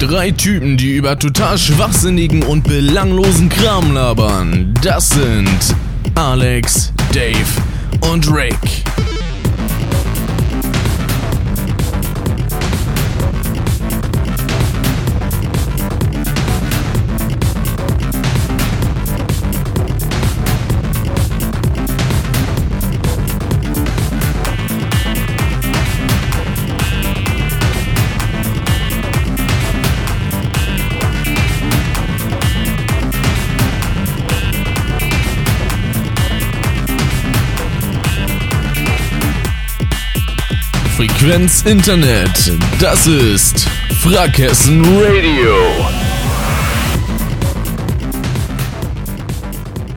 Drei Typen, die über total schwachsinnigen und belanglosen Kram labern. Das sind Alex, Dave und Rick. Frequenz Internet. Das ist Frackhessen Radio.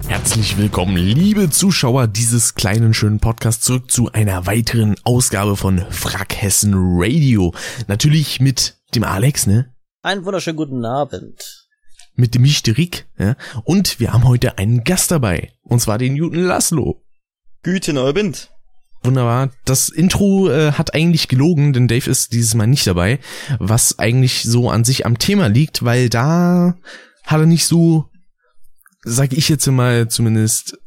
Herzlich willkommen, liebe Zuschauer dieses kleinen schönen Podcasts, zurück zu einer weiteren Ausgabe von Frackhessen Radio. Natürlich mit dem Alex, ne? Einen wunderschönen guten Abend. Mit dem Michterик, ja? Und wir haben heute einen Gast dabei. Und zwar den Newton Laszlo. Guten Abend. Wunderbar. Das Intro äh, hat eigentlich gelogen, denn Dave ist dieses Mal nicht dabei, was eigentlich so an sich am Thema liegt, weil da hat er nicht so, sag ich jetzt mal zumindest,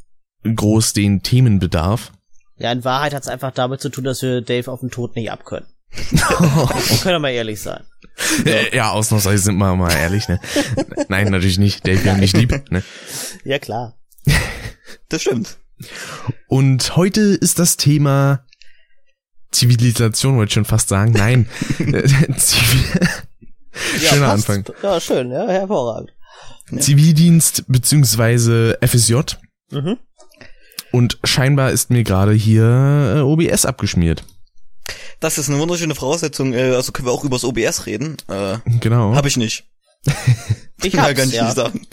groß den Themenbedarf. Ja, in Wahrheit hat es einfach damit zu tun, dass wir Dave auf den Tod nicht abkönnen. wir können wir mal ehrlich sein. Äh, ja, ausnahmsweise sind wir mal ehrlich, ne? Nein, natürlich nicht. Dave, wir haben dich lieb, ne? Ja, klar. Das stimmt. Und heute ist das Thema Zivilisation, wollte ich schon fast sagen. Nein. Zivil Ja, Schöner passt. Anfang. Ja, schön, ja, hervorragend. Zivildienst beziehungsweise FSJ. Mhm. Und scheinbar ist mir gerade hier äh, OBS abgeschmiert. Das ist eine wunderschöne Voraussetzung. Äh, also können wir auch übers OBS reden. Äh, Genau. Hab ich nicht. Ich Kann hab's, gar nicht ja. viel sagen.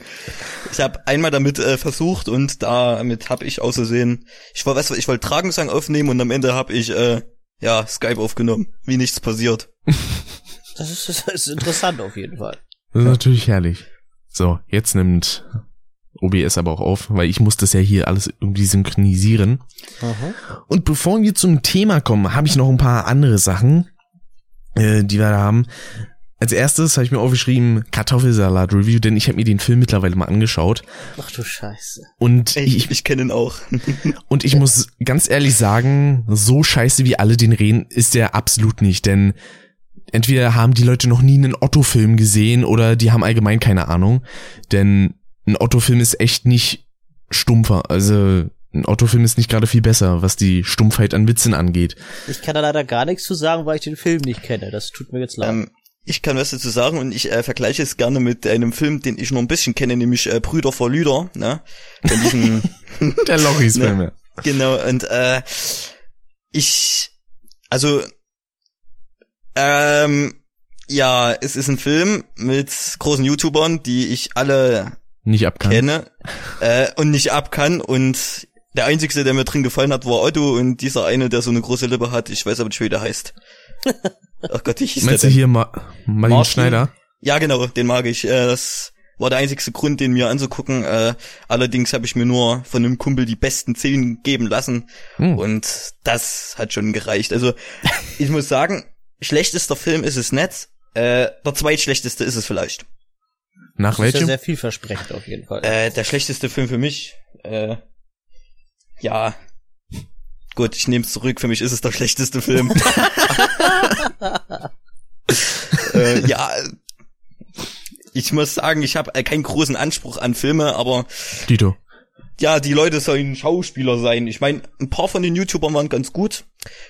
Ich habe einmal damit äh, versucht und damit habe ich außersehen, ich war, weißt du, ich wollte Tragensang aufnehmen und am Ende habe ich äh, ja Skype aufgenommen, wie nichts passiert. Das ist, das ist interessant auf jeden Fall. Das ist natürlich herrlich. So, jetzt nimmt OBS aber auch auf, weil ich muss das ja hier alles irgendwie synchronisieren. Mhm. Und bevor wir zum Thema kommen, habe ich noch ein paar andere Sachen, äh, die wir da haben. Als erstes habe ich mir aufgeschrieben Kartoffelsalat Review, denn ich habe mir den Film mittlerweile mal angeschaut Ach du Scheiße. und Ey, ich, ich, ich kenne ihn auch. und ich muss ganz ehrlich sagen, so scheiße wie alle den reden, ist der absolut nicht, denn entweder haben die Leute noch nie einen Otto-Film gesehen oder die haben allgemein keine Ahnung, denn ein Otto-Film ist echt nicht stumpfer, also ein Otto-Film ist nicht gerade viel besser, was die Stumpfheit an Witzen angeht. Ich kann da leider gar nichts zu sagen, weil ich den Film nicht kenne. Das tut mir jetzt leid. ähm, ich kann was dazu sagen und ich äh, vergleiche es gerne mit einem Film, den ich noch ein bisschen kenne, nämlich äh, Brüder vor Lüder. Ne? Von diesem Der Lochis-Film, ja. Genau, und äh, ich, also, ähm, ja, es ist ein Film mit großen YouTubern, die ich alle Nicht abkann. kenne äh, und nicht ab kann und der einzigste, der mir drin gefallen hat, war Otto und dieser eine, der so eine große Lippe hat, ich weiß aber nicht, wie der heißt. Ach Gott, wie hieß der Meinst du denn? hier Ma Martin Martin? Schneider? Ja, genau, den mag ich. Äh, das war der einzigste Grund, den mir anzugucken. Äh, allerdings habe ich mir nur von einem Kumpel die besten zehn geben lassen. Hm. Und das hat schon gereicht. Also, ich muss sagen, schlechtester Film ist es nicht. Äh, der zweitschlechteste ist es vielleicht. Nach das ist ja welchem? sehr vielversprechend auf jeden Fall. Äh, der schlechteste Film für mich, äh, ja. Gut, ich nehme es zurück. Für mich ist es der schlechteste Film. äh, ja, ich muss sagen, ich habe keinen großen Anspruch an Filme, aber Dito. ja, die Leute sollen Schauspieler sein. Ich meine, ein paar von den YouTubern waren ganz gut.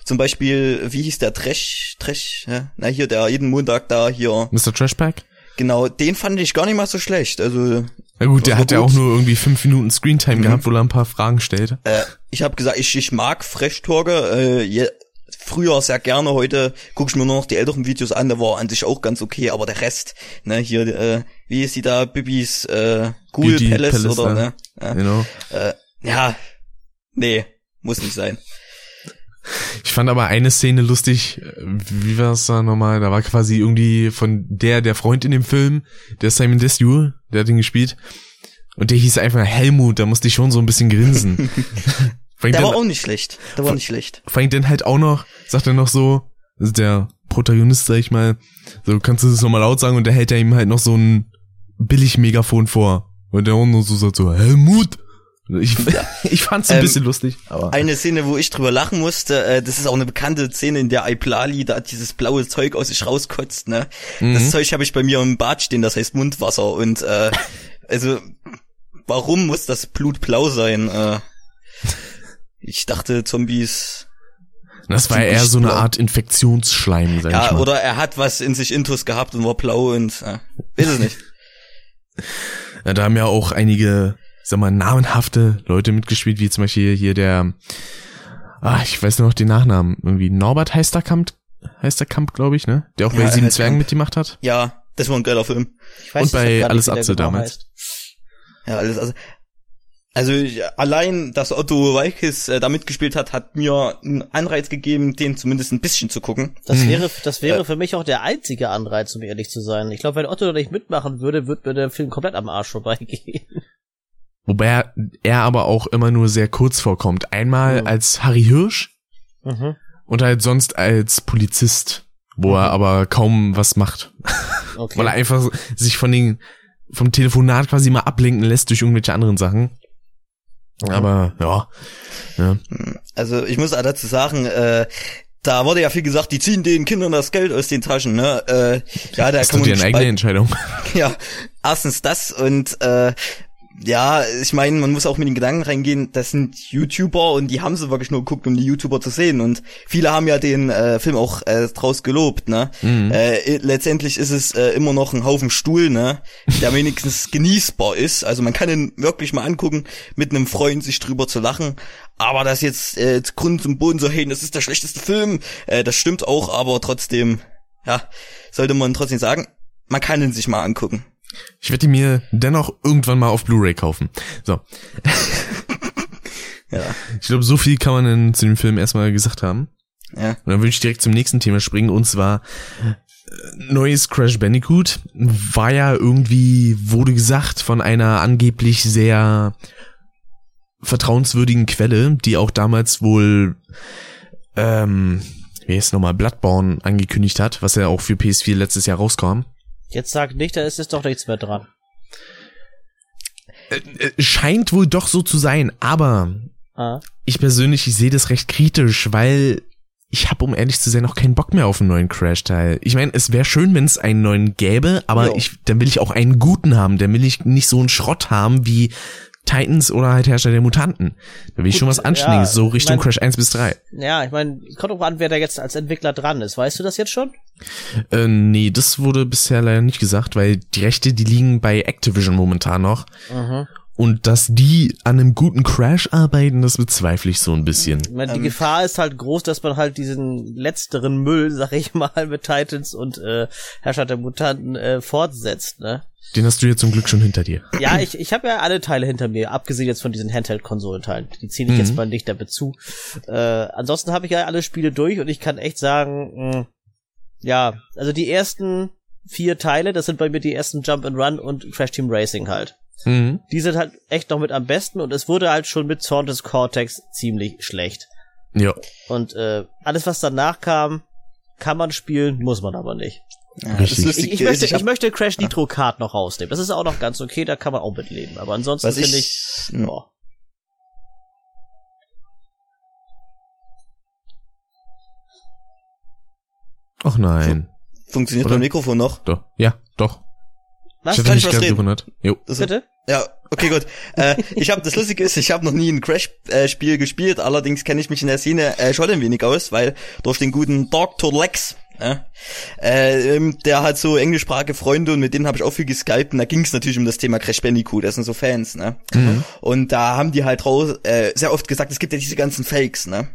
Zum Beispiel, wie hieß der Trash, Trash, ja? na hier, der jeden Montag da hier, Mr. Trashpack? genau, den fand ich gar nicht mal so schlecht. Also, Na gut, der hat ja auch nur irgendwie fünf Minuten Screentime Mhm. gehabt, wo er ein paar Fragen stellt. äh, ich habe gesagt, ich, ich mag Fresh Talker, äh, je, früher sehr gerne, heute gucke ich mir nur noch die älteren Videos an, der war an sich auch ganz okay, aber der Rest, ne, hier, äh, wie ist die da, Bibis, äh, Ghoul Palace, Palace, oder, ne? Ja, Genau. äh, ja, nee, muss nicht sein. Ich fand aber eine Szene lustig, wie war es da nochmal? Da war quasi irgendwie von der, der Freund in dem Film, der Simon Desue, der hat ihn gespielt. Und der hieß einfach Helmut, da musste ich schon so ein bisschen grinsen. Der dann- war auch nicht schlecht, der war nicht schlecht. allem dann halt auch noch, sagt er noch so, der Protagonist, sag ich mal, so kannst du das nochmal laut sagen und der hält er ihm halt noch so ein billig Megafon vor. Und der nur so sagt so, Helmut! Ich, ich fand's ein Ähm, bisschen lustig, aber. Eine Szene, wo ich drüber lachen musste, äh, das ist auch eine bekannte Szene, in der Iplali da dieses blaue Zeug aus sich rauskotzt, ne? Mhm. Das Zeug habe ich bei mir im Bad stehen, das heißt Mundwasser und äh, also warum muss das Blut blau sein? Äh, ich dachte Zombies Das war eher so eine. Art Infektionsschleim, sag ich ja, mal. oder er hat was in sich Intus gehabt und war blau und äh, weiß es nicht. Ja, da haben ja auch einige, ich sag mal, namenhafte Leute mitgespielt, wie zum Beispiel hier der, ah, ich weiß noch den Nachnamen, irgendwie Norbert Heisterkamp, Heisterkamp, glaube ich, ne? Der auch bei Ja, Sieben Heisterkamp. Zwergen mitgemacht hat. Ja, das war ein geiler Film. Ich Und bei Alles wie der Atze genau damals. heißt. Ja, alles also also allein, dass Otto Walkes äh, da mitgespielt hat, hat mir einen Anreiz gegeben, den zumindest ein bisschen zu gucken. Das Mhm. wäre, das wäre für mich auch der einzige Anreiz, um ehrlich zu sein. Ich glaube, wenn Otto da nicht mitmachen würde, würde mir der Film komplett am Arsch vorbeigehen. Wobei er, er aber auch immer nur sehr kurz vorkommt. Einmal Mhm. als Harry Hirsch Mhm. und halt sonst als Polizist, wo er aber kaum was macht. Okay. Weil er einfach sich von den, vom Telefonat quasi mal ablenken lässt durch irgendwelche anderen Sachen. Aber ja. ja. Also ich muss dazu sagen, äh, da wurde ja viel gesagt, die ziehen den Kindern das Geld aus den Taschen, ne? Äh, ja, da Das kann man eigene Entscheidung. Ja, erstens das und äh, ja, ich meine, man muss auch mit den Gedanken reingehen, das sind YouTuber und die haben sie wirklich nur geguckt, um die YouTuber zu sehen. Und viele haben ja den äh, Film auch äh, draus gelobt, ne? Mhm. Äh, letztendlich ist es äh, immer noch ein Haufen Stuhl, ne? Der wenigstens genießbar ist. Also man kann ihn wirklich mal angucken, mit einem Freund sich drüber zu lachen. Aber das jetzt äh, Grund zum Boden so, hey, das ist der schlechteste Film, äh, das stimmt auch, aber trotzdem, ja, sollte man trotzdem sagen, man kann ihn sich mal angucken. Ich werde die mir dennoch irgendwann mal auf Blu-ray kaufen. So. Ja. Ich glaube, so viel kann man in, zu dem Film erstmal gesagt haben. Ja. Und dann würde ich direkt zum nächsten Thema springen und zwar äh, neues Crash Bandicoot war ja irgendwie, wurde gesagt, von einer angeblich sehr vertrauenswürdigen Quelle, die auch damals wohl, ähm, wie ist nochmal, Bloodborne angekündigt hat, was ja auch für PS4 letztes Jahr rauskam. Jetzt sag nicht, da ist jetzt doch nichts mehr dran. Äh, scheint wohl doch so zu sein, aber Ah. ich persönlich, ich sehe das recht kritisch, weil ich habe, um ehrlich zu sein, noch keinen Bock mehr auf einen neuen Crash-Teil. Ich meine, es wäre schön, wenn es einen neuen gäbe, aber ich, dann will ich auch einen guten haben. Dann will ich nicht so einen Schrott haben wie Titans oder halt Herrscher der Mutanten. Da will ich Gut, schon was Anständiges, ja, so ich Richtung mein- Crash 1 bis 3. Ja, ich meine, kommt auch an, wer da jetzt als Entwickler dran ist. Weißt du das jetzt schon? Äh, nee, das wurde bisher leider nicht gesagt, weil die Rechte, die liegen bei Activision momentan noch. Mhm. Und dass die an einem guten Crash arbeiten, das bezweifle ich so ein bisschen. Ich meine, die Ähm. Gefahr ist halt groß, dass man halt diesen letzteren Müll, sag ich mal, mit Titans und äh, Herrscher der Mutanten äh, fortsetzt, ne? Den hast du jetzt zum Glück schon hinter dir. Ja, ich, ich habe ja alle Teile hinter mir, abgesehen jetzt von diesen Handheld-Konsolenteilen. Die ziehe ich Mhm. jetzt mal nicht damit zu. Äh, ansonsten habe ich ja alle Spiele durch und ich kann echt sagen, mh, ja, also die ersten vier Teile, das sind bei mir die ersten Jump and Run und Crash Team Racing halt. Mhm. Die sind halt echt noch mit am besten und es wurde halt schon mit Zorn des Cortex ziemlich schlecht. Ja. Und äh, alles, was danach kam, kann man spielen, muss man aber nicht. Ja, Ich, ich, möchte, ich ich, möchte Crash Nitro Kart noch rausnehmen. Das ist auch noch ganz okay, da kann man auch mitleben. Aber ansonsten finde ich, ich, ja. Ach nein. funktioniert Oder? mein Mikrofon noch? Doch. Ja, doch. Was? Ich hatte was gerade reden? gewundert. Jo. Das- Bitte? Ja, okay, gut. äh, ich habe das Lustige ist, ich habe noch nie ein Crash-Spiel gespielt, allerdings kenne ich mich in der Szene äh, schon ein wenig aus, weil durch den guten Dr. Lex, äh, äh, ähm, der hat so englischsprachige Freunde und mit denen habe ich auch viel geskypt und da ging es natürlich um das Thema Crash Bandicoot, das sind so Fans, ne? Und da haben die halt raus, äh, sehr oft gesagt, es gibt ja diese ganzen Fakes, ne?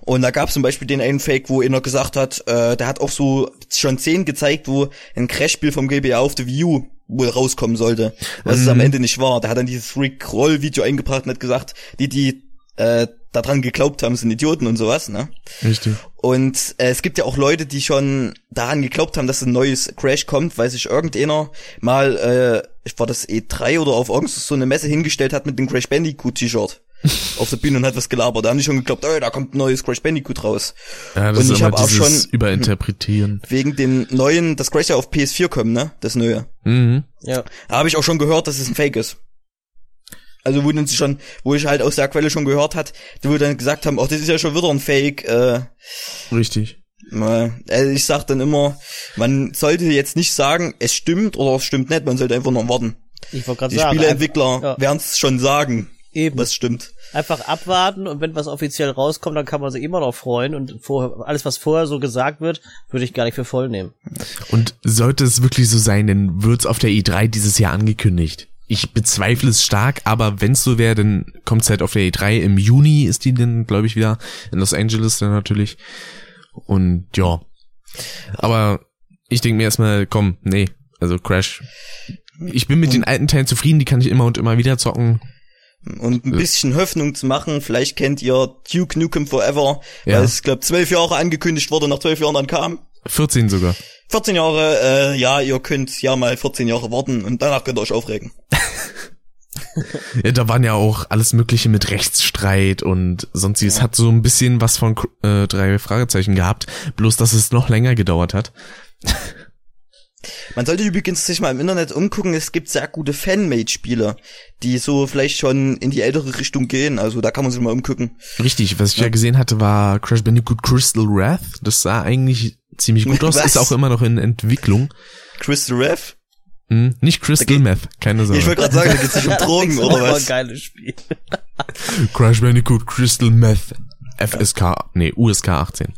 Und da gab es zum Beispiel den einen Fake, wo einer gesagt hat, äh, der hat auch so schon Szenen gezeigt, wo ein Crash-Spiel vom GBA auf der Wii U wohl rauskommen sollte, was es am Ende nicht war. Der hat dann dieses Rick Roll-Video eingebracht und hat gesagt, die, die äh, daran geglaubt haben, sind Idioten und sowas, ne? Richtig. Und äh, es gibt ja auch Leute, die schon daran geglaubt haben, dass ein neues Crash kommt, weil sich irgendeiner mal, äh, war das E3 oder auf irgend so eine Messe hingestellt hat mit dem Crash Bandicoot T-Shirt. auf der Bühne und hat was gelabert. Da haben die schon geglaubt, oh, da kommt ein neues Crash Bandicoot raus. Ja, das Und ist ich immer hab auch schon- Überinterpretieren. Wegen dem neuen, das Crash ja auf PS4 kommt, ne? Das neue. Mhm. Ja. Da habe ich auch schon gehört, dass es ein Fake ist. Also wo dann sie schon, wo ich halt aus der Quelle schon gehört hat, wo dann gesagt haben, ach, das ist ja schon wieder ein Fake. Äh, Richtig. also ich sag dann immer, man sollte jetzt nicht sagen, es stimmt oder es stimmt nicht, man sollte einfach noch warten. Ich wollte gerade Die sagen. Spieleentwickler Ja. werden es schon sagen, Eben. was stimmt. Einfach abwarten und wenn was offiziell rauskommt, dann kann man sich immer noch freuen und vorher, alles, was vorher so gesagt wird, würde ich gar nicht für voll nehmen. Und sollte es wirklich so sein, dann wird's auf der E3 dieses Jahr angekündigt. Ich bezweifle es stark, aber wenn's so wäre, dann kommt's halt auf der E3. Im Juni ist die dann, glaube ich, wieder in Los Angeles dann natürlich. Und ja. Aber ich denke mir erstmal, komm, nee, also Crash. Ich bin mit den alten Teilen zufrieden, die kann ich immer und immer wieder zocken. Und ein bisschen Hoffnung zu machen, vielleicht kennt ihr Duke Nukem Forever, Ja. weil es, glaube zwölf Jahre angekündigt wurde, nach zwölf Jahren dann kam. 14 sogar. 14 Jahre, äh, ja, ihr könnt ja mal 14 Jahre warten und danach könnt ihr euch aufregen. Ja, da waren ja auch alles Mögliche mit Rechtsstreit und sonstiges. Hat so ein bisschen was von äh, drei Fragezeichen gehabt, bloß dass es noch länger gedauert hat. Man sollte übrigens sich mal im Internet umgucken, es gibt sehr gute Fanmade-Spiele, die so vielleicht schon in die ältere Richtung gehen, also da kann man sich mal umgucken. Richtig, was ich ja, gesehen hatte, war Crash Bandicoot Crystal Wrath. Das sah eigentlich ziemlich gut aus, Was? ist auch immer noch in Entwicklung. Crystal Rev? Hm, nicht Crystal Meth, keine Ich Sorge. wollte gerade sagen, da geht's nicht um Drogen Das ist oder was? ein geiles Spiel. Crash Bandicoot Crystal Meth. FSK, nee, USK 18.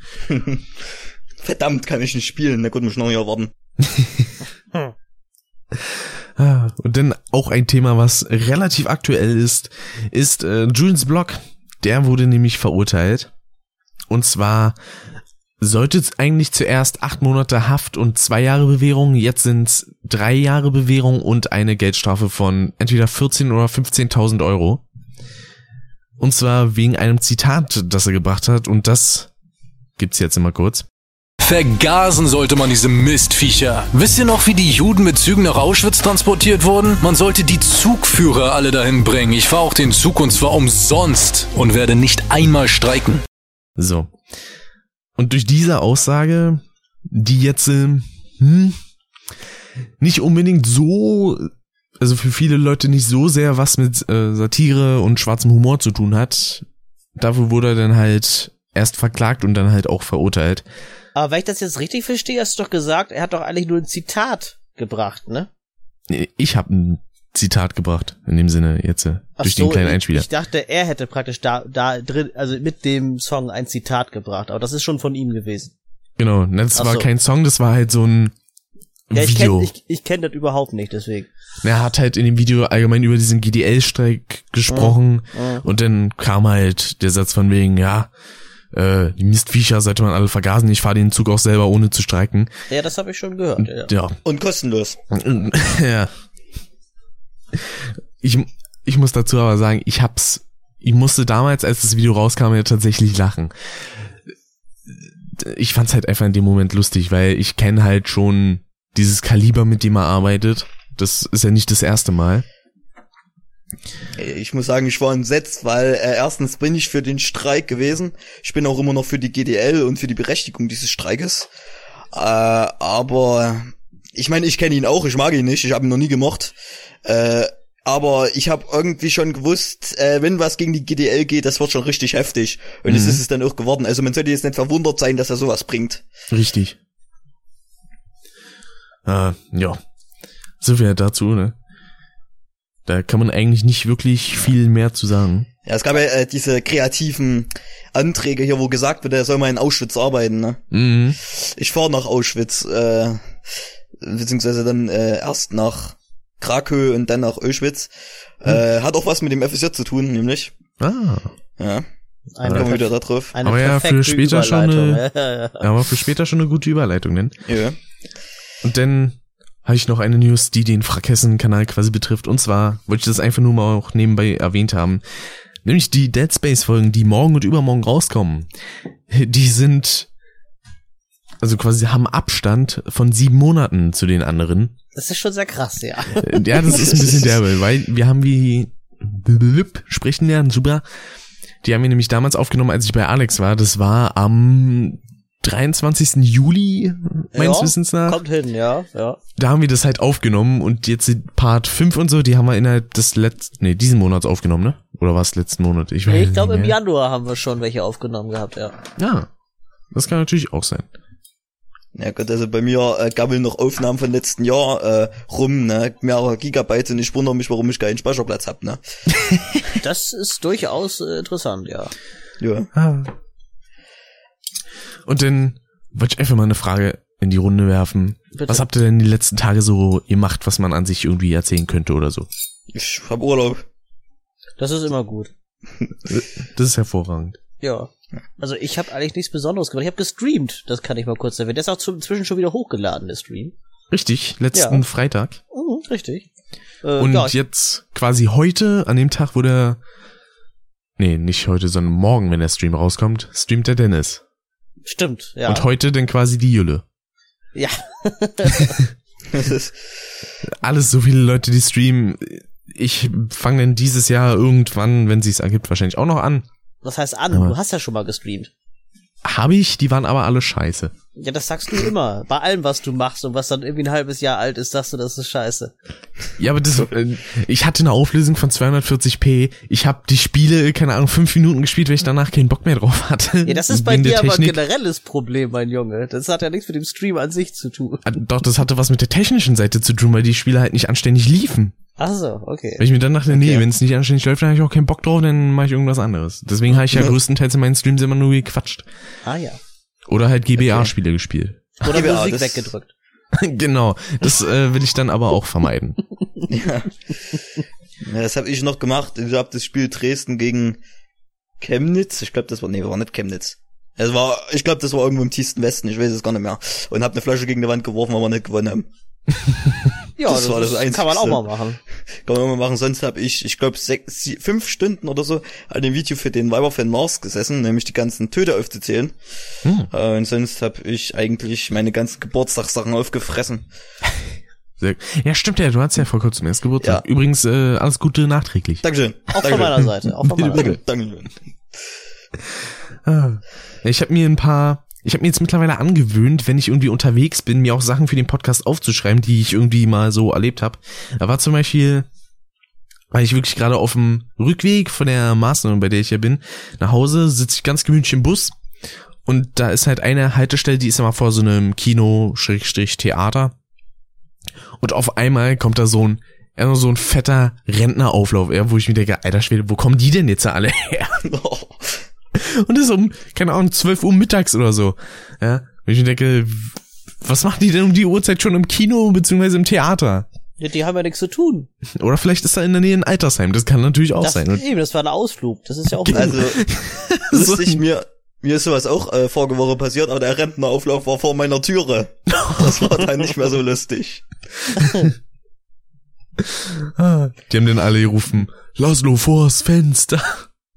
Verdammt, kann ich nicht spielen, na gut, muss ich noch ein Jahr warten. Ah, Und dann auch ein Thema, was relativ aktuell ist, ist äh, Julians Block. Der wurde nämlich verurteilt. Und zwar sollte es eigentlich zuerst acht Monate Haft und zwei Jahre Bewährung. Jetzt sind es drei Jahre Bewährung und eine Geldstrafe von entweder 14 oder 15.000 Euro. Und zwar wegen einem Zitat, das er gebracht hat. Und das gibt's jetzt immer kurz. Vergasen sollte man diese Mistviecher. Wisst ihr noch, wie die Juden mit Zügen nach Auschwitz transportiert wurden? Man sollte die Zugführer alle dahin bringen. Ich fahre auch den Zug und zwar umsonst und werde nicht einmal streiken. So. Und durch diese Aussage, die jetzt ähm, hm, nicht unbedingt so, also für viele Leute nicht so sehr was mit äh, Satire und schwarzem Humor zu tun hat, dafür wurde er dann halt erst verklagt und dann halt auch verurteilt. Aber wenn ich das jetzt richtig verstehe, hast du doch gesagt, er hat doch eigentlich nur ein Zitat gebracht, ne? Ich habe ein Zitat gebracht, in dem Sinne jetzt äh, Ach durch so, den kleinen ich- Einspieler. Ich dachte, er hätte praktisch da, da drin, also mit dem Song ein Zitat gebracht, aber das ist schon von ihm gewesen. Genau, das Ach war so. kein Song, das war halt so ein Ja, ich Video. kenne ich, ich kenn das überhaupt nicht, deswegen. Er hat halt in dem Video allgemein über diesen GDL-Streik gesprochen Mhm. und dann kam halt der Satz von wegen, ja, äh, die Mistviecher sollte man alle vergasen, ich fahre den Zug auch selber ohne zu streiken. Ja, das habe ich schon gehört. Ja. Ja. Und kostenlos. ja. Ich, ich muss dazu aber sagen, ich hab's, ich musste damals, als das Video rauskam, ja tatsächlich lachen. Ich fand's halt einfach in dem Moment lustig, weil ich kenne halt schon dieses Kaliber, mit dem er arbeitet. Das ist ja nicht das erste Mal. Ich muss sagen, ich war entsetzt, weil äh, erstens bin ich für den Streik gewesen. Ich bin auch immer noch für die GDL und für die Berechtigung dieses Streikes. Äh, aber ich meine, ich kenne ihn auch, ich mag ihn nicht, ich habe ihn noch nie gemocht. Äh, aber ich habe irgendwie schon gewusst, äh, wenn was gegen die GDL geht, das wird schon richtig heftig. Und das Mhm. ist es dann auch geworden. Also man sollte jetzt nicht verwundert sein, dass er sowas bringt. Richtig. Äh, ja. So viel dazu, ne? Da kann man eigentlich nicht wirklich viel mehr zu sagen. Ja, es gab ja äh, diese kreativen Anträge hier, wo gesagt wird, er soll mal in Auschwitz arbeiten, ne? Mhm. Ich fahre nach Auschwitz, äh, beziehungsweise dann äh, erst nach Krakau und dann nach Auschwitz. Äh, hat auch was mit dem FSJ zu tun, nämlich. Ah. Ja, Eine, kommen wir wieder da drauf. eine Aber ja, für später schon eine- Ja, ja. Aber für später schon eine gute Überleitung, denn. Ja. Und dann habe ich noch eine News, die den Frakessen-Kanal quasi betrifft. Und zwar wollte ich das einfach nur mal auch nebenbei erwähnt haben. Nämlich die Dead Space-Folgen, die morgen und übermorgen rauskommen. Die sind, also quasi haben Abstand von sieben Monaten zu den anderen. Das ist schon sehr krass, ja. Ja, das ist ein bisschen derbe, weil wir haben wie sprechen lernen, super. Die haben wir nämlich damals aufgenommen, als ich bei Alex war. Das war am 23. Juli, meines Ja, Wissens nach. Kommt hin, ja, ja. Da haben wir das halt aufgenommen und jetzt die Part 5 und so, die haben wir innerhalb des letzten, nee, diesen Monats aufgenommen, ne? Oder war es letzten Monat? Ich, weiß Ich glaube, im. Januar haben wir schon welche aufgenommen gehabt, ja. Ja, das kann natürlich auch sein. Ja Gott, also bei mir äh, gabbeln noch Aufnahmen von letzten Jahr äh, rum, ne? Mehrere Gigabyte und ich wundere mich, warum ich keinen Speicherplatz hab, ne? Das ist durchaus äh, interessant, ja. Ja. Ah. Und dann wollte ich einfach mal eine Frage in die Runde werfen. Bitte. Was habt ihr denn die letzten Tage so gemacht, was man an sich irgendwie erzählen könnte oder so? Ich hab Urlaub. Das ist immer gut. Das ist hervorragend. Ja. Also ich habe eigentlich nichts Besonderes gemacht. Ich habe gestreamt, das kann ich mal kurz erwähnen. Der ist auch inzwischen schon wieder hochgeladen, der Stream. Richtig, letzten Ja. Freitag. Mhm, richtig. Äh, Und ja, jetzt quasi heute, an dem Tag, wo der, nee, nicht heute, sondern morgen, wenn der Stream rauskommt, streamt der Dennis. Stimmt, ja. Und heute dann quasi die Jülle. ja. Das ist, Alles so viele Leute, die streamen. Ich fange dann dieses Jahr irgendwann, wenn sich's ergibt, wahrscheinlich auch noch an. Was heißt an? Aber- Du hast ja schon mal gestreamt. Habe ich, die waren aber alle scheiße. Ja, das sagst du immer. Bei allem, was du machst und was dann irgendwie ein halbes Jahr alt ist, sagst du, das ist scheiße. Ja, aber das, äh, ich hatte eine Auflösung von 240p. Ich habe die Spiele, keine Ahnung, fünf Minuten gespielt, weil ich danach keinen Bock mehr drauf hatte. Ja, das ist bei dir aber ein generelles Problem, mein Junge. Das hat ja nichts mit dem Stream an sich zu tun. Ah, Doch, das hatte was mit der technischen Seite zu tun, weil die Spiele halt nicht anständig liefen. Ach so, okay. Weil ich mir dann dachte, nee, Okay. wenn es nicht anständig läuft, dann habe ich auch keinen Bock drauf, dann mache ich irgendwas anderes. Deswegen habe ich ja größtenteils in meinen Streams immer nur gequatscht. Ah ja. Oder halt GBA-Spiele gespielt. Oder Ja, Musik weggedrückt. genau, das äh, will ich dann aber auch vermeiden. ja. ja. Das habe ich noch gemacht. Ich habe das Spiel Dresden gegen Chemnitz. Ich glaube, das war, nee, war nicht Chemnitz. Es war, ich glaube, das war irgendwo im tiefsten Westen. Ich weiß es gar nicht mehr. Und habe eine Flasche gegen die Wand geworfen, aber nicht gewonnen haben. Ja, Das war das kann man auch mal machen. Kann man mal machen. Sonst habe ich, ich glaube, sechs, sie- fünf Stunden oder so an dem Video für den Weiberfan Mars gesessen, nämlich die ganzen Töte aufzuzählen. Hm. Äh, und sonst habe ich eigentlich meine ganzen Geburtstagssachen aufgefressen. Sehr, ja, stimmt ja, du hast ja vor kurzem erst Geburtstag. Ja. Übrigens, äh, alles Gute nachträglich. Dankeschön. Auch von Dankeschön. meiner Seite. Auch von meiner Seite. Dankeschön. Ah. Ich habe mir ein paar, ich habe mir jetzt mittlerweile angewöhnt, wenn ich irgendwie unterwegs bin, mir auch Sachen für den Podcast aufzuschreiben, die ich irgendwie mal so erlebt habe. Da war zum Beispiel, weil ich wirklich gerade auf dem Rückweg von der Maßnahme, bei der ich ja bin, nach Hause, sitze ich ganz gemütlich im Bus und da ist halt eine Haltestelle, die ist immer vor so einem Kino, Schrägstrich, Theater. Und auf einmal kommt da so ein, ja, so ein fetter Rentnerauflauf, ja, wo ich mir denke, alter Schwede, wo kommen die denn jetzt alle her? Und das ist um, keine Ahnung, 12 Uhr mittags oder so. Ja. Und ich mir denke, was machen die denn um die Uhrzeit schon im Kino beziehungsweise im Theater? Ja, die haben ja nichts zu tun. Oder vielleicht ist da in der Nähe ein Altersheim. Das kann natürlich auch Das, sein. Eben, das war ein Ausflug. Das ist ja auch Also, So- lustig, mir, mir ist sowas auch äh, vorige Woche passiert, aber der Rentnerauflauf war vor meiner Türe. Das war dann nicht mehr so lustig. ah, die haben dann alle gerufen, Laszlo vors Fenster.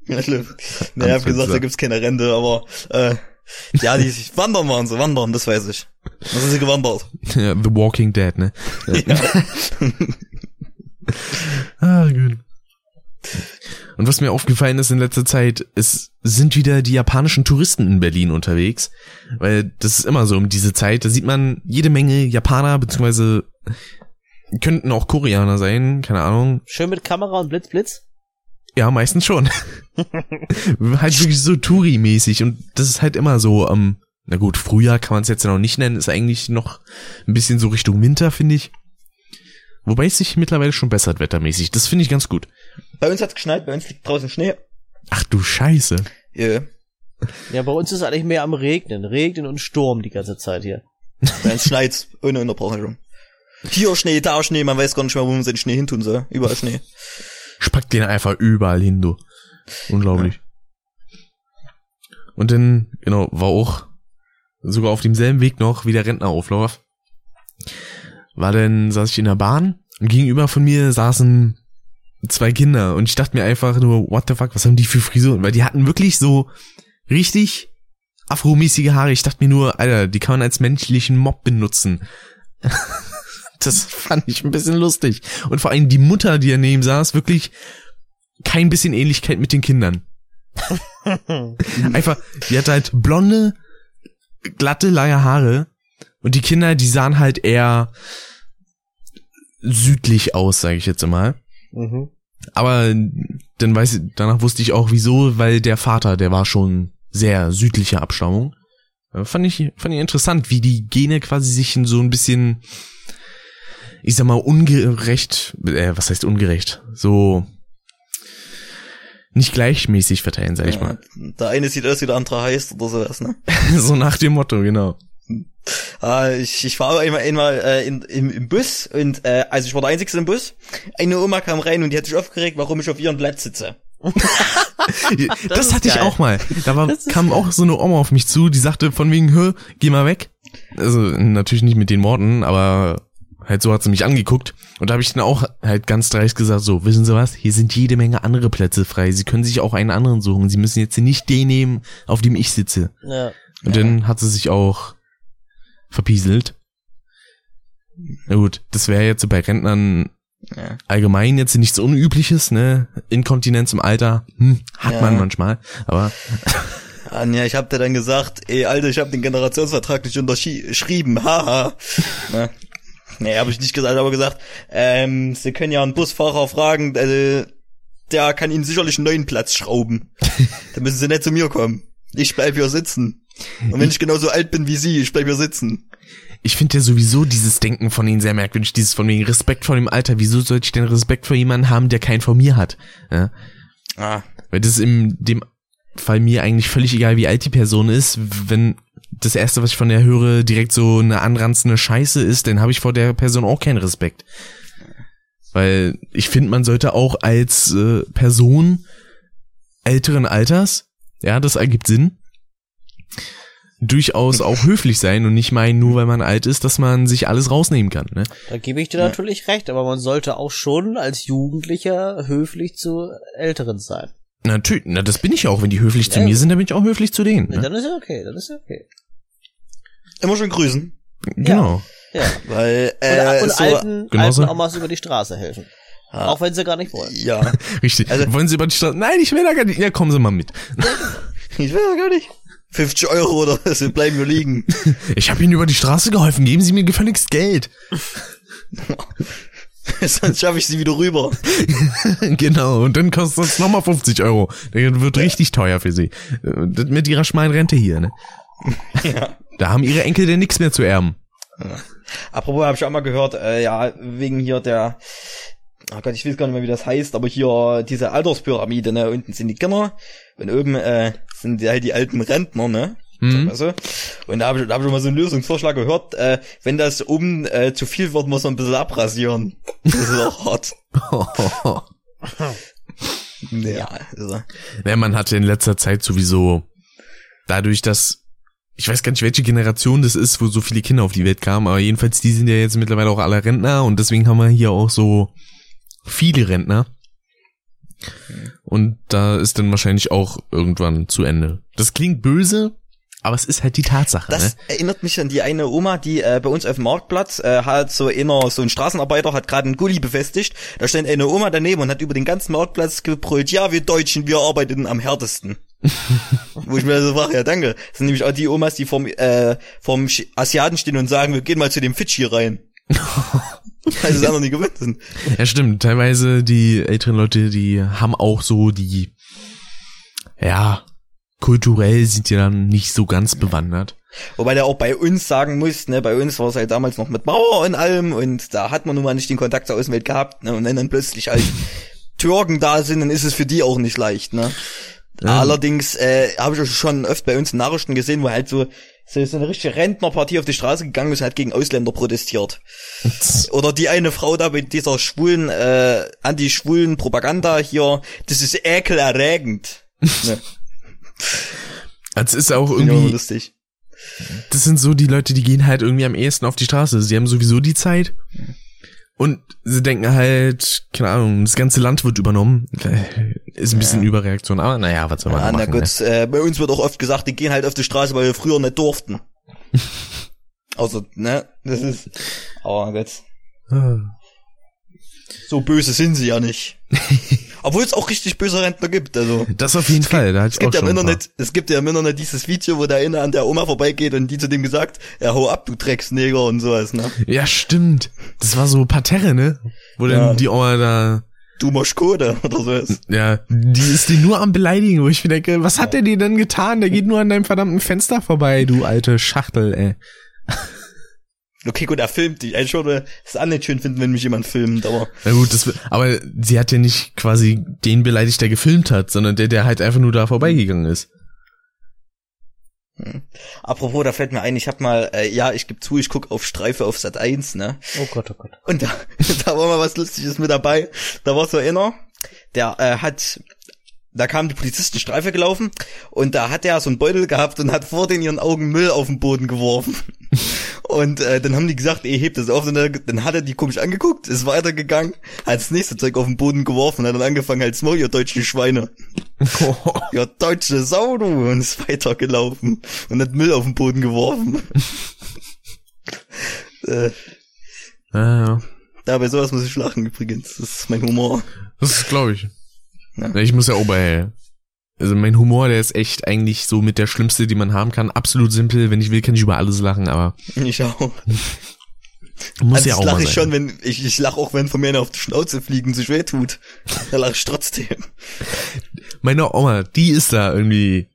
Also, naja, hab gesagt, da gibt's keine Rente, aber äh, ja, die wandern waren sie, wandern, das weiß ich. Da sind sie gewandert. Ja, The Walking Dead, ne? Ja. Ah, gut. Und was mir aufgefallen ist in letzter Zeit, es sind wieder die japanischen Touristen in Berlin unterwegs. Weil das ist immer so um diese Zeit, da sieht man jede Menge Japaner, beziehungsweise könnten auch Koreaner sein, keine Ahnung. schön mit Kamera und Blitz, Blitz. Ja, meistens schon. halt wirklich so Touri-mäßig und das ist halt immer so, ähm, na gut, Frühjahr kann man es jetzt ja noch nicht nennen, ist eigentlich noch ein bisschen so Richtung Winter, finde ich. Wobei es sich mittlerweile schon bessert wettermäßig. Das finde ich ganz gut. Bei uns hat's geschneit, bei uns liegt draußen Schnee. Ach du Scheiße. Ja, Ja, bei uns ist eigentlich mehr am Regnen. Regnen und Sturm die ganze Zeit hier. bei uns schneit's ohne Unterbrechung. Hier Schnee, da Schnee, man weiß gar nicht mehr, wo man den Schnee hintun soll. Überall Schnee. Spackt den einfach überall hin, du. Unglaublich. Und dann, genau, war auch sogar auf demselben Weg noch wie der Rentnerauflauf. War dann, saß ich in der Bahn und gegenüber von mir saßen zwei Kinder und ich dachte mir einfach nur, what the fuck, was haben die für Frisuren? Weil die hatten wirklich so richtig afromäßige Haare. Ich dachte mir nur, Alter, die kann man als menschlichen Mob benutzen. das fand ich ein bisschen lustig. Und vor allem die Mutter, die daneben saß, wirklich kein bisschen Ähnlichkeit mit den Kindern. Einfach, die hat halt blonde, glatte, lange Haare. Und die Kinder, die sahen halt eher südlich aus, sage ich jetzt mal. Mhm. Aber dann weiß ich, danach wusste ich auch wieso, weil der Vater, der war schon sehr südlicher Abstammung. Fand ich, fand ich interessant, wie die Gene quasi sich in so ein bisschen, ich sag mal, ungerecht, äh, was heißt ungerecht? So nicht gleichmäßig verteilen, sag ich mal. Der eine sieht aus wie der andere heißt oder sowas, ne? so nach dem Motto, genau. Ah, ich, ich war einmal, einmal äh, in, im, im Bus und äh, also ich war der Einzige im Bus. Eine Oma kam rein und die hat sich aufgeregt, warum ich auf ihrem Platz sitze. Das, ist hatte ich geil. auch mal. Da war, Das kam auch so eine Oma auf mich zu, die sagte von wegen, hör, geh mal weg. Also natürlich nicht mit den Worten, aber halt so hat sie mich angeguckt. Und da habe ich dann auch halt ganz dreist gesagt, so, wissen Sie was, hier sind jede Menge andere Plätze frei. Sie können sich auch einen anderen suchen. Sie müssen jetzt nicht den nehmen, auf dem ich sitze. Ja. Und dann hat sie sich auch verpieselt. Na gut, das wäre jetzt so bei Rentnern Ja. allgemein jetzt nichts Unübliches, ne? Inkontinenz im Alter, hm, hat Ja. man manchmal, aber Anja, ich hab dir dann gesagt, ey, Alter, ich hab den Generationsvertrag nicht unterschrieben, haha. ne? Nee, hab ich nicht gesagt, aber gesagt, ähm, Sie können ja einen Busfahrer fragen, äh, der kann Ihnen sicherlich einen neuen Platz schrauben. da müssen Sie nicht zu mir kommen. Ich bleib hier sitzen. Und wenn ich genauso alt bin wie Sie, ich bleib hier sitzen. ich finde ja sowieso dieses Denken von ihnen sehr merkwürdig, dieses von wegen Respekt vor dem Alter. Wieso sollte ich denn Respekt vor jemandem haben, der keinen vor mir hat? Ja? Ah, Weil das ist in dem Fall mir eigentlich völlig egal, wie alt die Person ist. Wenn das erste, was ich von der höre, direkt so eine anranzende Scheiße ist, dann habe ich vor der Person auch keinen Respekt. Weil ich finde, man sollte auch als äh, Person älteren Alters, ja, das ergibt Sinn, durchaus auch höflich sein und nicht meinen, nur weil man alt ist, dass man sich alles rausnehmen kann. Ne? Da gebe ich dir natürlich recht, aber man sollte auch schon als Jugendlicher höflich zu Älteren sein. Natürlich, na, das bin ich ja auch. Wenn die höflich zu Ja. mir sind, dann bin ich auch höflich zu denen. Ne? Dann ist ja okay, dann ist ja okay. Immer schon grüßen. Genau. Ja. Weil, Und, äh, und so, alten, genauso. alten Omas über die Straße helfen. Ah. Auch wenn sie gar nicht wollen. ja, Richtig. Also- Wollen Sie über die Straße? Nein, ich will da gar nicht. Ja, kommen Sie mal mit. ich will ja gar nicht. 50 Euro oder so bleiben wir liegen. Ich habe Ihnen über die Straße geholfen. Geben Sie mir gefälligst Geld. Sonst schaffe ich sie wieder rüber. genau. Und dann kostet es nochmal 50 Euro. Das wird richtig teuer für Sie. Äh, Das mit Ihrer schmalen Rente hier. Ne? Ja. Da haben Ihre Enkel denn nichts mehr zu erben. Apropos, habe ich auch mal gehört, äh, ja, wegen hier der, oh Gott, ich weiß gar nicht mehr, wie das heißt, aber hier diese Alterspyramide, ne, unten sind die Kinder und oben äh, sind die, halt die alten Rentner, ne? Mhm. Also, und da habe ich, da hab ich mal so einen Lösungsvorschlag gehört, äh, wenn das oben äh, zu viel wird, muss man ein bisschen abrasieren. Das ist auch hart. Ja, also, Ja, man hatte in letzter Zeit sowieso dadurch, dass ich weiß gar nicht, welche Generation das ist, wo so viele Kinder auf die Welt kamen, aber jedenfalls die sind ja jetzt mittlerweile auch alle Rentner und deswegen haben wir hier auch so viele Rentner. Und da ist dann wahrscheinlich auch irgendwann zu Ende. Das klingt böse, aber es ist halt die Tatsache, Das ne? erinnert mich an die eine Oma, die äh, bei uns auf dem Marktplatz äh, hat so einer, so ein Straßenarbeiter hat gerade einen Gully befestigt. Da stand eine Oma daneben und hat über den ganzen Marktplatz gebrüllt, ja, wir Deutschen, wir arbeiten am härtesten. Wo ich mir so frage, ja danke. Das sind nämlich auch die Omas, die vom, äh, vom Asiaten stehen und sagen, wir gehen mal zu dem Fidschi rein. Weil sie es einfach nicht gewöhnt sind. Ja, stimmt. Teilweise die älteren Leute, die haben auch so die, ja, kulturell sind die dann nicht so ganz bewandert. Wobei der auch bei uns sagen muss, ne, bei uns war es halt damals noch mit Mauer und allem und da hat man nun mal nicht den Kontakt zur Außenwelt gehabt, ne, und wenn dann plötzlich halt Türken da sind, dann ist es für die auch nicht leicht, ne. Ja. Allerdings äh, habe ich auch schon oft bei uns in Nachrichten gesehen, wo halt so so, so eine richtige Rentnerpartie auf die Straße gegangen ist und hat gegen Ausländer protestiert. Oder die eine Frau da mit dieser schwulen, äh, anti-schwulen Propaganda hier, das ist ekelerregend. Ne, Es ist auch auch irgendwie, lustig. das sind so die Leute, die gehen halt irgendwie am ehesten auf die Straße. Sie haben sowieso die Zeit. Und sie denken halt, keine Ahnung, das ganze Land wird übernommen. Ist ein bisschen Überreaktion, aber naja, was soll man Ja, da na machen? gut, äh, bei uns wird auch oft gesagt, die gehen halt auf die Straße, weil wir früher nicht durften. also, ne, das ist, aber gut, Ne? so böse sind sie ja nicht. Obwohl es auch richtig böse Rentner gibt, also. Das auf jeden Fall, da Es gibt auch ja im. Internet, es gibt ja im Internet dieses Video, wo der eine an der Oma vorbeigeht und die zu dem gesagt, ja, hau ab, du Drecksneger und sowas, ne? Ja, stimmt. Das war so Parterre, ne? Wo dann Ja. die Oma da, Du Moschkode oder sowas. ja, die ist die nur am Beleidigen, wo ich mir denke, was hat der dir denn getan? Der geht nur an deinem verdammten Fenster vorbei, du alte Schachtel, ey. Okay, gut, er filmt dich. Ich würde es auch nicht schön finden, wenn mich jemand filmt, aber Na gut, das, aber sie hat ja nicht quasi den beleidigt, der gefilmt hat, sondern der, der halt einfach nur da vorbeigegangen ist. apropos, da fällt mir ein, ich hab mal, äh, ja, ich gebe zu, ich guck auf Streife auf Sat 1, ne? Oh Gott, oh Gott. Und da, da war mal was Lustiges mit dabei. Da war so einer, der äh, hat, da kamen die Polizisten Streife gelaufen und da hat er so einen Beutel gehabt und hat vor den ihren Augen Müll auf den Boden geworfen. Und äh, dann haben die gesagt, ey, hebt das auf. Und dann, dann hat er die komisch angeguckt, ist weitergegangen, hat das nächste Zeug auf den Boden geworfen und hat dann angefangen, als Maul, ihr deutschen Schweine. Ja, deutsche Sau, du. Und ist weitergelaufen und hat Müll auf den Boden geworfen. äh, Ja, ja. da bei sowas muss ich lachen übrigens. Das ist mein Humor. Das ist, glaube ich. Ja, Ich muss ja Oberhell. Also mein Humor, der ist echt eigentlich so mit der schlimmste, die man haben kann. Absolut simpel. Wenn ich will, kann ich über alles lachen, aber Ich auch. muss also ja auch lache mal ich sein. schon, wenn ich, ich lache auch, wenn von mir einer auf die Schnauze fliegen sich weh tut. Da lache ich trotzdem. Meine Oma, die ist da irgendwie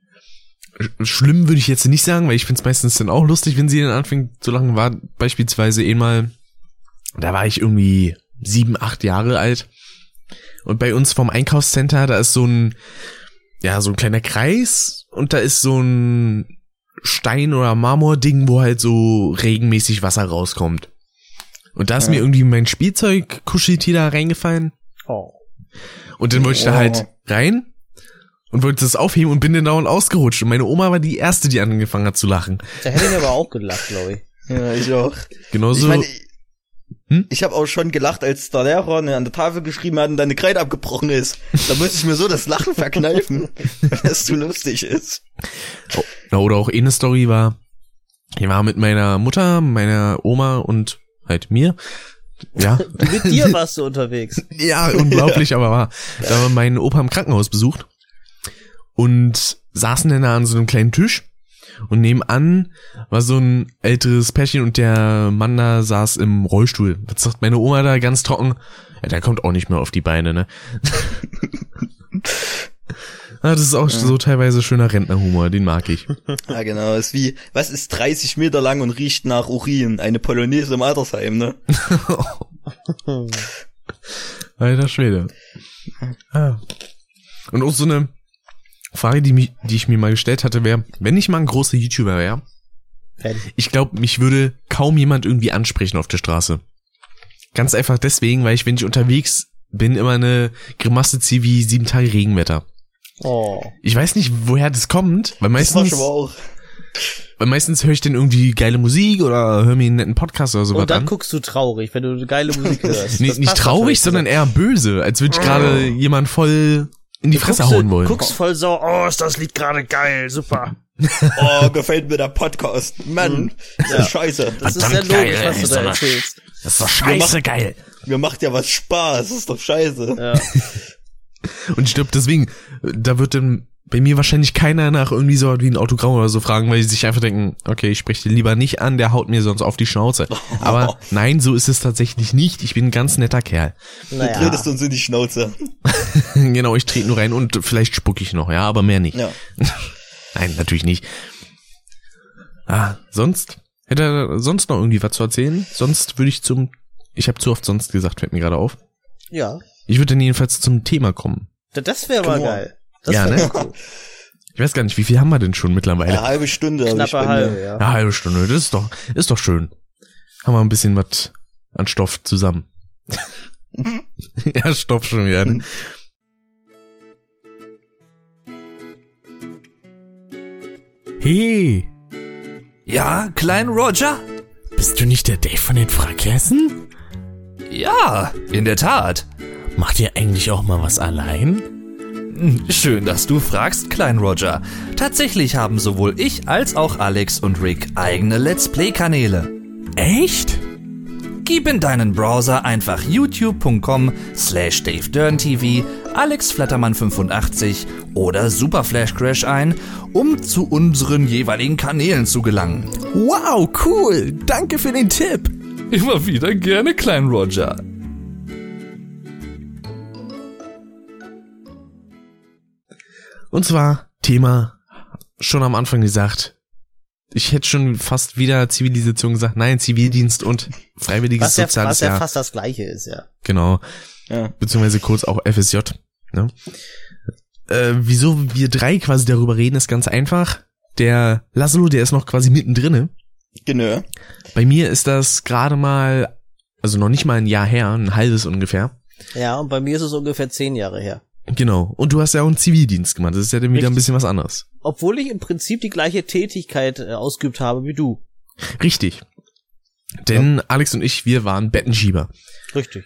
sch- schlimm, würde ich jetzt nicht sagen, weil ich find's meistens dann auch lustig, wenn sie dann anfängt zu lachen. War beispielsweise einmal, da war ich irgendwie sieben, acht Jahre alt. Und bei uns vom Einkaufscenter, da ist so ein, ja, so ein kleiner Kreis und da ist so ein Stein- oder Marmording, wo halt so regelmäßig Wasser rauskommt. Und da ist Ja. mir irgendwie mein Spielzeug Kuscheltier da reingefallen. Oh. Und dann wollte ich da Oh. halt rein und wollte das aufheben und bin dann dauernd ausgerutscht. Und meine Oma war die erste, die angefangen hat zu lachen. Da hätte ich aber auch gelacht, glaube ich. Ja, ich auch. Genauso. ich meine, ich, Hm? ich habe auch schon gelacht, als der Lehrer ne, an der Tafel geschrieben hat und deine Kreide abgebrochen ist. Da musste ich mir so das Lachen verkneifen, weil das zu lustig ist. Na, oder auch eine Story war, ich war mit meiner Mutter, meiner Oma und halt mir. Ja, Mit dir warst du unterwegs. ja, unglaublich, aber war. Da haben wir meinen Opa im Krankenhaus besucht und saßen dann da an so einem kleinen Tisch und nebenan war so ein älteres Pärchen und der Mann da saß im Rollstuhl. Was sagt meine Oma da ganz trocken? Ja, der kommt auch nicht mehr auf die Beine, ne? ja, das ist auch so teilweise schöner Rentnerhumor, den mag ich. Ja, genau. Ist wie, was ist 30 Meter lang und riecht nach Urin? Eine Polonaise im Altersheim, ne? Alter Schwede. Ah. Und auch so eine Frage, die, mich, die ich mir mal gestellt hatte, wäre, wenn ich mal ein großer YouTuber wäre, ich glaube, mich würde kaum jemand irgendwie ansprechen auf der Straße. Ganz einfach deswegen, weil ich, wenn ich unterwegs bin, immer eine Grimasse ziehe wie sieben Tage Regenwetter. Oh. Ich weiß nicht, woher das kommt, weil Das meistens, mal auch. weil meistens höre ich dann irgendwie geile Musik oder höre mir einen netten Podcast oder sowas Und dann an. guckst du traurig, wenn du geile Musik hörst. Nee, Das nicht traurig, sondern eher böse, als würde ich gerade jemand voll in die Du Fresse guckst, hauen wollen. guckst voll so, oh, ist das Lied gerade geil, super. Oh, gefällt mir der Podcast. Mann, ist das scheiße. Das ist sehr Verdammt geil, logisch, was du da erzählst. Das ist doch scheiße geil. Mir macht ja was Spaß, ist doch scheiße. Ja. Und ich glaube, deswegen, da wird dann bei mir wahrscheinlich keiner nach irgendwie so wie ein Autogramm oder so fragen, weil die sich einfach denken, okay, ich spreche den lieber nicht an, der haut mir sonst auf die Schnauze. Aber nein, so ist es tatsächlich nicht. Ich bin ein ganz netter Kerl. Du Naja. tretest uns in die Schnauze. genau, ich trete nur rein und vielleicht spuck ich noch, ja, aber mehr nicht. Ja. Nein, natürlich nicht. Ah, sonst? Hätte er sonst noch irgendwie was zu erzählen? Sonst würde ich zum, ich habe zu oft sonst gesagt, fällt mir gerade auf. Ja. Ich würde dann jedenfalls zum Thema kommen. Da- Das wäre mal Come on. geil. Das Ja, ne? cool. Ich weiß gar nicht, wie viel haben wir denn schon mittlerweile? Eine halbe Stunde. Knappe halbe, ja. Eine halbe Stunde, das ist doch, ist doch schön. Haben wir ein bisschen was an Stoff zusammen. ja, Stoff schon wieder. Ne? Hey, Ja, Klein Roger? bist du nicht der Dave von den Frackhessen? Ja, in der Tat. Macht ihr eigentlich auch mal was allein? Schön, dass du fragst, Klein Roger. Tatsächlich haben sowohl ich als auch Alex und Rick eigene Let's Play-Kanäle. Echt? Gib in deinen Browser einfach youtube.com slash davedurntv, alexflattermann85 oder Superflash ein, um zu unseren jeweiligen Kanälen zu gelangen. Wow, cool. Danke für den Tipp. Immer wieder gerne, Klein Roger. Und zwar Thema schon am Anfang gesagt. Ich hätte schon fast wieder Zivilisation gesagt. Nein, Zivildienst und freiwilliges Was ja, soziales was ja Jahr. fast das gleiche ist, ja. Genau. Ja. Beziehungsweise kurz auch FSJ. Ne? Äh, wieso wir drei quasi darüber reden, ist ganz einfach. Der Laszlo, der ist noch quasi mittendrin. Genau. Bei mir ist das gerade mal, also noch nicht mal ein Jahr her, ein halbes ungefähr. Ja, und bei mir ist es ungefähr zehn Jahre her. Genau. Und du hast ja auch einen Zivildienst gemacht. Das ist ja dann wieder ein Richtig. bisschen was anderes. Obwohl ich im Prinzip die gleiche Tätigkeit äh, ausgeübt habe wie du. Richtig. Denn Alex und ich, wir waren Bettenschieber. Richtig.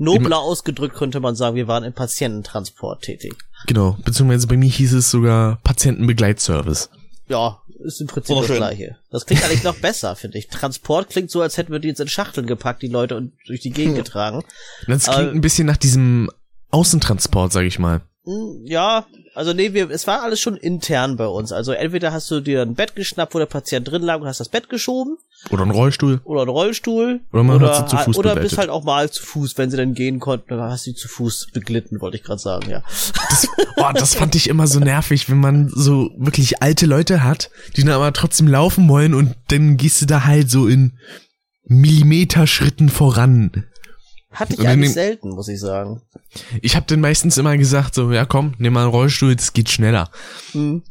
Nobler ausgedrückt könnte man sagen, wir waren im Patiententransport tätig. Genau. Beziehungsweise bei mir hieß es sogar Patientenbegleitservice. Ja, ist im Prinzip das Wunderschön. gleiche. Das klingt eigentlich noch besser, finde ich. Transport klingt so, als hätten wir die jetzt in Schachteln gepackt, die Leute, und durch die Gegend getragen. Das klingt Aber- ein bisschen nach diesem Außentransport, sag ich mal. Hm, Ja, also nee, wir, es war alles schon intern bei uns. Also entweder hast du dir ein Bett geschnappt, wo der Patient drin lag und hast das Bett geschoben, Oder ein Rollstuhl. oder einen Rollstuhl, Oder man hat sie zu Fuß oder begleitet. bist halt auch mal zu Fuß, wenn sie dann gehen konnten, dann hast du sie zu Fuß beglitten, wollte ich gerade sagen, ja. Das, oh, das fand ich immer so nervig, wenn man so wirklich alte Leute hat, die dann aber trotzdem laufen wollen und dann gehst du da halt so in Millimeterschritten voran. Hatte ich eigentlich selten, muss ich sagen. Ich habe dann meistens immer gesagt so, ja komm, nimm mal einen Rollstuhl, das geht schneller. Hm.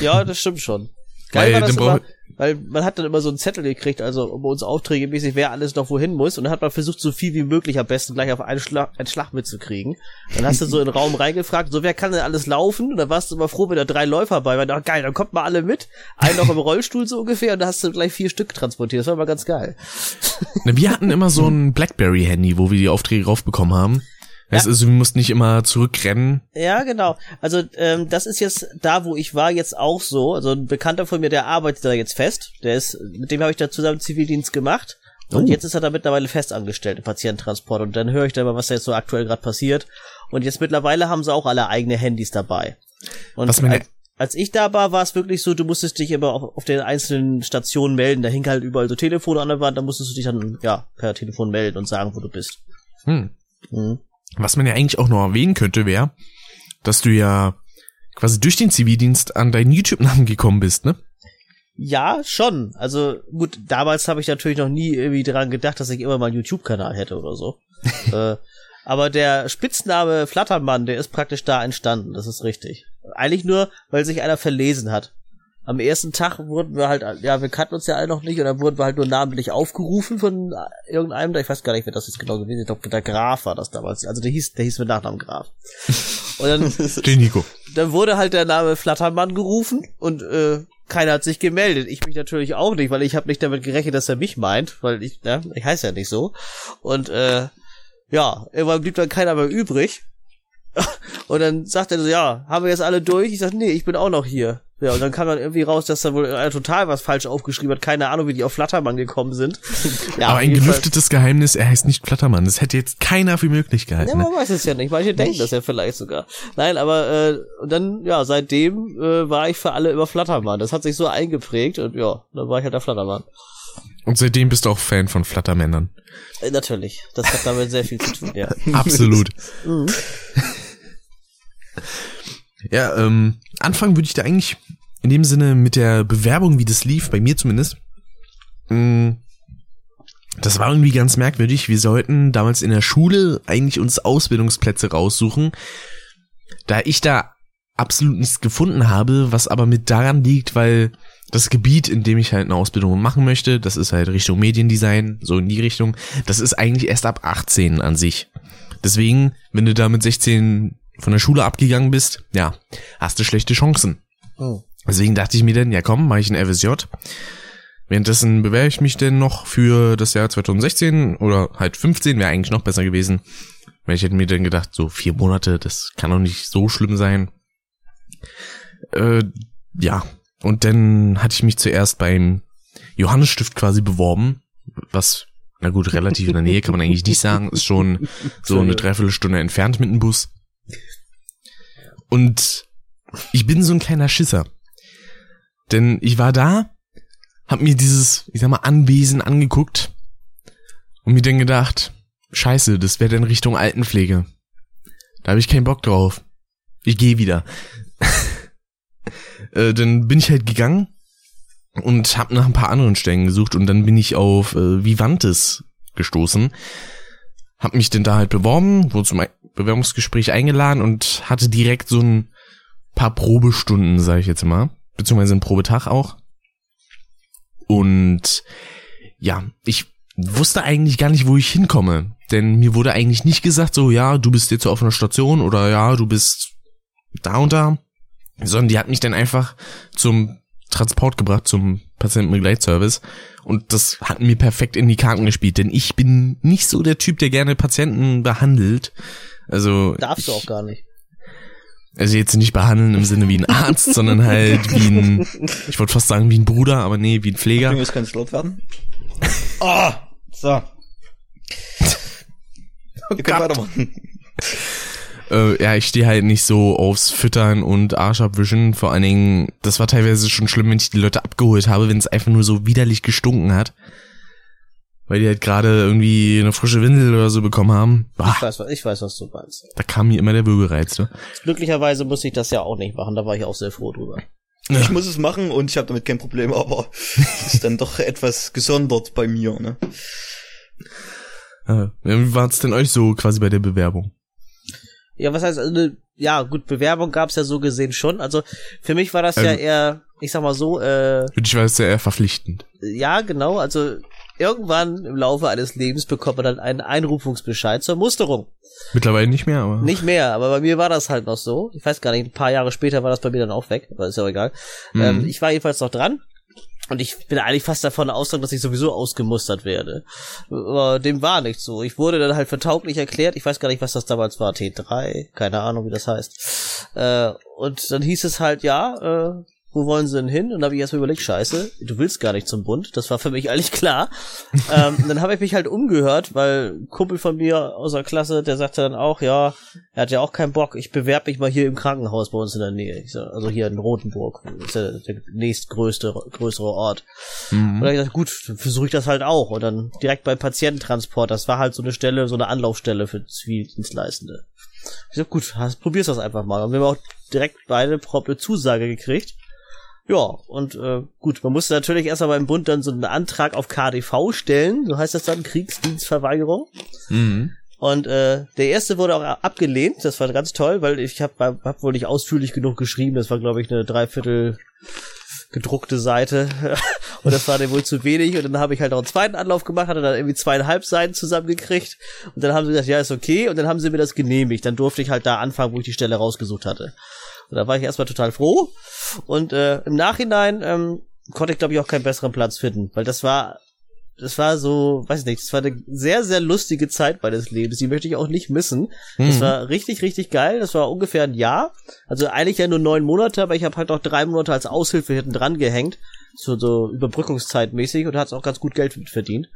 Ja, das stimmt schon. Weil Geil war das immer, weil man hat dann immer so einen Zettel gekriegt, also um uns Aufträge mäßig, wer alles noch wohin muss. Und dann hat man versucht, so viel wie möglich am besten gleich auf einen Schlag, einen Schlag mitzukriegen. Dann hast du so in den Raum reingefragt, so wer kann denn alles laufen? Und dann warst du immer froh, wenn da drei Läufer bei waren. Ah, geil, dann kommt mal alle mit. Einen noch im Rollstuhl so ungefähr und da hast du gleich vier Stück transportiert. Das war immer ganz geil. Wir hatten immer so ein Blackberry-Handy, wo wir die Aufträge raufbekommen haben. Heißt also, wir mussten nicht immer zurückrennen. Ja, genau. Also ähm, das ist jetzt da, wo ich war, jetzt auch so. Also ein Bekannter von mir, der arbeitet da jetzt fest. Der ist, mit dem habe ich da zusammen Zivildienst gemacht. Und Oh. jetzt ist er da mittlerweile fest angestellt im Patiententransport. Und dann höre ich da mal, was da jetzt so aktuell gerade passiert. Und jetzt mittlerweile haben sie auch alle eigene Handys dabei. Und Was meine- als, ich da war, war es wirklich so, du musstest dich immer auf, auf den einzelnen Stationen melden. Da hing halt überall so Telefone an der Wand. Da musstest du dich dann ja per Telefon melden und sagen, wo du bist. Hm. Mhm. Was man ja eigentlich auch noch erwähnen könnte, wäre, dass du ja quasi durch den Zivildienst an deinen YouTube-Namen gekommen bist, ne? Ja, schon. Also gut, damals habe ich natürlich noch nie irgendwie dran gedacht, dass ich immer mal einen YouTube-Kanal hätte oder so. äh, aber der Spitzname Flattermann, der ist praktisch da entstanden, das ist richtig. Eigentlich nur, weil sich einer verlesen hat. Am ersten Tag wurden wir halt, ja, wir kannten uns ja alle noch nicht und dann wurden wir halt nur namentlich aufgerufen von irgendeinem, da ich weiß gar nicht, wer das jetzt genau gewesen ist. Ich glaube, der Graf war das damals. Also der hieß, der hieß mit Nachnamen Graf. Und dann Den Nico. dann wurde halt der Name Flattermann gerufen und äh, keiner hat sich gemeldet. Ich mich natürlich auch nicht, weil ich habe nicht damit gerechnet, dass er mich meint, weil ich, ne, ich heiße ja nicht so. Und äh, ja, irgendwann blieb dann keiner mehr übrig. Und dann sagt er so, ja, haben wir jetzt alle durch? Ich sag, nee, ich bin auch noch hier. Ja, und dann kam dann irgendwie raus, dass da wohl einer total was falsch aufgeschrieben hat. Keine Ahnung, wie die auf Flattermann gekommen sind. Ja, Aber ein jeden Fall- gelüftetes Geheimnis, er heißt nicht Flattermann. Das hätte jetzt keiner für möglich Ja, gehalten. Ne? man weiß es ja nicht. Manche denken das ja vielleicht sogar. Nein, aber äh, und dann, ja, seitdem äh, war ich für alle immer Flattermann. Das hat sich so eingeprägt und ja, dann war ich halt der Flattermann. Und seitdem bist du auch Fan von Flattermännern. Äh, natürlich. Das hat damit sehr viel zu tun, ja. Absolut. Mhm. Ja, ähm, anfangen würde ich da eigentlich in dem Sinne mit der Bewerbung, wie das lief, bei mir zumindest. Mm, Das war irgendwie ganz merkwürdig. Wir sollten damals in der Schule eigentlich uns Ausbildungsplätze raussuchen. Da ich da absolut nichts gefunden habe, was aber mit daran liegt, weil das Gebiet, in dem ich halt eine Ausbildung machen möchte, das ist halt Richtung Mediendesign, so in die Richtung, das ist eigentlich erst ab 18 an sich. Deswegen, wenn du da mit 16 von der Schule abgegangen bist, ja, hast du schlechte Chancen. Oh. Deswegen dachte ich mir dann, ja komm, mache ich ein FSJ. Währenddessen bewerbe ich mich denn noch für das Jahr 2016 oder halt 15, wäre eigentlich noch besser gewesen. Weil ich hätte mir dann gedacht, so vier Monate, das kann doch nicht so schlimm sein. Äh, ja, und dann hatte ich mich zuerst beim Johannesstift quasi beworben, was na gut, relativ in der Nähe kann man eigentlich nicht sagen, ist schon so eine Dreiviertelstunde entfernt mit dem Bus. Und ich bin so ein kleiner Schisser. Denn ich war da, hab mir dieses, ich sag mal, Anwesen angeguckt und mir dann gedacht, scheiße, das wäre dann Richtung Altenpflege. Da habe ich keinen Bock drauf. Ich gehe wieder. äh, dann bin ich halt gegangen und hab nach ein paar anderen Stellen gesucht und dann bin ich auf äh, Vivantes gestoßen. Hab mich denn da halt beworben, wurde zum Bewerbungsgespräch eingeladen und hatte direkt so ein paar Probestunden, sage ich jetzt mal, beziehungsweise einen Probetag auch. Und ja, ich wusste eigentlich gar nicht, wo ich hinkomme, denn mir wurde eigentlich nicht gesagt, so ja, du bist jetzt auf einer Station oder ja, du bist da und da, sondern die hat mich dann einfach zum Transport gebracht, zum Patientenbegleitservice und das hat mir perfekt in die Karten gespielt, denn ich bin nicht so der Typ, der gerne Patienten behandelt. Also Darfst du auch gar nicht. Also jetzt nicht behandeln im Sinne wie ein Arzt, sondern halt wie ein, ich wollte fast sagen wie ein Bruder, aber nee, wie ein Pfleger. Es kann laut werden. Ah, so. Ihr könnt weitermachen. Äh, ja, ich stehe halt nicht so aufs Füttern und Arsch abwischen. Vor allen Dingen, das war teilweise schon schlimm, wenn ich die Leute abgeholt habe, wenn es einfach nur so widerlich gestunken hat. Weil die halt gerade irgendwie eine frische Windel oder so bekommen haben. Ich weiß, was- ich weiß, was du meinst. da kam mir immer der Würgereiz, ne? Glücklicherweise musste ich das ja auch nicht machen, da war ich auch sehr froh drüber. Ich muss es machen und ich habe damit kein Problem, aber es ist dann doch etwas gesondert bei mir, ne? Wie war es denn euch so quasi bei der Bewerbung? Ja, was heißt, also, ja, gut, Bewerbung gab's ja so gesehen schon. Also für mich war das ja Ähm. eher, ich sag mal so, äh, Für dich war es ja eher verpflichtend. ja, genau, also irgendwann im Laufe eines Lebens bekommt man dann einen Einrufungsbescheid zur Musterung. Mittlerweile nicht mehr, aber. Nicht mehr, aber bei mir war das halt noch so. Ich weiß gar nicht, ein paar Jahre später war das bei mir dann auch weg, aber ist ja auch egal. Mhm. Ähm, ich war jedenfalls noch dran. Und ich bin eigentlich fast davon ausgegangen, dass ich sowieso ausgemustert werde. Aber dem war nicht so. Ich wurde dann halt für tauglich erklärt. Ich weiß gar nicht, was das damals war. T3, keine Ahnung, wie das heißt. Äh, und dann hieß es halt, ja, äh, wo wollen sie denn hin? Und da habe ich erstmal überlegt, scheiße, du willst gar nicht zum Bund. Das war für mich eigentlich klar. ähm, dann habe ich mich halt umgehört, weil ein Kumpel von mir aus der Klasse, der sagte dann auch, ja, er hat ja auch keinen Bock, ich bewerbe mich mal hier im Krankenhaus bei uns in der Nähe. Sag, also hier in Rotenburg. Das ist ja der nächstgrößte größere Ort. Und dann hab ich gesagt, gut, versuche ich das halt auch. Und dann direkt beim Patiententransport, das war halt so eine Stelle, so eine Anlaufstelle für Zivildienstleistende. Ich sag, gut, hast, probier's das einfach mal. Und wir haben auch direkt beide prompte Zusage gekriegt. Ja, und äh, gut, man musste natürlich erst mal beim Bund dann so einen Antrag auf KDV stellen, so heißt das dann, Kriegsdienstverweigerung. Mhm. Und äh, der erste wurde auch abgelehnt, das war ganz toll, weil ich habe hab wohl nicht ausführlich genug geschrieben, das war glaube ich eine Dreiviertel gedruckte Seite. Und das war dem wohl zu wenig. Und dann habe ich halt auch einen zweiten Anlauf gemacht, hatte dann irgendwie zweieinhalb Seiten zusammengekriegt. Und dann haben sie gesagt, ja ist okay. Und dann haben sie mir das genehmigt, dann durfte ich halt da anfangen, wo ich die Stelle rausgesucht hatte. Und da war ich erstmal total froh und äh, im Nachhinein ähm, konnte ich glaube ich auch keinen besseren Platz finden, weil das war das war so, weiß nicht, das war eine sehr, sehr lustige Zeit meines Lebens. Die möchte ich auch nicht missen. Das war richtig, richtig geil. Das war ungefähr ein Jahr. Also eigentlich ja nur neun Monate, aber ich habe halt noch drei Monate als Aushilfe hinten dran gehängt. So, so Überbrückungszeitmäßig und hat auch ganz gut Geld verdient.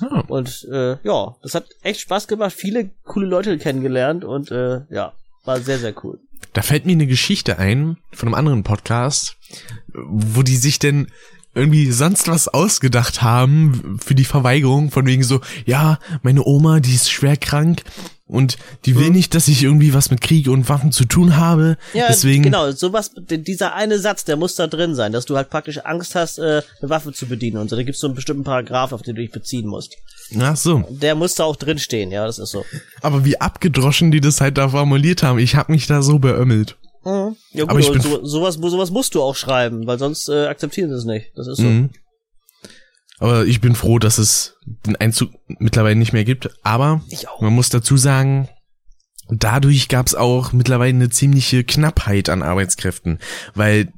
Ah. Und äh, ja, das hat echt Spaß gemacht. Viele coole Leute kennengelernt und äh, ja, war sehr, sehr cool. Da fällt mir eine Geschichte ein von einem anderen Podcast, wo die sich denn irgendwie sonst was ausgedacht haben für die Verweigerung, von wegen so, ja, meine Oma, die ist schwer krank und die will nicht, dass ich irgendwie was mit Krieg und Waffen zu tun habe. Ja, Deswegen, genau, sowas, dieser eine Satz, der muss da drin sein, dass du halt praktisch Angst hast, äh, eine Waffe zu bedienen und so. Da gibt's so einen bestimmten Paragraph, auf den du dich beziehen musst. ach so. Der muss da auch drin stehen, ja, das ist so. Aber wie abgedroschen die das halt da formuliert haben, ich hab mich da so beömmelt. Mhm. Ja gut, Aber ich bin- so, sowas, sowas musst du auch schreiben, weil sonst äh, akzeptieren sie es nicht. Das ist so. Mhm. Aber ich bin froh, dass es den Einzug mittlerweile nicht mehr gibt. Aber man muss dazu sagen, dadurch gab es auch mittlerweile eine ziemliche Knappheit an Arbeitskräften, weil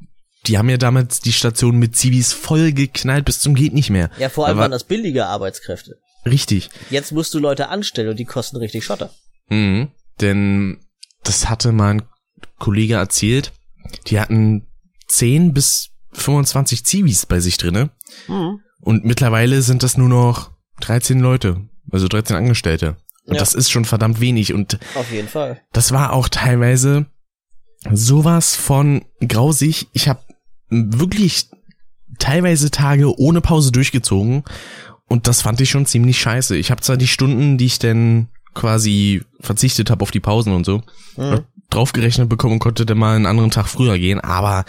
die haben ja damals die Station mit Zivis voll geknallt bis zum geht nicht mehr. Ja, vor allem war- waren das billige Arbeitskräfte. Richtig. Jetzt musst du Leute anstellen und die kosten richtig Schotter. Mhm. Denn das hatte mal ein Kollege erzählt, die hatten 10 bis 25 Zivis bei sich drinne. Mhm. Und mittlerweile sind das nur noch 13 Leute, also 13 Angestellte. Und Ja. das ist schon verdammt wenig. Und Auf jeden Fall. das war auch teilweise sowas von grausig. Ich habe wirklich teilweise Tage ohne Pause durchgezogen und das fand ich schon ziemlich scheiße. Ich habe zwar die Stunden, die ich denn quasi verzichtet habe auf die Pausen und so, Mhm. draufgerechnet bekommen und konnte dann mal einen anderen Tag früher gehen, aber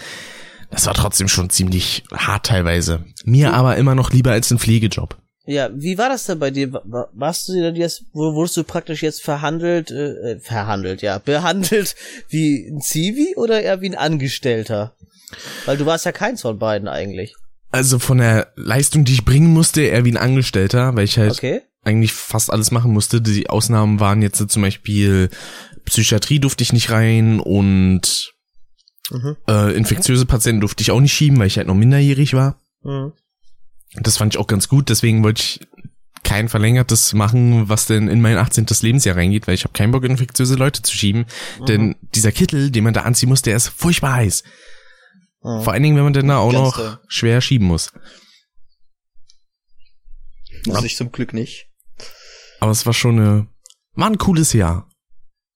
das war trotzdem schon ziemlich hart teilweise. Mir aber immer noch lieber als ein Pflegejob. Ja, wie war das denn bei dir? Wa- wa- Warst du denn jetzt, wo- wurdest du praktisch jetzt verhandelt, äh, äh, verhandelt, ja, behandelt wie ein Zivi oder eher wie ein Angestellter? Weil du warst ja keins von beiden eigentlich. Also von der Leistung, die ich bringen musste, eher wie ein Angestellter, weil ich halt Okay. eigentlich fast alles machen musste. Die Ausnahmen waren jetzt zum Beispiel Psychiatrie durfte ich nicht rein und Mhm. äh, infektiöse Patienten durfte ich auch nicht schieben, weil ich halt noch minderjährig war. Mhm. Das fand ich auch ganz gut, deswegen wollte ich kein verlängertes machen, was denn in mein 18. Lebensjahr reingeht, weil ich habe keinen Bock, infektiöse Leute zu schieben. Denn dieser Kittel, den man da anziehen muss, der ist furchtbar heiß. Mhm. Vor allen Dingen, wenn man dann da auch noch schwer schieben muss. Muss ich zum Glück nicht. Aber es war schon eine, war ein cooles Jahr.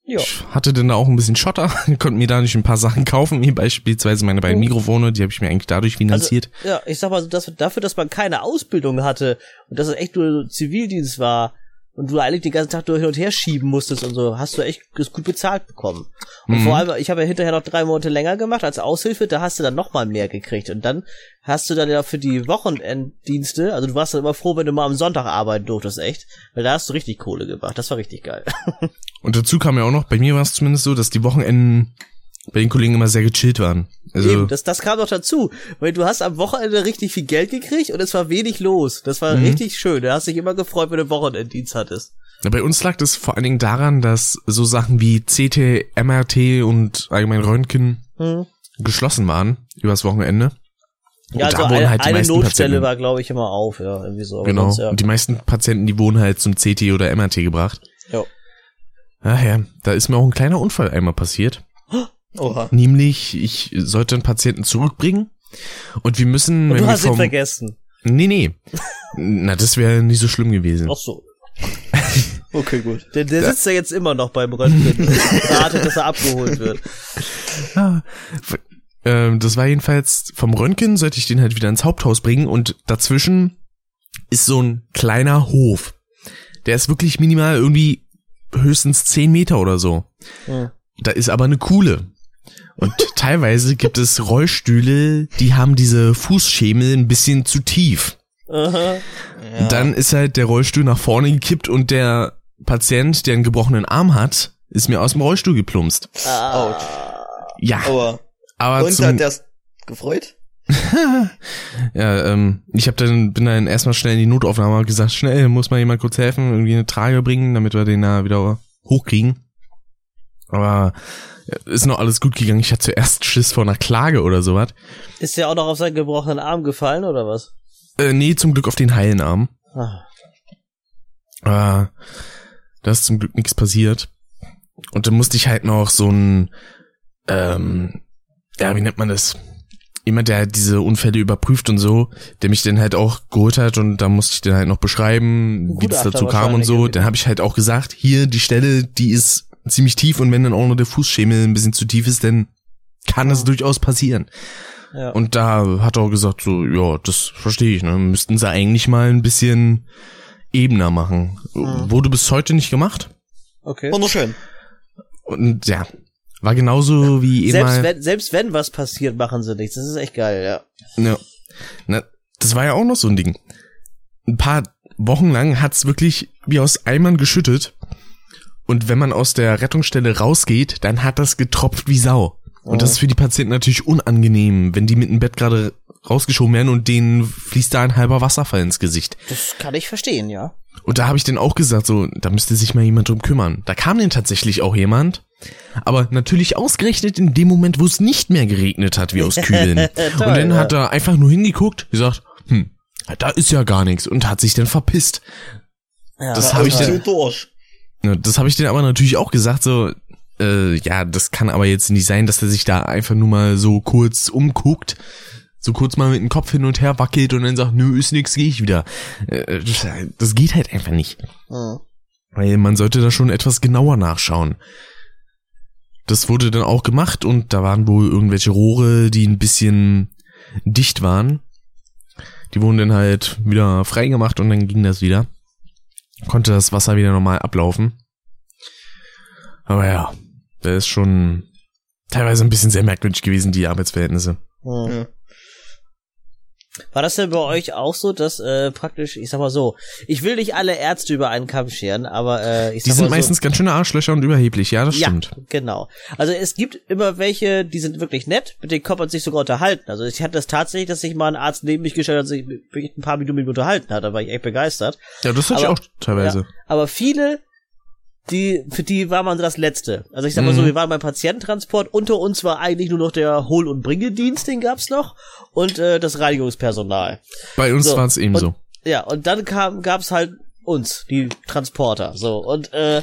Ja. Ich hatte dann da auch ein bisschen Schotter, konnte mir da nicht ein paar Sachen kaufen, wie beispielsweise meine beiden Oh. Mikrofone, die habe ich mir eigentlich dadurch finanziert. Ja, ich sag mal, so, dass, dafür, dass man keine Ausbildung hatte und dass es echt nur Zivildienst war und du eigentlich den ganzen Tag hin und her schieben musstest und so, hast du echt das gut bezahlt bekommen. Und Mhm. vor allem, ich habe ja hinterher noch drei Monate länger gemacht als Aushilfe, da hast du dann noch mal mehr gekriegt und dann hast du dann ja für die Wochenenddienste, also du warst dann immer froh, wenn du mal am Sonntag arbeiten durftest, echt, weil da hast du richtig Kohle gemacht, das war richtig geil. Und dazu kam ja auch noch, bei mir war es zumindest so, dass die Wochenenden bei den Kollegen immer sehr gechillt waren. Also, Eben, das, das kam doch dazu, weil du hast am Wochenende richtig viel Geld gekriegt und es war wenig los. Das war Mhm. richtig schön. Da hast dich immer gefreut, wenn du Wochenenddienst hattest. Bei uns lag das vor allen Dingen daran, dass so Sachen wie CT, MRT und allgemein Röntgen Hm. geschlossen waren übers Wochenende. Und Ja, also da wurden eine, halt die eine Notstelle Patienten, war, glaube ich, immer auf, ja, irgendwie so. Genau. sonst, ja. Und die meisten Patienten, die wurden halt zum CT oder MRT gebracht. Ja. Ach ja, da ist mir auch ein kleiner Unfall einmal passiert. Oha. Nämlich, ich sollte einen Patienten zurückbringen und wir müssen, Und du hast ihn vom, vergessen. nee, nee. Na, das wäre nicht so schlimm gewesen. Ach so. Okay, gut. Der, der sitzt ja jetzt immer noch beim Röntgen. und wartet, dass er abgeholt wird. Ah, f- ähm, das war jedenfalls vom Röntgen, sollte ich den halt wieder ins Haupthaus bringen und dazwischen ist so ein kleiner Hof. Der ist wirklich minimal irgendwie höchstens 10 Meter oder so. Hm. Da ist aber eine Kuhle. Und teilweise gibt es Rollstühle, die haben diese Fußschemel ein bisschen zu tief. Aha. Ja. Dann ist halt der Rollstuhl nach vorne gekippt und der Patient, der einen gebrochenen Arm hat, ist mir aus dem Rollstuhl geplumpst. Ah. Ja, Aber, aber und zum, hat der's gefreut? Ja, ähm, ich hab dann, bin dann erstmal schnell in die Notaufnahme und gesagt, schnell, muss mal jemand kurz helfen, irgendwie eine Trage bringen, damit wir den da wieder hochkriegen. Aber ja, ist noch alles gut gegangen. Ich hatte zuerst Schiss vor einer Klage oder sowas. Ist der auch noch auf seinen gebrochenen Arm gefallen, oder was? Äh, nee, zum Glück auf den heilen Arm. Ah. Aber da ist zum Glück nichts passiert. Und dann musste ich halt noch so ein, ähm, ja, wie nennt man das? Jemand, der halt diese Unfälle überprüft und so, der mich dann halt auch geholt hat und da musste ich dann halt noch beschreiben, wie das dazu kam und so. Dann habe ich halt auch gesagt, hier die Stelle, die ist ziemlich tief und wenn dann auch noch der Fußschemel ein bisschen zu tief ist, dann kann das durchaus passieren. Ja. Und da hat er auch gesagt, so, ja, das verstehe ich, ne? Müssten sie eigentlich mal ein bisschen ebener machen. Mhm. Wurde bis heute nicht gemacht. okay. Wunderschön. Und ja, war genauso wie Selbst immer. wenn, selbst wenn was passiert, machen sie nichts. Das ist echt geil, ja. Ja. Na, das war ja auch noch so ein Ding. Ein paar Wochen lang hat's wirklich wie aus Eimern geschüttet. Und wenn man aus der Rettungsstelle rausgeht, dann hat das getropft wie Sau. Und das ist für die Patienten natürlich unangenehm, wenn die mit dem Bett gerade rausgeschoben werden und denen fließt da ein halber Wasserfall ins Gesicht. Das kann ich verstehen, ja. Und da habe ich dann auch gesagt, so, da müsste sich mal jemand drum kümmern. Da kam dann tatsächlich auch jemand, aber natürlich ausgerechnet in dem Moment, wo es nicht mehr geregnet hat, wie aus Kühlen. Und dann hat er einfach nur hingeguckt, gesagt, hm, da ist ja gar nichts und hat sich dann verpisst. ja Das aber- hab ich denn- durch. Ja, Das habe ich dann aber natürlich auch gesagt, so, äh, ja, das kann aber jetzt nicht sein, dass er sich da einfach nur mal so kurz umguckt, so kurz mal mit dem Kopf hin und her wackelt und dann sagt, nö, ist nix, gehe ich wieder. Äh, Das, das geht halt einfach nicht. Mhm. Weil man sollte da schon etwas genauer nachschauen. Das wurde dann auch gemacht und da waren wohl irgendwelche Rohre, die ein bisschen dicht waren. Die wurden dann halt wieder freigemacht und dann ging das wieder. Konnte das Wasser wieder normal ablaufen. Aber ja, das ist schon teilweise ein bisschen sehr merkwürdig gewesen, die Arbeitsverhältnisse. Ja. War das denn bei euch auch so, dass äh, praktisch, ich sag mal so, ich will nicht alle Ärzte über einen Kamm scheren, aber äh, ich Die sag sind mal so, meistens ganz schöne Arschlöcher und überheblich, ja, das ja, stimmt. genau. Also es gibt immer welche, die sind wirklich nett, mit denen kann man sich sogar unterhalten. Also ich hatte das tatsächlich, dass sich mal ein Arzt neben mich gestellt hat und sich ein paar Minuten mit mir unterhalten hat, da war ich echt begeistert. Ja, das hatte ich Aber- auch teilweise. Ja, aber viele, die, für die war man so das Letzte. Also ich sag mal so, Mhm. wir waren beim Patiententransport, unter uns war eigentlich nur noch der Hol- und Bringedienst, den gab's noch, und äh, das Reinigungspersonal. Bei uns So, war es und- ebenso. Ja, und dann kam, gab's halt uns, die Transporter, so, und äh,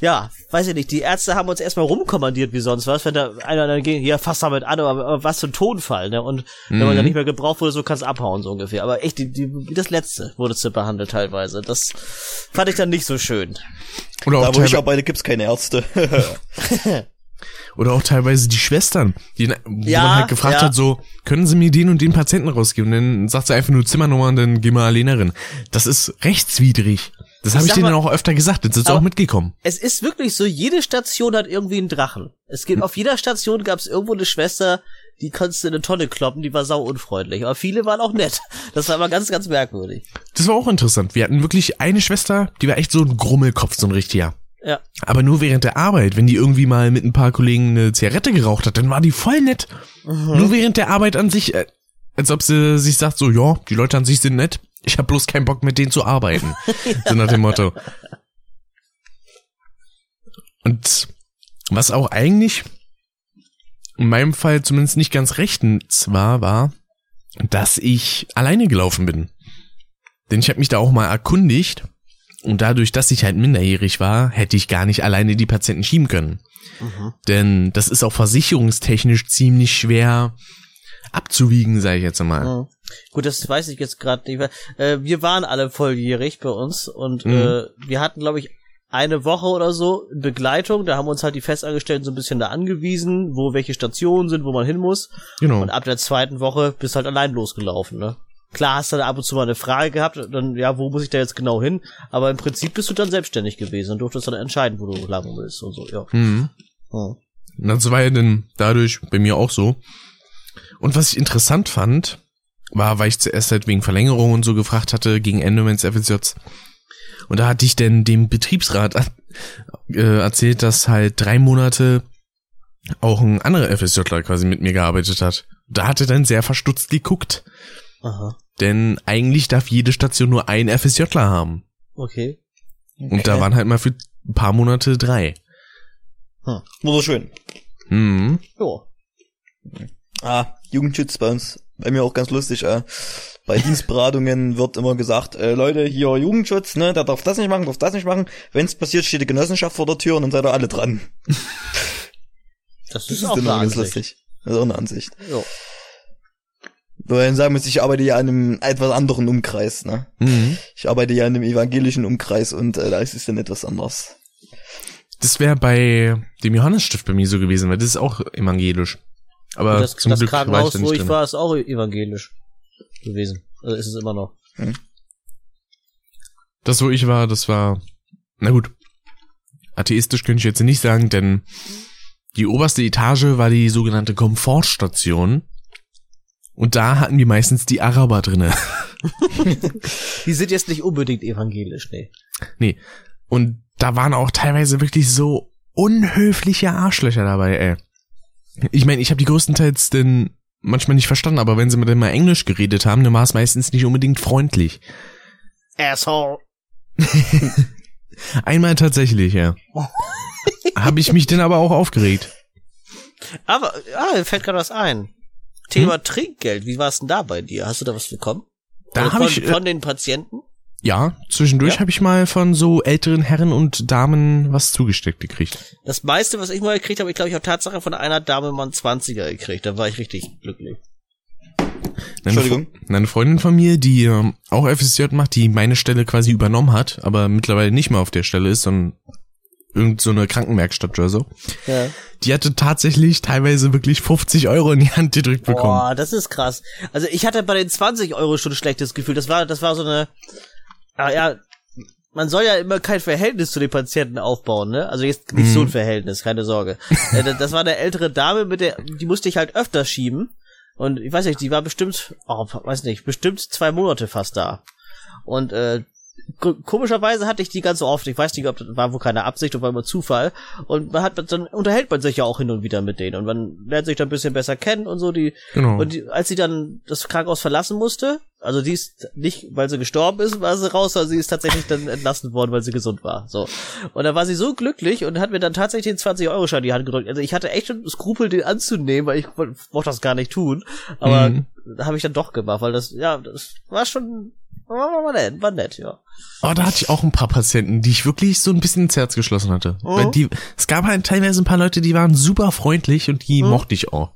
ja, weiß ich nicht, die Ärzte haben uns erstmal rumkommandiert wie sonst was, wenn da einer dann ging, ja, fass damit an, aber, aber was für ein Tonfall, ne, und wenn man Mhm. dann nicht mehr gebraucht wurde, so kannst abhauen, so ungefähr, aber echt, die, die, wie das Letzte wurdest du behandelt teilweise, das fand ich dann nicht so schön. Oder Da auch, wo ich arbeite, gibt's keine Ärzte. oder auch teilweise die Schwestern, die, wo Ja, man halt gefragt ja. hat, so, können Sie mir den und den Patienten rausgeben? Und dann sagt sie einfach nur Zimmernummer und dann geh mal alleine rein. Das ist rechtswidrig. Das habe ich sag denen mal- auch öfter gesagt, jetzt sind sie Aber- auch mitgekommen. Es ist wirklich so, jede Station hat irgendwie einen Drachen. Es gibt, auf jeder Station gab es irgendwo eine Schwester, die konntest du in eine Tonne kloppen, die war sau unfreundlich. Aber viele waren auch nett. Das war immer ganz, ganz merkwürdig. Das war auch interessant. Wir hatten wirklich eine Schwester, die war echt so ein Grummelkopf, so ein richtiger. Ja. Aber nur während der Arbeit, wenn die irgendwie mal mit ein paar Kollegen eine Zigarette geraucht hat, dann war die voll nett. Nur während der Arbeit an sich, äh, als ob sie sich sagt, so, ja, die Leute an sich sind nett. Ich habe bloß keinen Bock, mit denen zu arbeiten. So nach dem Motto. Und was auch eigentlich in meinem Fall zumindest nicht ganz rechtens war, war, dass ich alleine gelaufen bin. Denn ich habe mich da auch mal erkundigt und dadurch, dass ich halt minderjährig war, hätte ich gar nicht alleine die Patienten schieben können. Denn das ist auch versicherungstechnisch ziemlich schwer abzuwiegen, sage ich jetzt mal. Mhm. Gut, das weiß ich jetzt gerade nicht mehr. Äh, wir waren alle volljährig bei uns und Mhm. äh, wir hatten, glaube ich, eine Woche oder so Begleitung. Da haben uns halt die Festangestellten so ein bisschen da angewiesen, wo welche Stationen sind, wo man hin muss. Genau. Und ab der zweiten Woche bist halt allein losgelaufen, ne? Klar hast du da ab und zu mal eine Frage gehabt, dann, ja, wo muss ich da jetzt genau hin? Aber im Prinzip bist du dann selbstständig gewesen und durftest dann entscheiden, wo du lang willst und so, ja. Mhm. Hm. Das war ja dann dadurch bei mir auch so. Und was ich interessant fand, war, weil ich zuerst halt wegen Verlängerung und so gefragt hatte, gegen Ende meines FSJs. Und da hatte ich denn dem Betriebsrat äh, erzählt, dass halt drei Monate auch ein anderer FSJler quasi mit mir gearbeitet hat. Da hatte dann sehr verstutzt geguckt. Aha. Denn eigentlich darf jede Station nur ein FSJler haben. Okay. Und da waren halt mal für ein paar Monate drei. Wunderschön. Mhm. Jo. Ah, Jugendschutz bei uns, bei mir auch ganz lustig. Äh, bei Dienstberatungen wird immer gesagt, äh, Leute, hier Jugendschutz, ne, der darf das nicht machen, darf das nicht machen. Wenn's passiert, steht die Genossenschaft vor der Tür und dann seid ihr alle dran. Das Das ist, auch dann eine immer ganz Ansicht. lustig. Das ist auch eine Ansicht. Jo. Weil sagen muss, ich arbeite ja in einem etwas anderen Umkreis, ne. Mhm. Ich arbeite ja in einem evangelischen Umkreis und äh, da ist es dann etwas anders. Das wäre bei dem Johannesstift bei mir so gewesen, weil das ist auch evangelisch. Aber das zum das Glück war ich Krankenhaus, da wo ich drin. war, ist auch evangelisch gewesen. Also ist es immer noch. Das, wo ich war, das war, na gut, atheistisch könnte ich jetzt nicht sagen, denn die oberste Etage war die sogenannte Komfortstation. Und da hatten die meistens die Araber drinne. Die sind jetzt nicht unbedingt evangelisch, nee. nee. Und da waren auch teilweise wirklich so unhöfliche Arschlöcher dabei, ey. Ich meine, ich habe die größtenteils denn manchmal nicht verstanden, aber wenn sie mit dem mal Englisch geredet haben, dann war es meistens nicht unbedingt freundlich. Asshole. Einmal tatsächlich, ja. habe ich mich denn aber auch aufgeregt. Aber, ah, mir fällt gerade was ein. Thema Hm? Trinkgeld, wie war es denn da bei dir? Hast du da was bekommen? Da habe ich äh, von den Patienten? Ja, zwischendurch Ja? habe ich mal von so älteren Herren und Damen was zugesteckt gekriegt. Das meiste, was ich mal gekriegt habe, ich glaube, ich habe Tatsache von einer Dame mal einen 20er gekriegt. Da war ich richtig glücklich. Eine, Entschuldigung. Eine Freundin von mir, die ähm, auch FSJ macht, die meine Stelle quasi übernommen hat, aber mittlerweile nicht mehr auf der Stelle ist, sondern irgend so eine Krankenwerkstatt oder so. Ja. Die hatte tatsächlich teilweise wirklich 50 Euro in die Hand gedrückt bekommen. Boah, das ist krass. Also ich hatte bei den 20 Euro schon ein schlechtes Gefühl. Das war, das war so eine, ah, ja, man soll ja immer kein Verhältnis zu den Patienten aufbauen, ne? Also jetzt nicht so ein Verhältnis, keine Sorge. Äh, das- war eine ältere Dame, mit der, die musste ich halt öfter schieben. Und ich weiß nicht, die war bestimmt, oh, weiß nicht, bestimmt zwei Monate fast da. Und äh, komischerweise hatte ich die ganz oft. Ich weiß nicht, ob das war wohl keine Absicht oder war immer Zufall. Und man hat dann unterhält man sich ja auch hin und wieder mit denen und man lernt sich dann ein bisschen besser kennen und so. Die Genau. und die, als sie dann das Krankenhaus verlassen musste, also die ist nicht, weil sie gestorben ist, war sie raus, sondern sie ist tatsächlich dann entlassen worden, weil sie gesund war. So. Und da war sie so glücklich und hat mir dann tatsächlich den 20-Euro-Schein in die Hand gedrückt. Also ich hatte echt schon Skrupel, den anzunehmen, weil ich woll- wollte das gar nicht tun. Aber Mhm. habe ich dann doch gemacht, weil das, ja, das war schon, war, nett, war nett, ja. Oh, da hatte ich auch ein paar Patienten, die ich wirklich so ein bisschen ins Herz geschlossen hatte. Mhm. Weil die, es gab halt teilweise ein paar Leute, die waren super freundlich und die Mhm. mochte ich auch.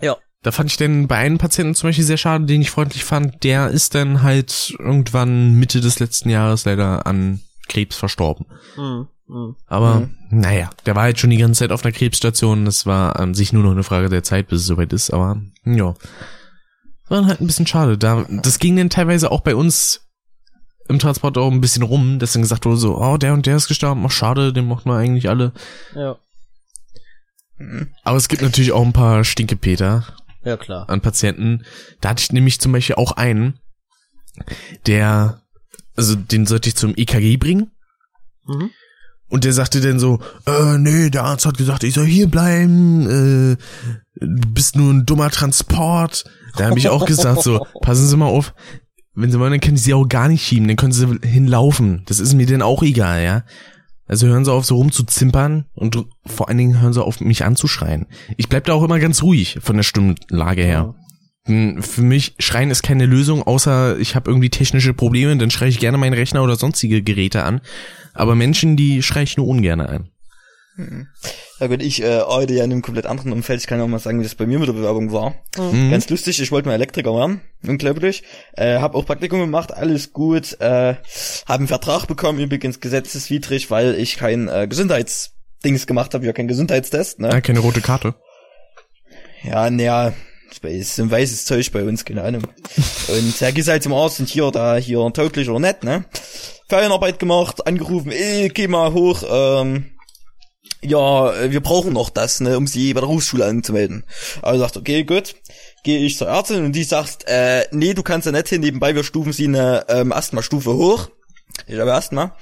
Ja. Da fand ich denn bei einem Patienten zum Beispiel sehr schade, den ich freundlich fand. Der ist dann halt irgendwann Mitte des letzten Jahres leider an Krebs verstorben. Hm, hm. Aber naja, der war halt schon die ganze Zeit auf einer Krebsstation. Das war an sich nur noch eine Frage der Zeit, bis es soweit ist. Aber ja, war dann halt ein bisschen schade. Da, das ging dann teilweise auch bei uns im Transport auch ein bisschen rum, dass dann gesagt wurde so, oh, der und der ist gestorben, ach schade, den mochten wir eigentlich alle. Ja. Aber es gibt natürlich auch ein paar Stinkepeter Ja, klar. an Patienten. Da hatte ich nämlich zum Beispiel auch einen, der, also den sollte ich zum EKG bringen. Mhm. Und der sagte dann so, äh, nee, der Arzt hat gesagt, ich soll hier bleiben, äh, du bist nur ein dummer Transport. Da habe ich auch gesagt so, passen Sie mal auf, wenn Sie wollen, dann können Sie auch gar nicht schieben, dann können Sie hinlaufen. Das ist mir denn auch egal, ja. Also hören Sie auf, so rumzuzimpern und vor allen Dingen hören Sie auf, mich anzuschreien. Ich bleib da auch immer ganz ruhig von der Stimmlage her. Hm, Für mich, Schreien ist keine Lösung, außer ich habe irgendwie technische Probleme, dann schreie ich gerne meinen Rechner oder sonstige Geräte an. Aber Menschen, die schreie ich nur ungern an. Ja gut, ich äh, arbeite ja in einem komplett anderen Umfeld. Ich kann auch mal sagen, wie das bei mir mit der Bewerbung war. Mhm. Ganz lustig, ich wollte mal Elektriker werden, unglaublich. Äh, hab auch Praktikum gemacht, alles gut. Äh, hab einen Vertrag bekommen, übrigens gesetzeswidrig, weil ich kein äh, Gesundheitsdings gemacht habe, ja kein Gesundheitstest. Ne? Ah, keine rote Karte. Ja, naja, ist ein weißes Zeug bei uns, keine Ahnung. Und er geht halt zum Arzt und hier, da, hier, tauglich oder nett, ne? Ferienarbeit gemacht, angerufen, ey, geh mal hoch, ähm, ja, äh, wir brauchen noch das, ne, um sie bei der Berufsschule anzumelden. Also sagt, okay, gut, gehe ich zur Ärztin und die sagt, äh, nee, du kannst ja nicht hin, nebenbei, wir stufen sie eine ähm, Asthma-Stufe hoch. Ich habe Asthma.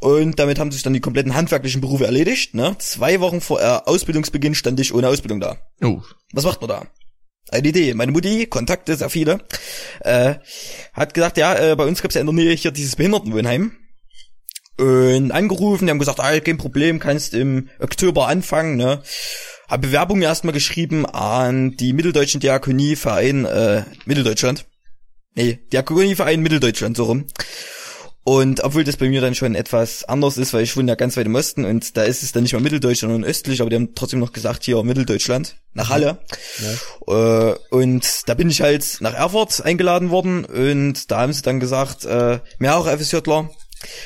Und damit haben sich dann die kompletten handwerklichen Berufe erledigt, ne? Zwei Wochen vor äh, Ausbildungsbeginn stand ich ohne Ausbildung da. Oh. Was macht man da? Eine Idee. Meine Mutti, Kontakte, sehr viele, äh, hat gesagt, ja, äh, bei uns gibt's ja in der Nähe hier dieses Behindertenwohnheim. Und angerufen, die haben gesagt, ah, kein Problem, kannst im Oktober anfangen, ne? Hab Bewerbung erstmal geschrieben an die Mitteldeutschen Diakonieverein, äh, Mitteldeutschland. Nee, Diakonieverein Mitteldeutschland, so rum. Und obwohl das bei mir dann schon etwas anders ist, weil ich wohne ja ganz weit im Osten und da ist es dann nicht mehr Mitteldeutschland, sondern östlich, aber die haben trotzdem noch gesagt, hier Mitteldeutschland, nach Halle. Äh, und da bin ich halt nach Erfurt eingeladen worden und da haben sie dann gesagt, äh, mehrere FSJler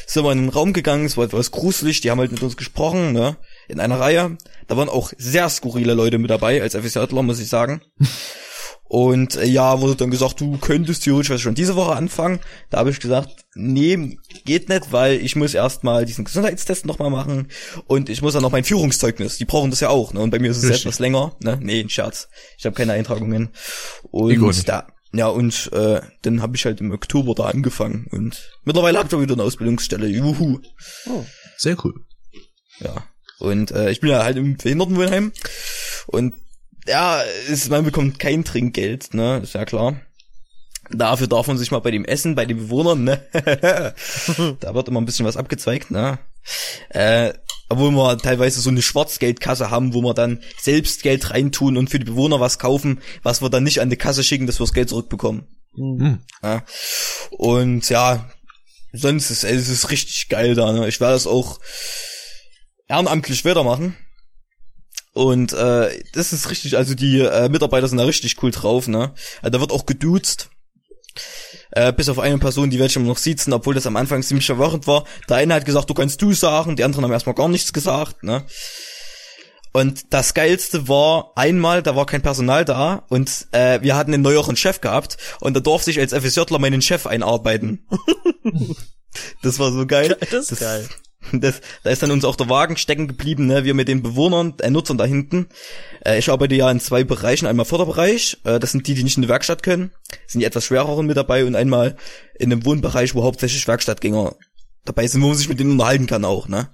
sind wir in den Raum gegangen, es war etwas gruselig, die haben halt mit uns gesprochen, ne, in einer Reihe. Da waren auch sehr skurrile Leute mit dabei, als FSJler, muss ich sagen. Und äh, ja, wurde dann gesagt, du könntest theoretisch was schon diese Woche anfangen. Da habe ich gesagt, nee, geht nicht, weil ich muss erstmal diesen Gesundheitstest nochmal machen und ich muss dann noch mein Führungszeugnis. Die brauchen das ja auch, ne? Und bei mir ist es Richtig. etwas länger, ne? Nee, ein Scherz. Ich habe keine Eintragungen. Und da, ja, und äh, dann habe ich halt im Oktober da angefangen und mittlerweile ich auch wieder eine Ausbildungsstelle. Juhu. Sehr cool. Ja. Und äh, ich bin ja halt im Behindertenwohnheim und ja, ist, man bekommt kein Trinkgeld, ne, ist ja klar. Dafür darf man sich mal bei dem Essen, bei den Bewohnern, ne, da wird immer ein bisschen was abgezweigt, ne. Äh, obwohl wir teilweise so eine Schwarzgeldkasse haben, wo wir dann selbst Geld reintun und für die Bewohner was kaufen, was wir dann nicht an die Kasse schicken, dass wir das Geld zurückbekommen. Hm. Ja. Und ja, sonst ist es ist richtig geil da. Ne? Ich werde das auch ehrenamtlich weitermachen. Und äh, das ist richtig, also die äh, Mitarbeiter sind da richtig cool drauf, ne? Also da wird auch geduzt. Äh, bis auf eine Person, die welche noch sitzen, obwohl das am Anfang ziemlich verwirrend war. Der eine hat gesagt, du kannst du sagen, die anderen haben erstmal gar nichts gesagt, ne? Und das Geilste war einmal, da war kein Personal da und äh, wir hatten einen neueren Chef gehabt und da durfte ich als FSJler meinen Chef einarbeiten. das war so geil. Das ist geil. Das, da ist dann uns auch der Wagen stecken geblieben, ne? wir mit den Bewohnern, äh, Nutzern da hinten. Äh, ich arbeite ja in zwei Bereichen, einmal Förderbereich, äh, das sind die, die nicht in die Werkstatt können, sind die etwas schwereren mit dabei und einmal in einem Wohnbereich, wo hauptsächlich Werkstattgänger dabei sind, wo man sich mit denen unterhalten kann auch, ne.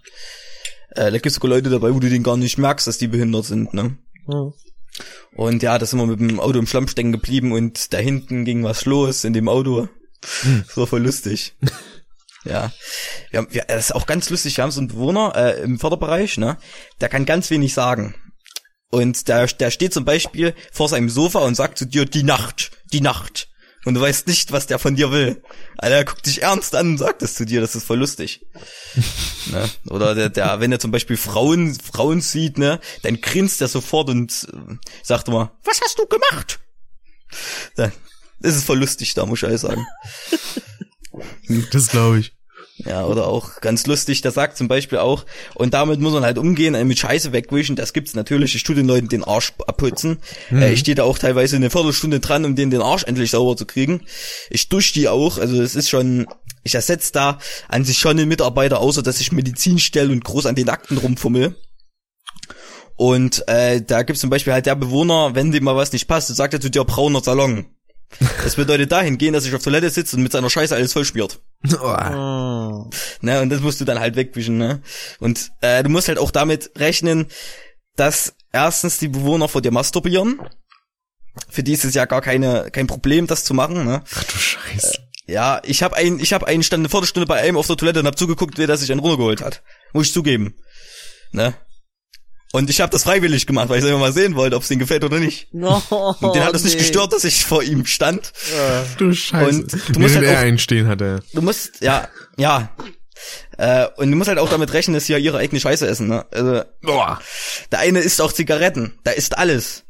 Äh, da gibt's sogar Leute dabei, wo du denen gar nicht merkst, dass die behindert sind, ne. Hm. Und ja, da sind wir mit dem Auto im Schlamm stecken geblieben und da hinten ging was los in dem Auto. Das war voll lustig. Ja. Wir haben, wir, das ist auch ganz lustig, wir haben so einen Bewohner äh, im Förderbereich, ne? Der kann ganz wenig sagen. Und der, der steht zum Beispiel vor seinem Sofa und sagt zu dir, die Nacht, die Nacht. Und du weißt nicht, was der von dir will. Alter, er guckt dich ernst an und sagt das zu dir, das ist voll lustig. ne? Oder der, der, wenn er zum Beispiel Frauen, Frauen sieht, ne, dann grinst er sofort und äh, sagt immer, was hast du gemacht? Da, das ist voll lustig da, muss ich ehrlich sagen. Das glaube ich. Ja, oder auch ganz lustig, der sagt zum Beispiel auch, und damit muss man halt umgehen, äh, mit Scheiße wegwischen, das gibt's natürlich, ich tue den Leuten den Arsch abputzen. Äh, ich stehe da auch teilweise eine Viertelstunde dran, um denen den Arsch endlich sauber zu kriegen. Ich dusche die auch, also es ist schon, ich ersetze da an sich schon einen Mitarbeiter, außer dass ich Medizin stelle und groß an den Akten rumfummel. Und äh, da gibt's zum Beispiel halt der Bewohner, wenn dem mal was nicht passt, sagt er zu dir brauner Salon. Das bedeutet dahingehend, dass ich auf Toilette sitze und mit seiner Scheiße alles vollspielt. Oh. Hm. Ne, und das musst du dann halt wegwischen, ne? Und äh, du musst halt auch damit rechnen, dass erstens die Bewohner vor dir masturbieren. Für die ist es ja gar keine kein Problem, das zu machen, ne? Ach du Scheiße. Ja, ich habe einen, ich habe einen stand eine Viertelstunde bei einem auf der Toilette und hab zugeguckt, wer der sich einen runtergeholt hat. Muss ich zugeben. Ne? Und ich habe das freiwillig gemacht, weil ich einfach mal sehen wollte, ob es ihm gefällt oder nicht. No, Und den hat es nicht gestört, dass ich vor ihm stand. Du Scheiße. Und du musst halt er auch- einstehen hat er. Du musst, ja, ja. Äh, und du musst halt auch damit rechnen, dass sie ja ihre eigene Scheiße essen, ne? Also, Boah. Der eine isst auch Zigaretten, der isst alles.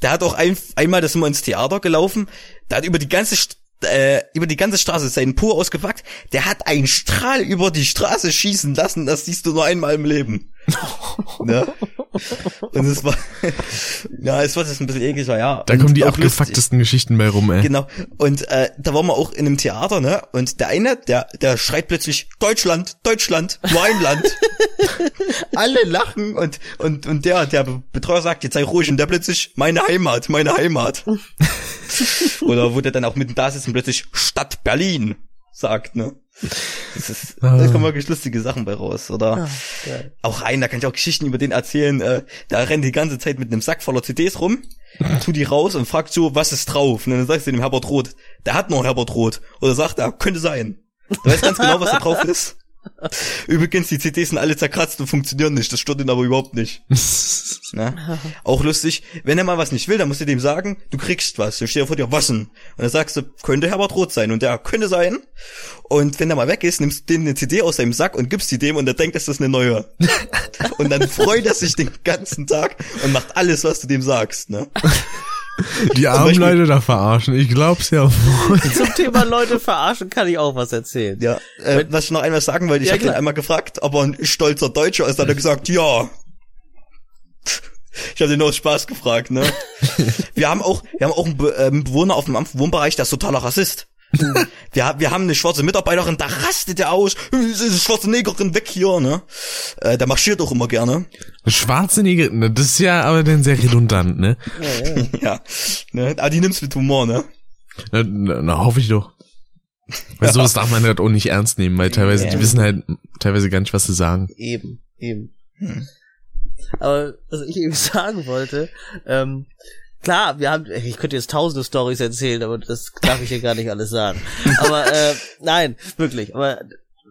Der hat auch ein, einmal, das sind wir ins Theater gelaufen, der hat über die ganze St äh, über die ganze Straße seinen Po ausgepackt, der hat einen Strahl über die Straße schießen lassen, das siehst du nur einmal im Leben. ne? Und es war, ja, es war das ein bisschen ekliger, ja. Da Und kommen die abgefucktesten Geschichten bei rum, ey. Genau. Und äh, da waren wir auch in einem Theater, ne? Und der eine, der, der schreit plötzlich Deutschland, Deutschland, nur ein Land. Alle lachen und und und der der Betreuer sagt, jetzt sei ruhig und der plötzlich meine Heimat, meine Heimat. Oder wo der dann auch mitten da sitzt und plötzlich Stadt Berlin sagt, ne? Das ist, da kommen wirklich lustige Sachen bei raus, oder? geil. auch rein, da kann ich auch Geschichten über den erzählen. Äh, da rennt die ganze Zeit mit einem Sack voller CDs rum, tu die raus und fragt so, was ist drauf? Und dann sagst du dem Herbert Roth, der hat noch Herbert Roth. Oder sagt er, könnte sein. Du weißt ganz genau, was da drauf ist. Übrigens, die CDs sind alle zerkratzt und funktionieren nicht. Das stört ihn aber überhaupt nicht. Ne? Auch lustig, wenn er mal was nicht will, dann musst du dem sagen, du kriegst was. Dann steht er vor dir, was denn? Und dann sagst du, könnte Herbert Roth sein. Und der könnte sein. Und wenn er mal weg ist, nimmst du den eine CD aus seinem Sack und gibst sie dem und der denkt, das ist eine neue. und dann freut er sich den ganzen Tag und macht alles, was du dem sagst. Ne? Die armen Leute da verarschen. Ich glaub's ja wohl. Zum Thema Leute verarschen kann ich auch was erzählen. Ja, äh, was ich noch einmal sagen wollte, ich Ja, habe ihn einmal gefragt, ob er ein stolzer Deutscher ist, hat er gesagt, ja. Ich habe den aus Spaß gefragt, ne? Wir haben auch, wir haben auch einen Be ähm, Bewohner auf dem Wohnbereich, der ist totaler Rassist. Wir, wir haben eine schwarze Mitarbeiterin, da rastet er aus, diese schwarze Negerin weg hier, ne? Äh, der marschiert auch immer gerne. Schwarze Neger, ne, das ist ja aber dann sehr redundant, ne? ja, ne? Aber die nimmt's mit Humor, ne? Na, na, na hoffe ich doch. Weil sowas darf man halt auch nicht ernst nehmen, weil teilweise, Ja. die wissen halt teilweise gar nicht, was sie sagen. Eben, eben. Aber was ich eben sagen wollte, ähm, klar, wir haben, ich könnte jetzt tausende Stories erzählen, aber das darf ich hier gar nicht alles sagen. Aber äh, nein, wirklich. Aber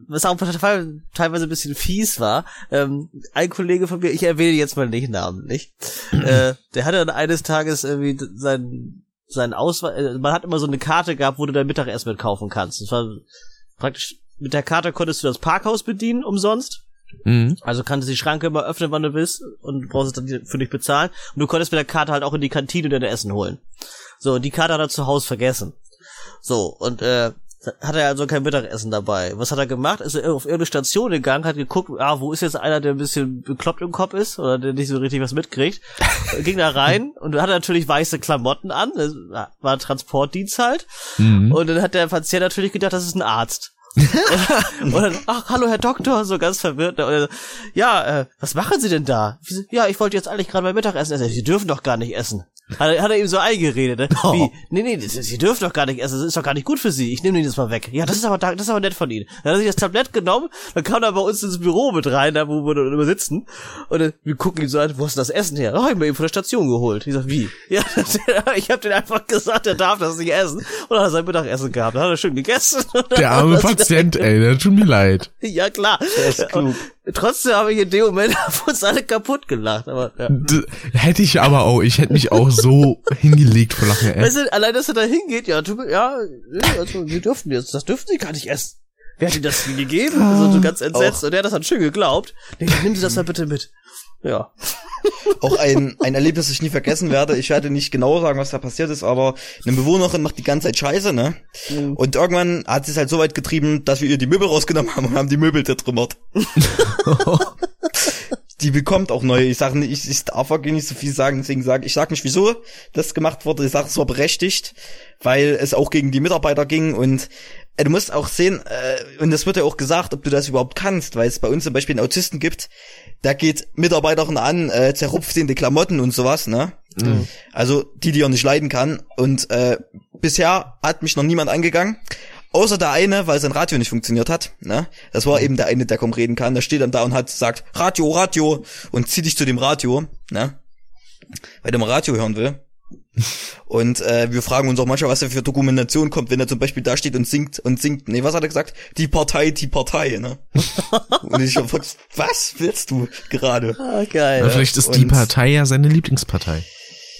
was auch teilweise teilweise ein bisschen fies war, ähm, ein Kollege von mir, ich erwähne jetzt mal nicht Namen, nicht? äh, der hatte dann eines Tages irgendwie sein sein Ausweis, äh, man hat immer so eine Karte gehabt, wo du dein Mittagessen mit kaufen kannst. Das war praktisch, mit der Karte konntest du das Parkhaus bedienen, umsonst. Mhm. Also kannst du die Schranke immer öffnen, wann du willst und brauchst es dann für dich bezahlen. Und du konntest mit der Karte halt auch in die Kantine dir Essen holen. So, und die Karte hat er zu Hause vergessen. So, und äh, hat er also kein Mittagessen dabei. Was hat er gemacht? Ist er auf irgendeine Station gegangen, hat geguckt, ah, wo ist jetzt einer, der ein bisschen bekloppt im Kopf ist oder der nicht so richtig was mitkriegt. Ging da rein und hat natürlich weiße Klamotten an, das war Transportdienst halt. Mhm. Und dann hat der Patient natürlich gedacht, das ist ein Arzt. Und dann, ach, hallo Herr Doktor, so ganz verwirrt. Er so, ja, äh, was machen Sie denn da? Ja, ich wollte jetzt eigentlich gerade mein Mittagessen essen. Sie dürfen doch gar nicht essen. Hat er, hat er ihm so eingeredet, ne? Oh. Wie? Nee, nee, das, Sie dürfen doch gar nicht essen, das ist doch gar nicht gut für Sie. Ich nehme Ihnen das mal weg. Ja, das ist aber, das ist aber nett von Ihnen. Dann hat er sich das Tablett genommen, dann kam er bei uns ins Büro mit rein, da wo wir dann immer sitzen. Und dann, wir gucken ihn so an, wo ist denn das Essen her? Oh, ich hab mir eben von der Station geholt. Ich sag, wie? Ja, ich habe den einfach gesagt, er darf das nicht essen. Und dann hat er sein Mittagessen gehabt. Dann hat er schön gegessen. Der arme Patient, ey, der tut mir leid. Ja, klar. Der ist klug. Trotzdem habe ich in dem Moment auf uns alle kaputt gelacht. Aber, ja. Hätte ich aber auch, ich hätte mich auch so hingelegt vor Lachen, ey. Weißt du, allein, dass er da hingeht, ja, mir- ja, also, wir dürfen jetzt, das dürfen sie gar nicht essen. Wer hat ihnen das denn gegeben? Also, so ganz entsetzt. Und der hat das dann schön geglaubt. Nee, nimm sie das mal bitte mit. Ja. Auch ein, ein Erlebnis, das ich nie vergessen werde. Ich werde nicht genau sagen, was da passiert ist, aber eine Bewohnerin macht die ganze Zeit Scheiße, ne? Und irgendwann hat sie es halt so weit getrieben, dass wir ihr die Möbel rausgenommen haben und haben die Möbel zertrümmert. die bekommt auch neue. Ich sage nicht, ich, ich darf auch nicht so viel sagen, deswegen sage ich sag nicht, wieso das gemacht wurde. Ich sage, es war berechtigt, weil es auch gegen die Mitarbeiter ging und du musst auch sehen, äh, und das wird ja auch gesagt, ob du das überhaupt kannst, weil es bei uns zum Beispiel einen Autisten gibt, der geht Mitarbeiterin an, äh, zerrupft ihnen die Klamotten und sowas, ne? Also die, die er nicht leiden kann. Und äh, bisher hat mich noch niemand angegangen. Außer der eine, weil sein Radio nicht funktioniert hat. Ne? Das war eben der eine, der kaum reden kann. Der steht dann da und hat sagt, Radio, Radio und zieh dich zu dem Radio, ne? Weil der mal Radio hören will. Und äh, wir fragen uns auch manchmal, was da für Dokumentation kommt, wenn er zum Beispiel da steht und singt und singt, nee, was hat er gesagt? Die Partei, die Partei, ne? und ich hab was willst du gerade? Ah, geil. Aber vielleicht ist die und- Partei ja seine Lieblingspartei.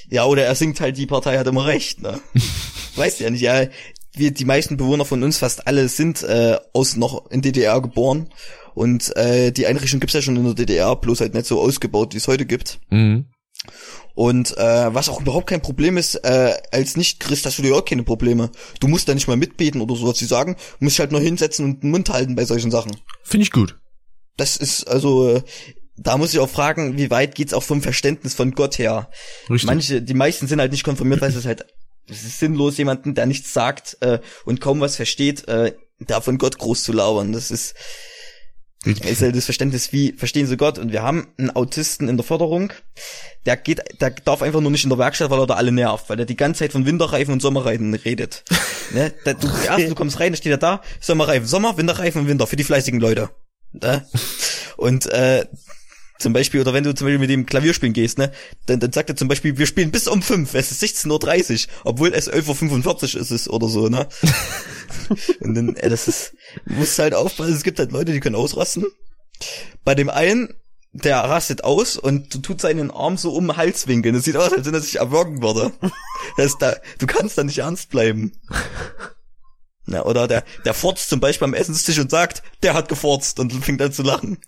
Ja, oder er singt halt, die Partei hat immer recht, ne? Weißt du ja nicht, ja. Wir, die meisten Bewohner von uns, fast alle, sind äh, aus noch in DDR geboren. Und äh, die Einrichtung gibt's ja schon in der DDR, bloß halt nicht so ausgebaut, wie es heute gibt. Mhm. Und äh, was auch überhaupt kein Problem ist, äh, als Nicht-Christ hast du dir auch keine Probleme. Du musst da nicht mal mitbeten oder sowas. Sie sagen, du musst dich halt nur hinsetzen und den Mund halten bei solchen Sachen. Finde ich gut. Das ist also, äh, da muss ich auch fragen, wie weit geht's auch vom Verständnis von Gott her? Richtig. Manche, die meisten sind halt nicht konformiert, weil es ist halt es ist sinnlos, jemanden, der nichts sagt äh, und kaum was versteht, äh, da von Gott groß zu labern. Das ist, ist halt das Verständnis, wie verstehen sie Gott? Und wir haben einen Autisten in der Förderung, der geht, der darf einfach nur nicht in der Werkstatt, weil er da alle nervt, weil er die ganze Zeit von Winterreifen und Sommerreifen redet. ne? da, du, erst, du kommst rein, da steht er da, Sommerreifen, Sommer, Winterreifen und Winter, für die fleißigen Leute. Ne? Und äh, zum Beispiel, oder wenn du zum Beispiel mit dem Klavier spielen gehst, ne, dann, dann sagt er zum Beispiel, wir spielen bis um fünf, es ist 16.30 Uhr, obwohl es 11.45 Uhr ist es oder so, ne? Und dann, äh, das ist, du musst halt aufpassen, es gibt halt Leute, die können ausrasten. Bei dem einen, der rastet aus und tut seinen Arm so um den Hals winkeln. Das sieht aus, als wenn er sich erwürgen würde. Das da, du kannst da nicht ernst bleiben. Na, oder der, der furzt zum Beispiel am Essenstisch und sagt, der hat gefurzt und fängt an zu lachen.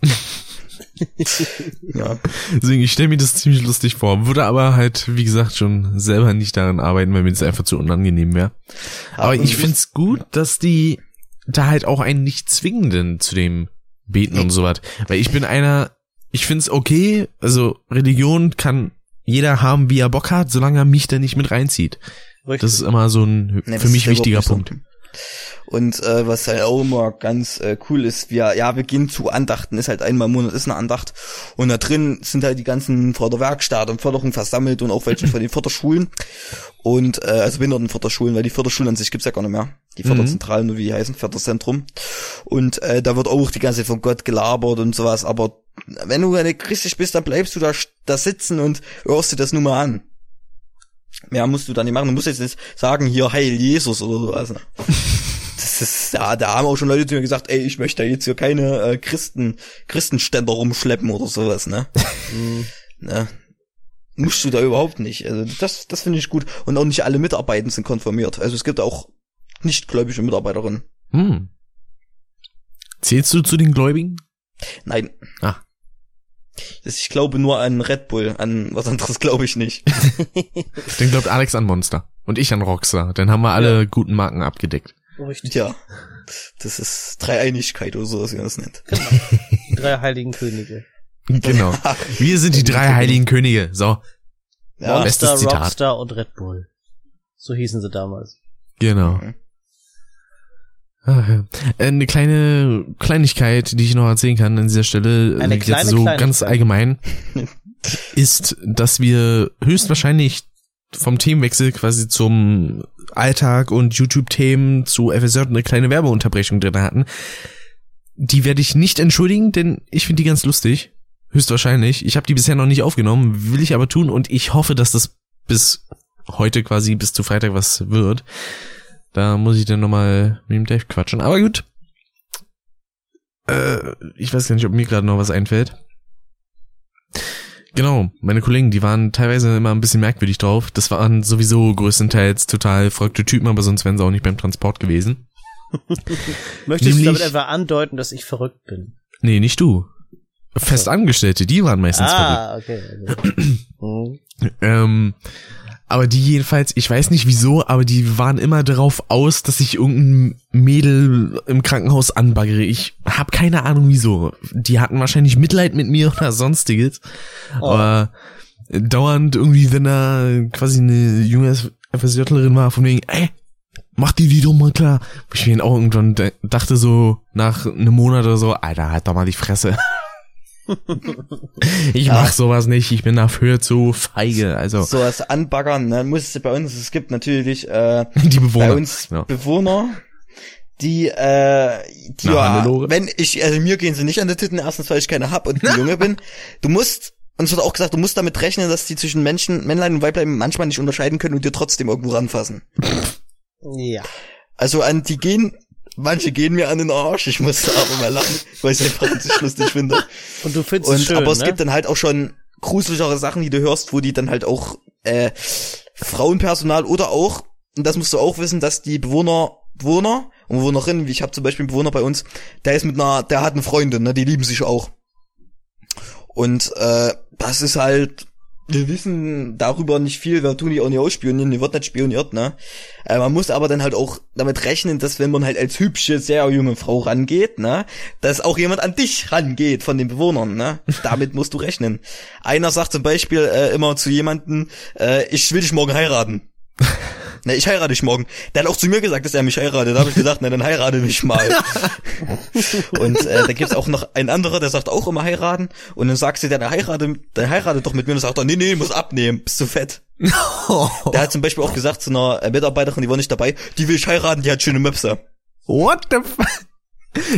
ja. Deswegen, ich stelle mir das ziemlich lustig vor. Würde aber halt, wie gesagt, schon selber nicht daran arbeiten, weil mir das einfach zu unangenehm wäre. Aber ich find's gut, dass die da halt auch einen nicht zwingenden zu dem beten und sowas. Weil ich bin einer, ich find's okay, also Religion kann jeder haben, wie er Bock hat, solange er mich da nicht mit reinzieht. Richtig. Das ist immer so ein Nee, für mich wichtiger Punkt. so. Und äh, was halt auch immer ganz äh, cool ist, wir, ja, wir gehen zu Andachten, ist halt einmal im Monat ist eine Andacht. Und da drin sind halt die ganzen von der Werkstatt und Förderung versammelt und auch welche von den Förderschulen. Und äh, also Behindertenförderschulen, weil die Förderschulen an sich gibt's ja gar nicht mehr. Die Förderzentralen, nur wie die heißen, Förderzentrum. Und äh, da wird auch die ganze Zeit von Gott gelabert und sowas. Aber wenn du eine christlich bist, dann bleibst du da, da sitzen und hörst dir das nur mal an. Mehr musst du da nicht machen. Du musst jetzt nicht sagen, hier, Heil Jesus oder sowas. ne? Das ist, ja, da haben auch schon Leute zu mir gesagt, ey, ich möchte jetzt hier keine äh, Christen, Christenständer rumschleppen oder sowas, ne? ne? Musst du da überhaupt nicht. Also das, das finde ich gut. Und auch nicht alle Mitarbeiter sind konformiert. Also es gibt auch nicht gläubige Mitarbeiterinnen. Hm. Zählst du zu den Gläubigen? Nein. Ah. Das, ich glaube nur an Red Bull, an was anderes glaube ich nicht. Dann glaubt Alex an Monster. Und ich an Rockstar. Dann haben wir alle guten Marken abgedeckt. Richtig. Ja. Das ist Dreieinigkeit oder so, was ihr das nennt. Die drei heiligen Könige. Genau. Wir sind die drei heiligen Könige. So, Ja, Bestes Monster, Zitat. Rockstar und Red Bull. So hießen sie damals. genau. Mhm. Ach, ja. Eine kleine Kleinigkeit, die ich noch erzählen kann an dieser Stelle, Eine kleine jetzt so ganz allgemein, ist, dass wir höchstwahrscheinlich vom Themenwechsel quasi zum Alltag und YouTube-Themen zu FSJ eine kleine Werbeunterbrechung drin hatten. Die werde ich nicht entschuldigen, denn ich finde die ganz lustig. Höchstwahrscheinlich. Ich habe die bisher noch nicht aufgenommen, will ich aber tun und ich hoffe, dass das bis heute quasi bis zu Freitag was wird. Da muss ich dann nochmal mit dem Dave quatschen. Aber gut. Äh, ich weiß gar nicht, ob mir gerade noch was einfällt. Genau, meine Kollegen, die waren teilweise immer ein bisschen merkwürdig drauf. Das waren sowieso größtenteils total verrückte Typen, aber sonst wären sie auch nicht beim Transport gewesen. Möchtest du Nämlich- damit etwa andeuten, dass ich verrückt bin? Nee, nicht du. Festangestellte, die waren meistens verrückt. ah, okay. okay. Hm. Ähm, aber die jedenfalls, ich weiß nicht wieso, aber die waren immer darauf aus, dass ich irgendein Mädel im Krankenhaus anbaggere. Ich habe keine Ahnung wieso. Die hatten wahrscheinlich Mitleid mit mir oder sonstiges. Oh. Aber dauernd irgendwie, wenn da quasi eine junge FSJlerin war, von wegen, ey, mach die die doch mal klar. Ich mir auch irgendwann dachte so, nach einem Monat oder so, Alter, halt doch mal die Fresse. ich mach sowas nicht, ich bin dafür zu feige. Also, So als Anbaggern, ne, muss es bei uns, es gibt natürlich äh, die Bewohner. bei uns ja. Bewohner, die, äh, die Na, ja, wenn ich, also mir gehen sie nicht an die Titten, erstens, weil ich keine hab und ein Junge bin. Du musst, uns wird auch gesagt, du musst damit rechnen, dass die zwischen Menschen, Männlein und Weiblein manchmal nicht unterscheiden können und dir trotzdem irgendwo ranfassen. Ja. Also an die gehen, manche gehen mir an den Arsch, ich muss da aber mal lachen, weil ich es einfach nicht lustig finde. Und du findest Und es schön, aber es ne? gibt dann halt auch schon gruseligere Sachen, die du hörst, wo die dann halt auch äh, Frauenpersonal oder auch, und das musst du auch wissen, dass die Bewohner, Bewohner und Bewohnerinnen, wie ich habe zum Beispiel einen Bewohner bei uns, der ist mit einer, der hat eine Freundin, ne, die lieben sich auch. Und äh, das ist halt, wir wissen darüber nicht viel, wir tun die auch nicht ausspionieren, die wird nicht spioniert, ne? Äh, man muss aber dann halt auch damit rechnen, dass wenn man halt als hübsche, sehr junge Frau rangeht, ne, dass auch jemand an dich rangeht von den Bewohnern, ne? Damit musst du rechnen. Einer sagt zum Beispiel äh, immer zu jemanden, äh, ich will dich morgen heiraten. Ne, ich heirate dich morgen. Der hat auch zu mir gesagt, dass er mich heiratet. Da habe ich gesagt, na dann heirate mich mal. und äh, da gibt's auch noch einen anderer, der sagt auch immer heiraten. Und dann sagst du, der heirate, der heiratet doch mit mir. Und dann sagt er, nee, nee, muss abnehmen, bist du fett. Der hat zum Beispiel auch gesagt zu einer äh, Mitarbeiterin, die war nicht dabei, die will ich heiraten, die hat schöne Möpse. What the f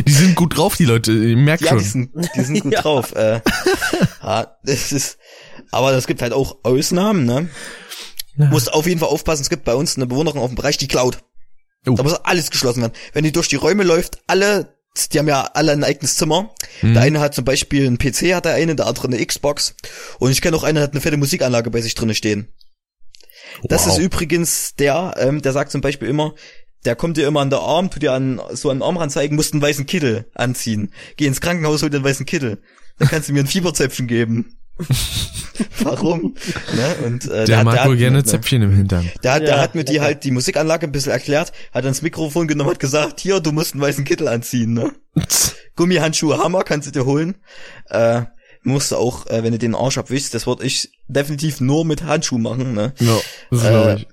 Die sind gut drauf, die Leute, ich merk Ja, schon. die sind, die sind gut drauf. Äh, ja, das ist, aber es gibt halt auch Ausnahmen, ne? Ja. Musst auf jeden Fall aufpassen, es gibt bei uns eine Bewohnerin auf dem Bereich, die klaut. Oh. Da muss alles geschlossen werden. Wenn die durch die Räume läuft, alle, die haben ja alle ein eigenes Zimmer. Mhm. Der eine hat zum Beispiel einen PC, hat der eine, der andere eine Xbox. Und ich kenne auch einen, der hat eine fette Musikanlage bei sich drinne stehen. Das Wow. ist übrigens der, ähm, der sagt zum Beispiel immer, der kommt dir immer an der Arm, tut dir an, so an den Arm ranzeigen, musst einen weißen Kittel anziehen. Geh ins Krankenhaus, hol dir einen weißen Kittel. Dann kannst du mir ein Fieberzäpfchen geben. Warum? Ne? Und, äh, Der hat- mag hat- wohl gerne ne? Zäpfchen im Hintern. Der hat, der Ja, hat mir die halt die Musikanlage ein bisschen erklärt, hat das Mikrofon genommen, hat gesagt, hier, du musst einen weißen Kittel anziehen, ne? Gummihandschuhe, Hammer, kannst du dir holen. Äh, musst du auch, äh, wenn du den Arsch abwischst, das würde ich definitiv nur mit Handschuhen machen, ne? Ja, das Äh, glaube ich.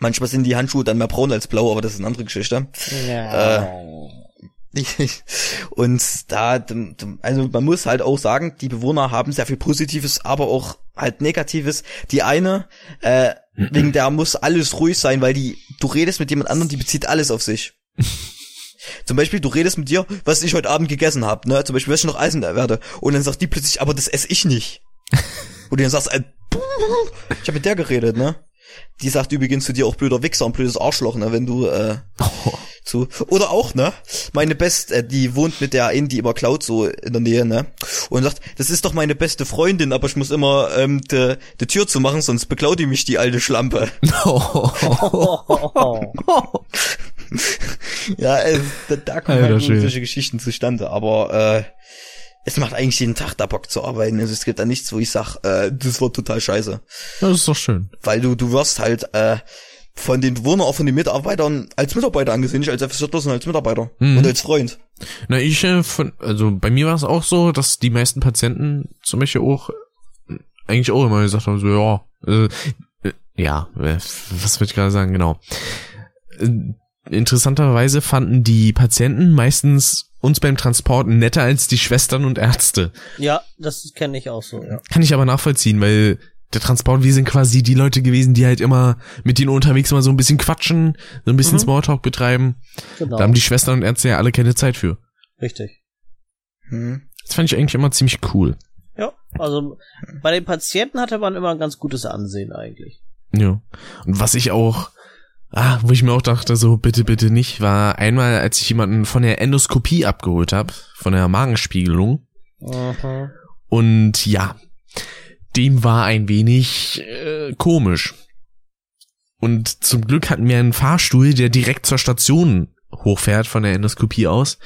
Manchmal sind die Handschuhe dann mehr braun als blau, aber das ist eine andere Geschichte. Ja. Und da, also man muss halt auch sagen, die Bewohner haben sehr viel Positives, aber auch halt Negatives. Die eine, äh, wegen der muss alles ruhig sein, weil die, du redest mit jemand anderem, die bezieht alles auf sich. Zum Beispiel, du redest mit dir, was ich heute Abend gegessen habe, ne? Zum Beispiel, was ich noch essen werde. Und dann sagt die plötzlich, aber das esse ich nicht. Und dann sagst, äh, ich habe mit der geredet, ne? Die sagt übrigens zu dir auch blöder Wichser und blödes Arschloch, ne? Wenn du, äh, zu. Oder auch, ne? Meine Best, äh, die wohnt mit der einen, die immer klaut, so in der Nähe, ne? Und sagt, das ist doch meine beste Freundin, aber ich muss immer ähm, de, de Tür zu machen, sonst beklaut die mich die alte Schlampe. ja, äh, da, da kommen halt solche Geschichten zustande, aber äh, es macht eigentlich jeden Tag da Bock zu arbeiten. Also es gibt da nichts, wo ich sag, äh, das war total scheiße. Das ist doch schön. Weil du, du wirst halt äh, von den Bewohnern, auch von den Mitarbeitern als Mitarbeiter angesehen, nicht als FSJ, sondern als Mitarbeiter Mhm. und als Freund. Na, ich äh, von, also bei mir war es auch so, dass die meisten Patienten zum Beispiel auch äh, eigentlich auch immer gesagt haben, so ja, äh, äh, ja, äh, was würde ich gerade sagen, genau. Interessanterweise fanden die Patienten meistens uns beim Transport netter als die Schwestern und Ärzte. Ja, das kenne ich auch so, ja. Kann ich aber nachvollziehen, weil der Transport, wir sind quasi die Leute gewesen, die halt immer mit denen unterwegs mal so ein bisschen quatschen, so ein bisschen Mhm. Smalltalk betreiben. Genau. Da haben die Schwestern und Ärzte ja alle keine Zeit für. Richtig. Hm. Das fand ich eigentlich immer ziemlich cool. Ja, also bei den Patienten hatte man immer ein ganz gutes Ansehen eigentlich. Ja. Und was ich auch, ah, wo ich mir auch dachte, so bitte, bitte nicht, war einmal, als ich jemanden von der Endoskopie abgeholt habe, von der Magenspiegelung. Mhm. Und ja, dem war ein wenig äh, komisch. Und zum Glück hatten wir einen Fahrstuhl, der direkt zur Station hochfährt von der Endoskopie aus.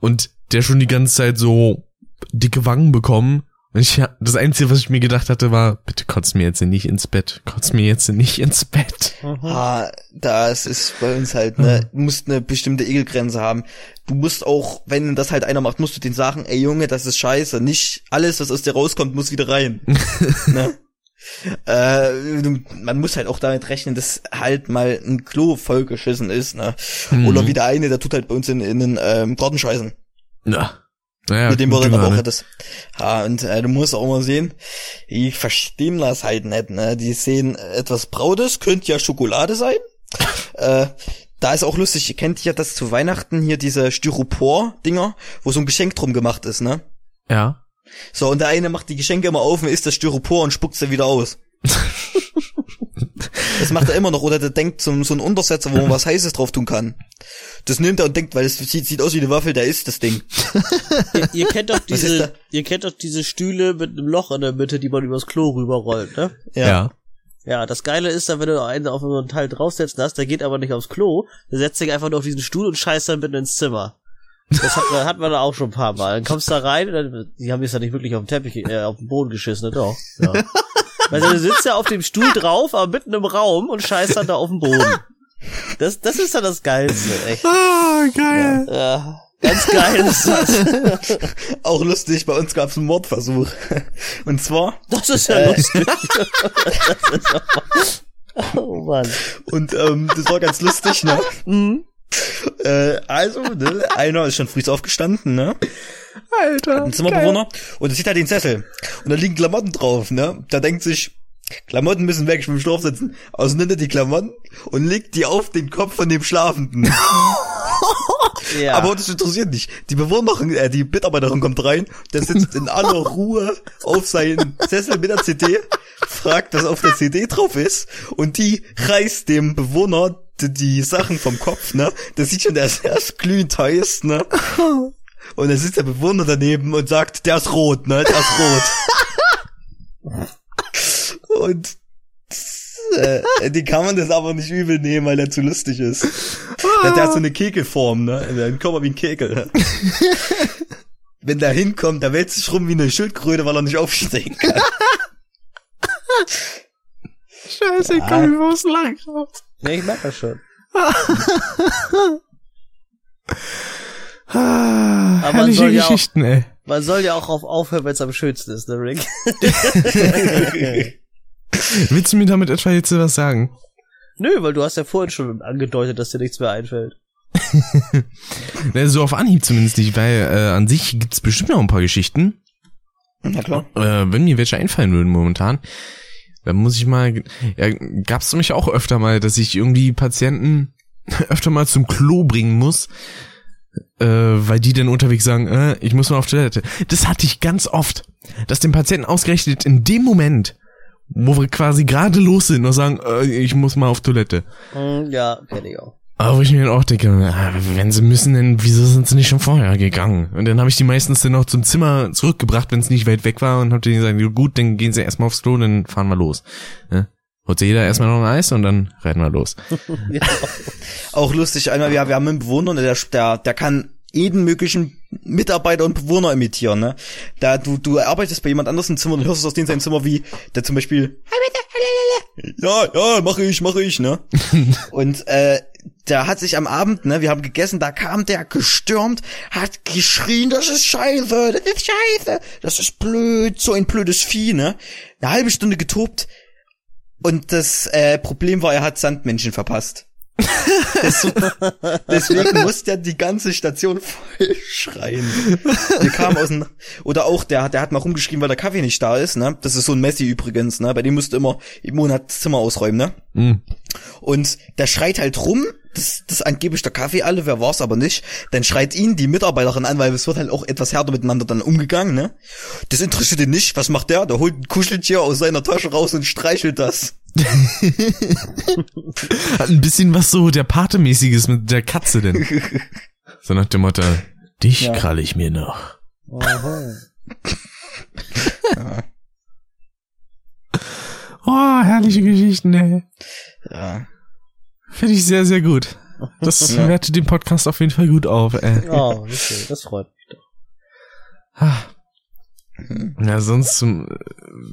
Und der schon die ganze Zeit so dicke Wangen bekommen. Und ich, das Einzige, was ich mir gedacht hatte, war, bitte kotz mir jetzt nicht ins Bett. Kotz mir jetzt nicht ins Bett. Mhm. Ah, das ist bei uns halt, ne, du musst eine bestimmte Ekelgrenze haben. Du musst auch, wenn das halt einer macht, musst du den sagen, ey Junge, das ist scheiße. Nicht alles, was aus dir rauskommt, muss wieder rein. ne? Äh, du, man muss halt auch damit rechnen, dass halt mal ein Klo vollgeschissen ist, ne? Mhm. Oder wie der eine, der tut halt bei uns in, in den ähm, Garten scheißen. Ja. Naja, mit dem wir dann auch ne? hättest. Ja, und äh, du musst auch mal sehen, die verstehen das halt nicht, ne? Die sehen etwas Brautes, könnte ja Schokolade sein. äh, da ist auch lustig, ihr kennt ja das zu Weihnachten hier diese Styropor-Dinger, wo so ein Geschenk drum gemacht ist, ne? Ja. So, und der eine macht die Geschenke immer auf und isst das Styropor und spuckt sie wieder aus. das macht er immer noch, oder der denkt so, so ein Untersetzer, wo man was Heißes drauf tun kann. Das nimmt er und denkt, weil es sieht, sieht aus wie eine Waffel, der isst das Ding. ihr, ihr kennt doch ist diese, ihr kennt doch diese Stühle mit einem Loch in der Mitte, die man übers Klo rüberrollt, ne? Ja. Ja, das Geile ist dann, wenn du einen auf so einen Teil draufsetzen hast, der geht aber nicht aufs Klo, der setzt sich einfach nur auf diesen Stuhl und scheißt dann mitten ins Zimmer. Das hat, man- hat man da auch schon ein paar Mal. Dann kommst du da rein und dann, die haben jetzt ja nicht wirklich auf dem Teppich, äh, auf den Boden geschissen, ne? Doch. Ja. Also du sitzt ja auf dem Stuhl drauf, aber mitten im Raum und scheißt dann da auf den Boden. Das, das ist dann das Geilste, echt. Ah, geil. Ja, ganz geil ist das. Auch lustig, bei uns gab es einen Mordversuch. Und zwar, Das ist ja Äh. lustig. Das ist oh Mann. und ähm, das war ganz lustig, ne? Mhm. Äh, also, ne, einer ist schon früh aufgestanden, ne? Alter. Ein Zimmerbewohner. Und er sieht halt den Sessel. Und da liegen Klamotten drauf, ne? Da denkt sich, Klamotten müssen weg, ich will mich draufsetzen. Also nimmt er die Klamotten und legt die auf den Kopf von dem Schlafenden. Ja. Aber das interessiert nicht. Die Bewohnerin, äh, die Mitarbeiterin kommt rein, der sitzt in aller Ruhe auf seinem Sessel mit der CD, fragt, was auf der CD drauf ist, und die reißt dem Bewohner die, die Sachen vom Kopf, ne? Das sieht schon, der ist erst glühend heiß, ne? Und dann sitzt der Bewohner daneben und sagt, der ist rot, ne? Der ist rot. und äh, die kann man das aber nicht übel nehmen, weil er zu lustig ist. Der, der hat so eine Kekelform, ne? Der einen Körper wie ein Kegel. Wenn der hinkommt, der wälzt sich rum wie eine Schildkröte, weil er nicht aufstehen kann. Scheiße, ich komm über aus Lachen raus. Ja, ich merke das schon. Ah, Aber herrliche soll ja auch-. Man soll ja auch auf aufhören, wenn es am schönsten ist, ne, Rick? Willst du mir damit etwa jetzt was sagen? Nö, weil du hast ja vorhin schon angedeutet, dass dir nichts mehr einfällt. So auf Anhieb zumindest nicht, weil äh, an sich gibt's bestimmt noch ein paar Geschichten. Na klar. Äh, wenn mir welche einfallen würden momentan, dann muss ich mal. Ja, gab's nämlich auch öfter mal, dass ich irgendwie Patienten öfter mal zum Klo bringen muss, äh, weil die dann unterwegs sagen, äh, ich muss mal auf Toilette. Das hatte ich ganz oft, dass dem Patienten ausgerechnet in dem Moment, wo wir quasi gerade los sind, noch sagen, äh, ich muss mal auf Toilette. Hm, ja, kenne ich auch. Aber wo ich mir dann auch denke, ah, wenn sie müssen, dann wieso sind sie nicht schon vorher gegangen? Und dann habe ich die meistens dann noch zum Zimmer zurückgebracht, wenn es nicht weit weg war und hab denen gesagt, gut, dann gehen sie erstmal aufs Klo, dann fahren wir los. Ne? Holt sich jeder erstmal noch ein Eis und dann reiten wir los. Ja. Auch lustig, einmal, wir, wir haben einen Bewohner, der, der, der kann jeden möglichen Mitarbeiter und Bewohner imitieren, ne? Da du, du arbeitest bei jemand anderes im Zimmer und hörst es aus dem seinem Zimmer wie, der zum Beispiel, ja, ja, mache ich, mache ich, ne? und, äh, der hat sich am Abend, ne, wir haben gegessen, da kam der gestürmt, hat geschrien, das ist scheiße, das ist scheiße, das ist blöd, so ein blödes Vieh, ne? Eine halbe Stunde getobt und das äh, Problem war, er hat Sandmännchen verpasst. Des- Deswegen musste er die ganze Station voll schreien. Wir kamen aus dem, oder auch der, der hat mal rumgeschrien, weil der Kaffee nicht da ist, ne? Das ist so ein Messi übrigens, ne? Bei dem musste immer im Monat das Zimmer ausräumen, ne? Mhm. Und der schreit halt rum, das, das ist angeblich der Kaffee alle, wer war's aber nicht. Dann schreit ihn die Mitarbeiterin an, weil es wird halt auch etwas härter miteinander dann umgegangen, ne? Das interessiert ihn nicht. Was macht der? Der holt ein Kuscheltier aus seiner Tasche raus und streichelt das. Hat ein bisschen was so der Pate-mäßiges mit der Katze denn. So nach dem Motto, dich Ja. krall ich mir noch. Aha. Oh, herrliche Geschichten, ey. Ja. Finde ich sehr, sehr gut. Das Ja. wertet den Podcast auf jeden Fall gut auf, ey. Oh, okay, das freut mich doch. Ah. Ja, sonst, ähm,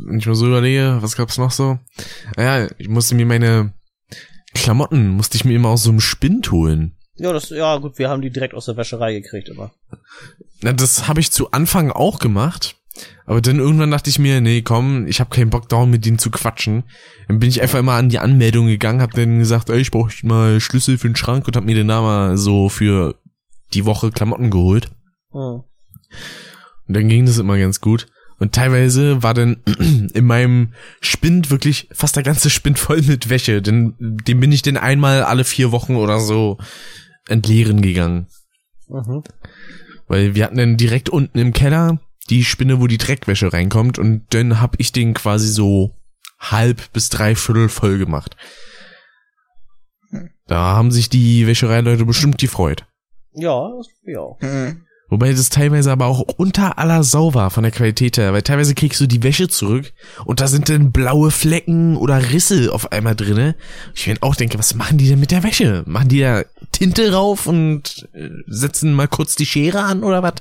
wenn ich mal so überlege, was gab's noch so? Ja, ich musste mir meine Klamotten, musste ich mir immer aus so einem Spind holen. Ja, das, ja gut, wir haben die direkt aus der Wäscherei gekriegt immer. Na, das habe ich zu Anfang auch gemacht. Aber dann irgendwann dachte ich mir, nee, komm, ich habe keinen Bock darum, mit denen zu quatschen. Dann bin ich einfach immer an die Anmeldung gegangen, hab dann gesagt, ey, ich brauche mal Schlüssel für den Schrank und hab mir den Namen so für die Woche Klamotten geholt. Hm. Und dann ging das immer ganz gut. Und teilweise war dann in meinem Spind wirklich fast der ganze Spind voll mit Wäsche. Denn dem bin ich dann einmal alle vier Wochen oder so entleeren gegangen. Mhm. Weil wir hatten dann direkt unten im Keller die Spinne, wo die Dreckwäsche reinkommt. Und dann hab ich den quasi so halb bis dreiviertel voll gemacht. Da haben sich die Wäschereileute bestimmt gefreut. Ja, ja. Hm. Wobei das teilweise aber auch unter aller Sau war von der Qualität her, weil teilweise kriegst du die Wäsche zurück und da sind dann blaue Flecken oder Risse auf einmal drinne. Ich mir auch denke, was machen die denn mit der Wäsche? Machen die da Tinte rauf und äh, setzen mal kurz die Schere an oder was?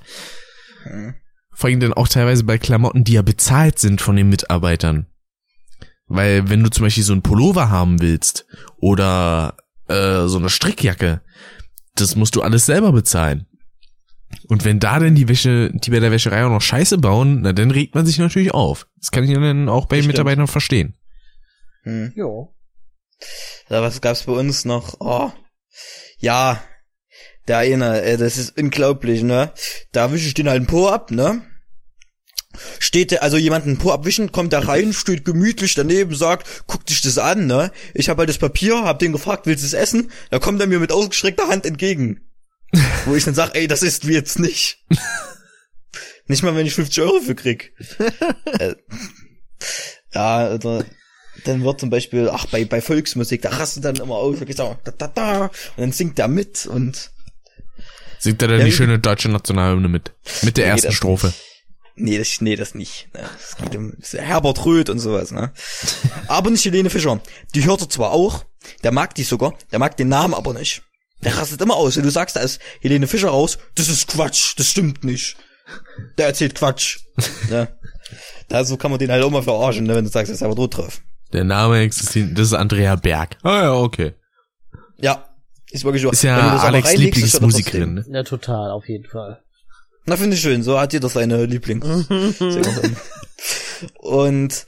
Vor allem dann auch teilweise bei Klamotten, die ja bezahlt sind von den Mitarbeitern. Weil wenn du zum Beispiel so einen Pullover haben willst oder äh, so eine Strickjacke, das musst du alles selber bezahlen. Und wenn da denn die Wäsche, die bei der Wäscherei auch noch Scheiße bauen, na dann regt man sich natürlich auf. Das kann ich dann auch bei Das stimmt. Mitarbeitern verstehen. Hm. Ja. Ja, was gab's bei uns noch? Oh. Ja. Der eine, äh, das ist unglaublich, ne? Da wische ich den halt einen Po ab, ne? Steht der, also jemanden Po abwischen, kommt da rein, steht gemütlich daneben, sagt, guck dich das an, ne? Ich habe halt das Papier, hab den gefragt, willst du es essen? Da kommt er mir mit ausgestreckter Hand entgegen. Wo ich dann sag, ey, das ist wir jetzt nicht. nicht mal, wenn ich 50 Euro für krieg. äh, ja, oder dann wird zum Beispiel, ach, bei, bei Volksmusik, da rastet dann immer wirklich so, da, da, da, und dann singt er mit und Singt er dann Ja, die schöne deutsche Nationalhymne mit? Mit der Nee, ersten Strophe. Nee, das, nee, das nicht. Ne? Es geht um Herbert Röth und sowas, ne? Aber nicht Helene Fischer. Die hört er zwar auch, der mag die sogar, der mag den Namen aber nicht. Der rastet immer aus. Wenn du sagst, da ist Helene Fischer raus, das ist Quatsch, das stimmt nicht. Der erzählt Quatsch. ne? Da so kann man den halt auch mal verarschen, ne? wenn du sagst, er ist aber Rot drauf. Der Name existiert, das ist Andrea Berg. Ah ja, okay. Ja, ist wirklich so. Ist ja Alex er Lieblingsmusikerin, ne? Ja, total, auf jeden Fall. Na, finde ich schön. So hat jeder seine Lieblingssängerin. Und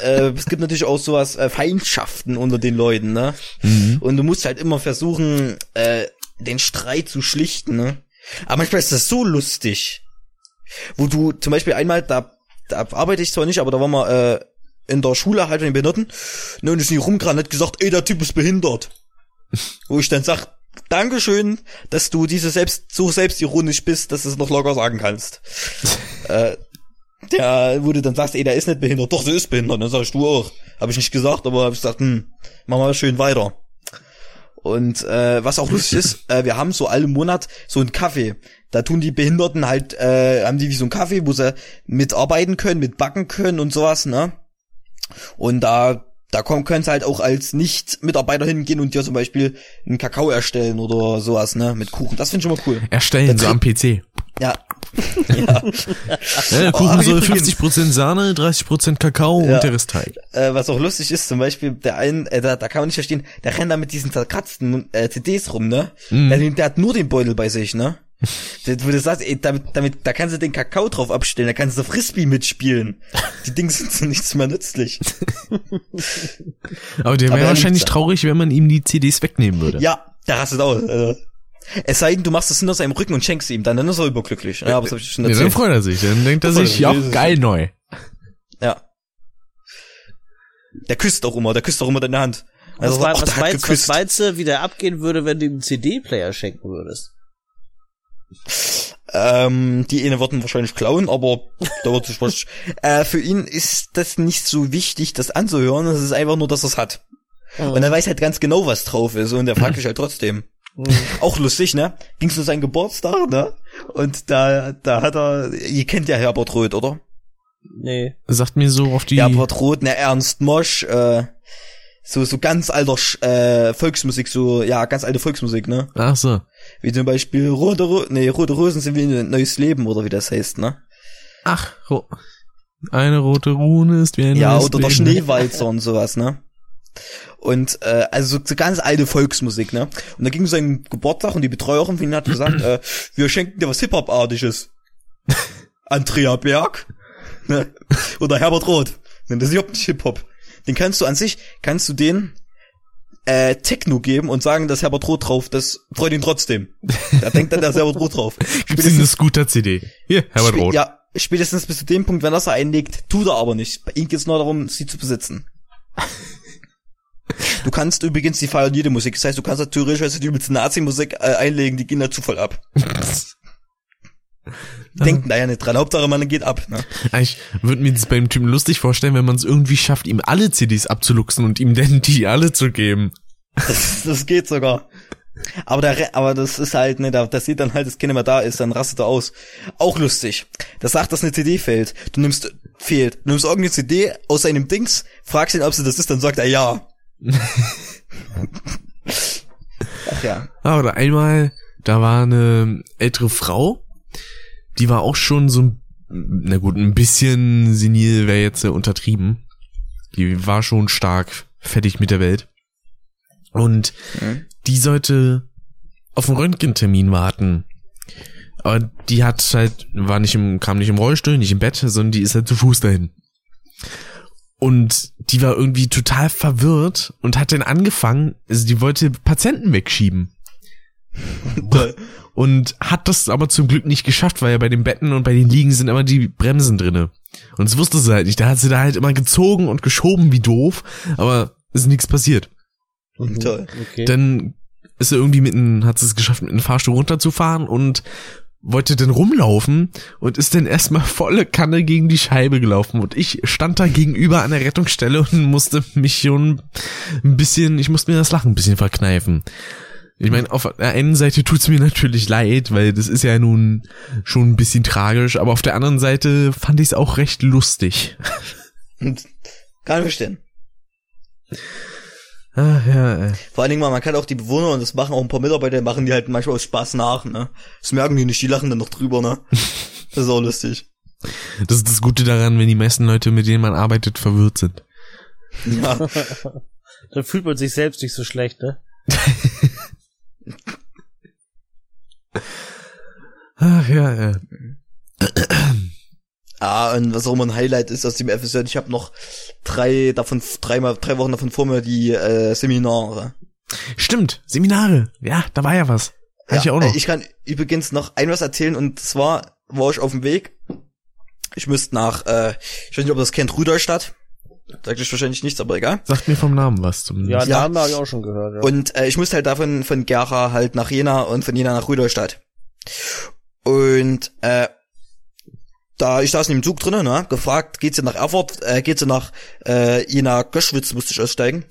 äh, es gibt natürlich auch sowas, äh, Feindschaften unter den Leuten, ne? Mhm. Und du musst halt immer versuchen, äh, den Streit zu schlichten, ne? Aber manchmal ist das so lustig. Wo du zum Beispiel einmal, da, da arbeite ich zwar nicht, aber da waren wir äh, in der Schule halt von den Behinderten. Ne, und ist nie rumgerannt, hat gesagt, ey, der Typ ist behindert. Wo ich dann sag, Dankeschön, dass du diese selbst so selbstironisch bist, dass du es noch locker sagen kannst. äh, der, wo du dann sagst, ey, der ist nicht behindert. Doch, der ist behindert. Dann sagst du auch. Habe ich nicht gesagt, aber hab ich gesagt, hm, mach mal schön weiter. Und äh, was auch lustig ist, äh, wir haben so alle Monat so einen Kaffee. Da tun die Behinderten halt, äh, haben die wie so einen Kaffee, wo sie mitarbeiten können, mitbacken können und sowas, ne? Und da da komm, kannst du halt auch als Nicht-Mitarbeiter hingehen und dir zum Beispiel einen Kakao erstellen oder sowas, ne, mit Kuchen. Das finde ich mal cool. Erstellen, so am PC. Ja. ja. Ja, der Kuchen Oh, soll übrigens. 50% Sahne, 30% Kakao Ja. und der Rest Teig. Äh, was auch lustig ist, zum Beispiel, der einen, äh, da, da kann man nicht verstehen, der rennt da mit diesen zerkratzten äh, CDs rum, ne? Der, der hat nur den Beutel bei sich, ne? Wo du sagst, ey, damit, damit, da kannst du den Kakao drauf abstellen, da kannst du Frisbee mitspielen. Die Dinge sind so nichts mehr nützlich. Aber der wäre wahrscheinlich traurig, wenn man ihm die CDs wegnehmen würde. Ja, da rastet aus. Also. Es sei denn, du machst das hinter seinem Rücken und schenkst ihm dann, dann ist er überglücklich. Ja, aber das hab ich schon Ja, dann erzählt. freut er sich. Dann denkt er sich, sich, ja, geil neu. Ja. Der küsst auch immer, der küsst auch immer deine Hand. Was, Also, war, ach, was, der hat meinst, was meinst du, wie der abgehen würde, wenn du ihm einen CD-Player schenken würdest? Ähm, die eine würden wahrscheinlich klauen, aber da wird sich was. Äh, für ihn ist das nicht so wichtig, das anzuhören. Es ist einfach nur, dass er es hat. Und er weiß halt ganz genau, was drauf ist und er fragt dich halt trotzdem. Auch lustig, ne? Ging's zu seinem Geburtstag, ne? Und da, da hat er, ihr kennt ja Herbert Roth, oder? Nee. Sagt mir so auf die... Herbert Roth, ne, Ernst Mosch, äh, so, so ganz alter äh, Volksmusik, so, ja, ganz alte Volksmusik, ne? Ach so. Wie zum Beispiel Rote, Ro nee, Rote Rosen sind wie ein neues Leben, oder wie das heißt, ne? Ach, ro eine rote Rune ist wie ein Ja, neues oder der Leben. Schneewalzer und sowas, ne? Und äh, also so, so ganz alte Volksmusik, ne? Und da ging es seinen Geburtstag und die Betreuerin von ihm hat gesagt, äh, wir schenken dir was Hip-Hop-artiges. Andrea Berg ne? oder Herbert Roth. Ne, Das ist überhaupt nicht Hip-Hop. Den kannst du an sich, kannst du den äh, Techno geben und sagen, dass Herbert Roth drauf, das freut ihn trotzdem. Da denkt dann, da ist Herbert Roth drauf. Gibt's denn eine Scooter-CD? Hier, Herbert Roth. Ja, spätestens bis zu dem Punkt, wenn er sie einlegt, tut er aber nicht. Bei ihm geht's nur darum, sie zu besitzen. Du kannst übrigens, die feiern jede Musik. Das heißt, du kannst natürlich also die übelste Nazi-Musik äh, einlegen, die gehen da Zufall ab. Denken da ja nicht dran. Hauptsache, man geht ab. Ne? Ich würde mir das beim Typen lustig vorstellen, wenn man es irgendwie schafft, ihm alle CDs abzuluxen und ihm dann die alle zu geben. Das, das geht sogar. Aber, der, aber das ist halt, ne, da, das sieht dann halt, das Kind immer da ist, dann rastet er aus. Auch lustig. Das sagt, dass eine CD fehlt. Du nimmst, fehlt. Du nimmst irgendeine CD aus seinem Dings, fragst ihn, ob sie das ist, dann sagt er ja. Ach ja. Ah, oder einmal, da war eine ältere Frau, die war auch schon so, ein- na gut, ein bisschen senil wäre jetzt äh, untertrieben. Die war schon stark fertig mit der Welt. Und Mhm. die sollte auf einen Röntgentermin warten. Aber die hat halt, war nicht im, kam nicht im Rollstuhl, nicht im Bett, sondern die ist halt zu Fuß dahin. Und die war irgendwie total verwirrt und hat dann angefangen, also die wollte Patienten wegschieben. Toll. Und hat das aber zum Glück nicht geschafft, weil ja bei den Betten und bei den Liegen sind immer die Bremsen drinne. Und das wusste sie halt nicht. Da hat sie da halt immer gezogen und geschoben wie doof, aber ist nichts passiert. Toll. Okay. Dann ist sie irgendwie mit einem, hat sie es geschafft, mit einem Fahrstuhl runterzufahren und wollte dann rumlaufen und ist dann erstmal volle Kanne gegen die Scheibe gelaufen und ich stand da gegenüber an der Rettungsstelle und musste mich schon ein bisschen, ich musste mir das Lachen ein bisschen verkneifen. Ich meine, auf der einen Seite tut's mir natürlich leid, weil das ist ja nun schon ein bisschen tragisch, aber auf der anderen Seite fand ich es auch recht lustig. Kann ich verstehen. Ah, ja, äh. Vor allen Dingen mal, man kann auch die Bewohner und das machen auch ein paar Mitarbeiter, machen die halt manchmal aus Spaß nach, ne? Das merken die nicht, die lachen dann noch drüber, ne? Das ist auch lustig. Das ist das Gute daran, wenn die meisten Leute, mit denen man arbeitet, verwirrt sind. Ja. Dann fühlt man sich selbst nicht so schlecht, ne? Ach ja, ja. Ah, und was auch immer ein Highlight ist aus dem FSJ, ich habe noch drei davon, dreimal, drei Wochen davon vor mir die äh, Seminare. Stimmt, Seminare. Ja, da war ja was. Hatte ich auch noch. äh, Ich kann übrigens noch ein was erzählen und zwar war ich auf dem Weg. Ich müsste nach, äh, ich weiß nicht, ob ihr das kennt, Rudolstadt. Sagt euch wahrscheinlich nichts, aber egal. Sagt mir vom Namen was zum. Ja, Ja. da haben wir ich auch schon gehört. Ja. Und äh, ich musste halt davon von Gera halt nach Jena und von Jena nach Rudolstadt. Und äh, da ich saß in dem Zug drinnen, ne, gefragt, geht's ihr nach Erfurt, äh, geht's ihr nach äh, Jena Göschwitz, musste ich aussteigen.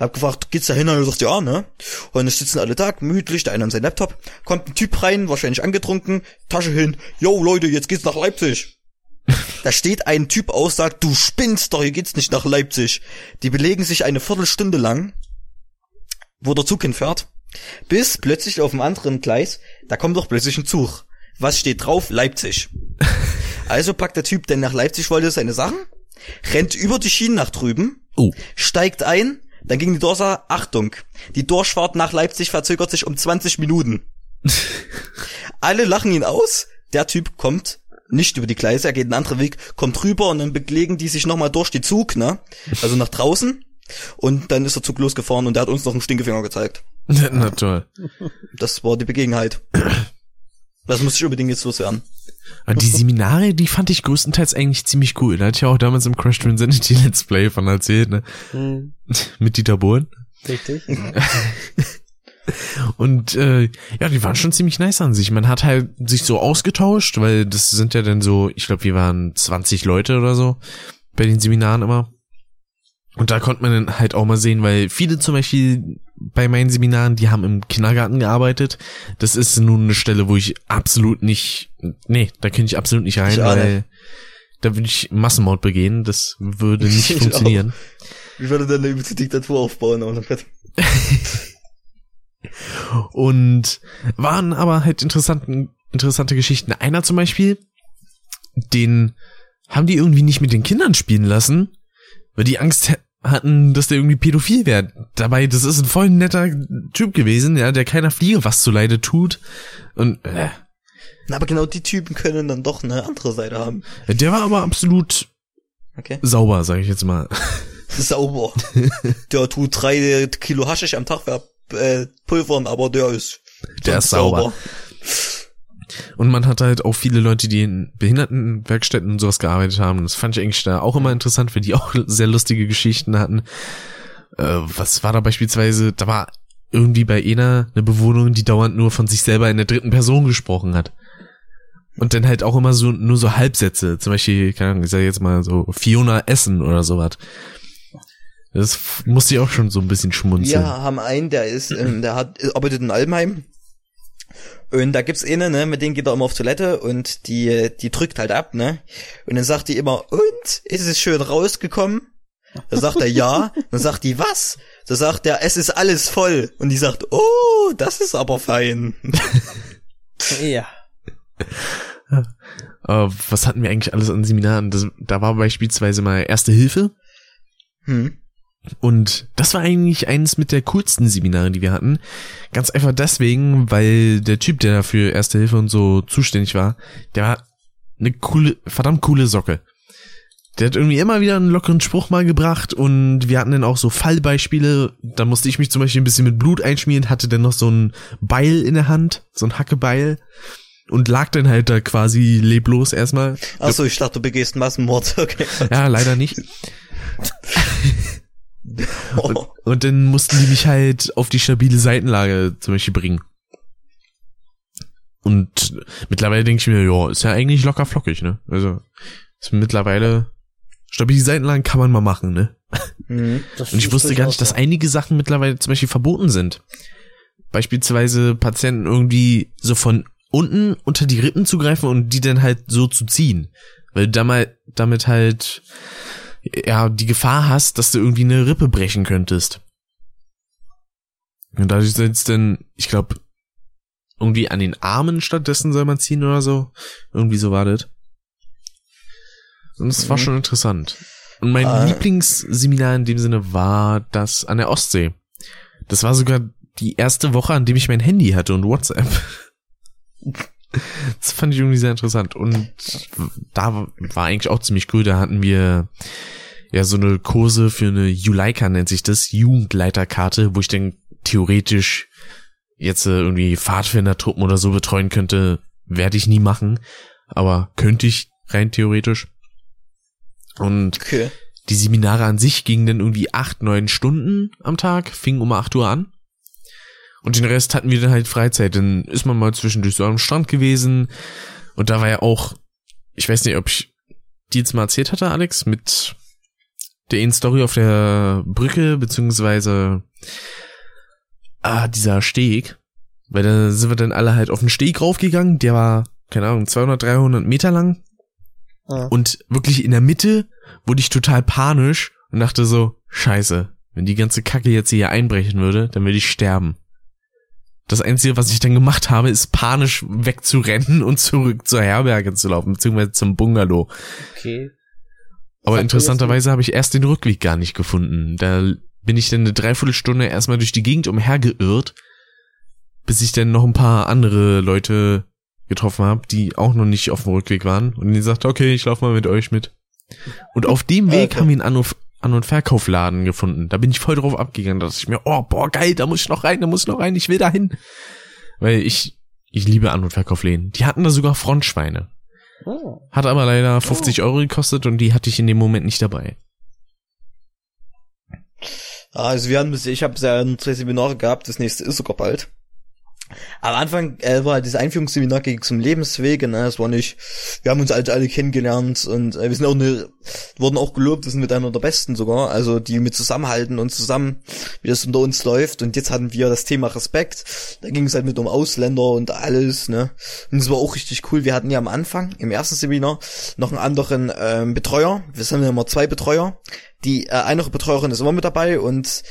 Hab gefragt, geht's da hin? Und er sagt, ja, ne. Und es sitzen alle da, gemütlich, der eine an seinem Laptop, kommt ein Typ rein, wahrscheinlich angetrunken, Tasche hin, yo Leute, jetzt geht's nach Leipzig. Da steht ein Typ aus, sagt, du spinnst doch, hier geht's nicht nach Leipzig. Die belegen sich eine Viertelstunde lang, wo der Zug hinfährt, bis plötzlich auf dem anderen Gleis, da kommt doch plötzlich ein Zug. Was steht drauf? Leipzig. Also packt der Typ, der nach Leipzig wollte, seine Sachen, rennt über die Schienen nach drüben, Oh. steigt ein, dann ging die Dorsa, Achtung, die Durchfahrt nach Leipzig verzögert sich um 20 Minuten. Alle lachen ihn aus, der Typ kommt nicht über die Gleise, er geht einen anderen Weg, kommt rüber und dann belegen die sich nochmal durch die Zug, ne? Also nach draußen. Und dann ist der Zug losgefahren und der hat uns noch einen Stinkefinger gezeigt. Na toll. Das war die Begebenheit. Das muss ich unbedingt jetzt loswerden. Aber die Seminare, die fand ich größtenteils eigentlich ziemlich cool. Da hatte ich ja auch damals im Crash Insanity Let's Play von erzählt, ne? Hm, Mit Dieter Bohlen. richtig. Und äh, ja, die waren schon ziemlich nice an sich. Man hat halt sich so ausgetauscht, weil das sind ja dann so, ich glaube, wir waren 20 Leute oder so bei den Seminaren immer. Und da konnte man dann halt auch mal sehen, weil viele zum Beispiel bei meinen Seminaren, die haben im Kindergarten gearbeitet. Das ist nun eine Stelle, wo ich absolut nicht, nee, da könnte ich absolut nicht rein, Ich auch weil da würde ich Massenmord begehen. Das würde nicht Ich funktionieren. Ich würde dann eine übelste Diktatur aufbauen. Und Und waren aber halt interessanten, interessante Geschichten. Einer zum Beispiel, den haben die irgendwie nicht mit den Kindern spielen lassen, weil die Angst ha- hatten, dass der irgendwie pädophil wäre. Dabei, das ist ein voll netter Typ gewesen, ja, der keiner Fliege was zuleide tut. Und äh, Na, aber genau die Typen können dann doch eine andere Seite haben. der war aber absolut Okay. sauber, sage ich jetzt mal. Sauber. der tut drei Kilo Haschisch am Tag äh, pulvern, aber der ist Der ist sauber. Und man hat halt auch viele Leute, die in Behindertenwerkstätten und sowas gearbeitet haben. Das fand ich eigentlich da auch immer interessant, weil die auch sehr lustige Geschichten hatten. Äh, was war da beispielsweise? Da war irgendwie bei einer eine Bewohnerin, die dauernd nur von sich selber in der dritten Person gesprochen hat. Und dann halt auch immer so, nur so Halbsätze. Zum Beispiel, keine Ahnung, ich sag jetzt mal so Fiona Essen oder sowas. Das musste ich auch schon so ein bisschen schmunzeln. Wir haben einen, der ist, ähm, der hat, arbeitet in Almheim. Und da gibt's eine, ne, mit denen geht er immer auf Toilette und die, die drückt halt ab, ne. Und dann sagt die immer, und, ist es schön rausgekommen? Da sagt er ja. Dann sagt die, was? Da sagt er, es ist alles voll. Und die sagt, oh, das ist aber fein. Ja. Äh, was hatten wir eigentlich alles an Seminaren? Das, da war beispielsweise mal Erste Hilfe. Hm. Und das war eigentlich eines mit der coolsten Seminare, die wir hatten. Ganz einfach deswegen, weil der Typ, der für Erste Hilfe und so zuständig war, der war eine coole, verdammt coole Socke. Der hat irgendwie immer wieder einen lockeren Spruch mal gebracht und wir hatten dann auch so Fallbeispiele. Da musste ich mich zum Beispiel ein bisschen mit Blut einschmieren, hatte dann noch so ein Beil in der Hand, so ein Hackebeil und lag dann halt da quasi leblos erstmal. Ach so, ich dachte, du begehst Massenmord. Okay. Ja, leider nicht. Oh. Und dann mussten die mich halt auf die stabile Seitenlage zum Beispiel bringen. Und mittlerweile denke ich mir, ja, ist ja eigentlich locker flockig, ne? Also, ist mittlerweile, stabile Seitenlagen kann man mal machen, ne? Mhm. Und ich wusste gar nicht, dass einige Sachen mittlerweile zum Beispiel verboten sind. Beispielsweise Patienten irgendwie so von unten unter die Rippen zu greifen und die dann halt so zu ziehen. Weil du damit, damit halt, ja, die Gefahr hast, dass du irgendwie eine Rippe brechen könntest. Und dadurch es dann, ich glaube, irgendwie an den Armen stattdessen soll man ziehen oder so. Irgendwie so war das. Und es war Mhm. schon interessant. Und mein Ah. Lieblingsseminar in dem Sinne war das an der Ostsee. Das war sogar die erste Woche, an dem ich mein Handy hatte und WhatsApp. Das fand ich irgendwie sehr interessant. Und da war eigentlich auch ziemlich cool. Da hatten wir ja so eine Kurse für eine Juleika nennt sich das, Jugendleiterkarte, wo ich dann theoretisch jetzt äh, irgendwie Pfadfindertruppen oder so betreuen könnte. Werde ich nie machen. Aber könnte ich rein theoretisch. Und Okay. die Seminare an sich gingen dann irgendwie acht, neun Stunden am Tag, fingen um acht Uhr an. Und den Rest hatten wir dann halt Freizeit. Dann ist man mal zwischendurch so am Strand gewesen. Und da war ja auch, ich weiß nicht, ob ich die jetzt mal erzählt hatte, Alex, mit der einen Story auf der Brücke, beziehungsweise ah, dieser Steg. Weil da sind wir dann alle halt auf den Steg raufgegangen. Der war, keine Ahnung, 200, 300 Meter lang. Ja. Und wirklich in der Mitte wurde ich total panisch und dachte so, scheiße, wenn die ganze Kacke jetzt hier einbrechen würde, dann würde ich sterben. Das Einzige, was ich dann gemacht habe, ist panisch wegzurennen und zurück zur Herberge zu laufen, beziehungsweise zum Bungalow. Okay. Aber interessanterweise habe ich erst den Rückweg gar nicht gefunden. Da bin ich dann eine Dreiviertelstunde erstmal durch die Gegend umhergeirrt, bis ich dann noch ein paar andere Leute getroffen habe, die auch noch nicht auf dem Rückweg waren. Und die sagte, okay, ich laufe mal mit euch mit. Und auf dem Weg Okay. haben wir einen An- und- An- und Verkaufladen gefunden. Da bin ich voll drauf abgegangen. Da dachte ich mir, oh, boah, geil, da muss ich noch rein, da muss ich noch rein, ich will da hin. Weil ich, ich liebe An- und Verkaufläden. Die hatten da sogar Frontschweine. Oh. Hat aber leider 50 Euro gekostet und die hatte ich in dem Moment nicht dabei. Ah, Also wir haben ich habe ja drei Seminare gehabt, das nächste ist sogar bald. Am Anfang äh, war halt dieses Einführungsseminar ging zum Lebenswege, ne, es war nicht, wir haben uns halt alle kennengelernt und äh, wir sind auch eine, wurden auch gelobt, wir sind mit einer der Besten sogar, also die mit zusammenhalten und zusammen, wie das unter uns läuft. Und jetzt hatten wir das Thema Respekt, da ging es halt mit um Ausländer und alles, ne, und es war auch richtig cool, wir hatten ja am Anfang, im ersten Seminar, noch einen anderen ähm, Betreuer, wir sind ja immer zwei Betreuer, die äh, eine Betreuerin ist immer mit dabei und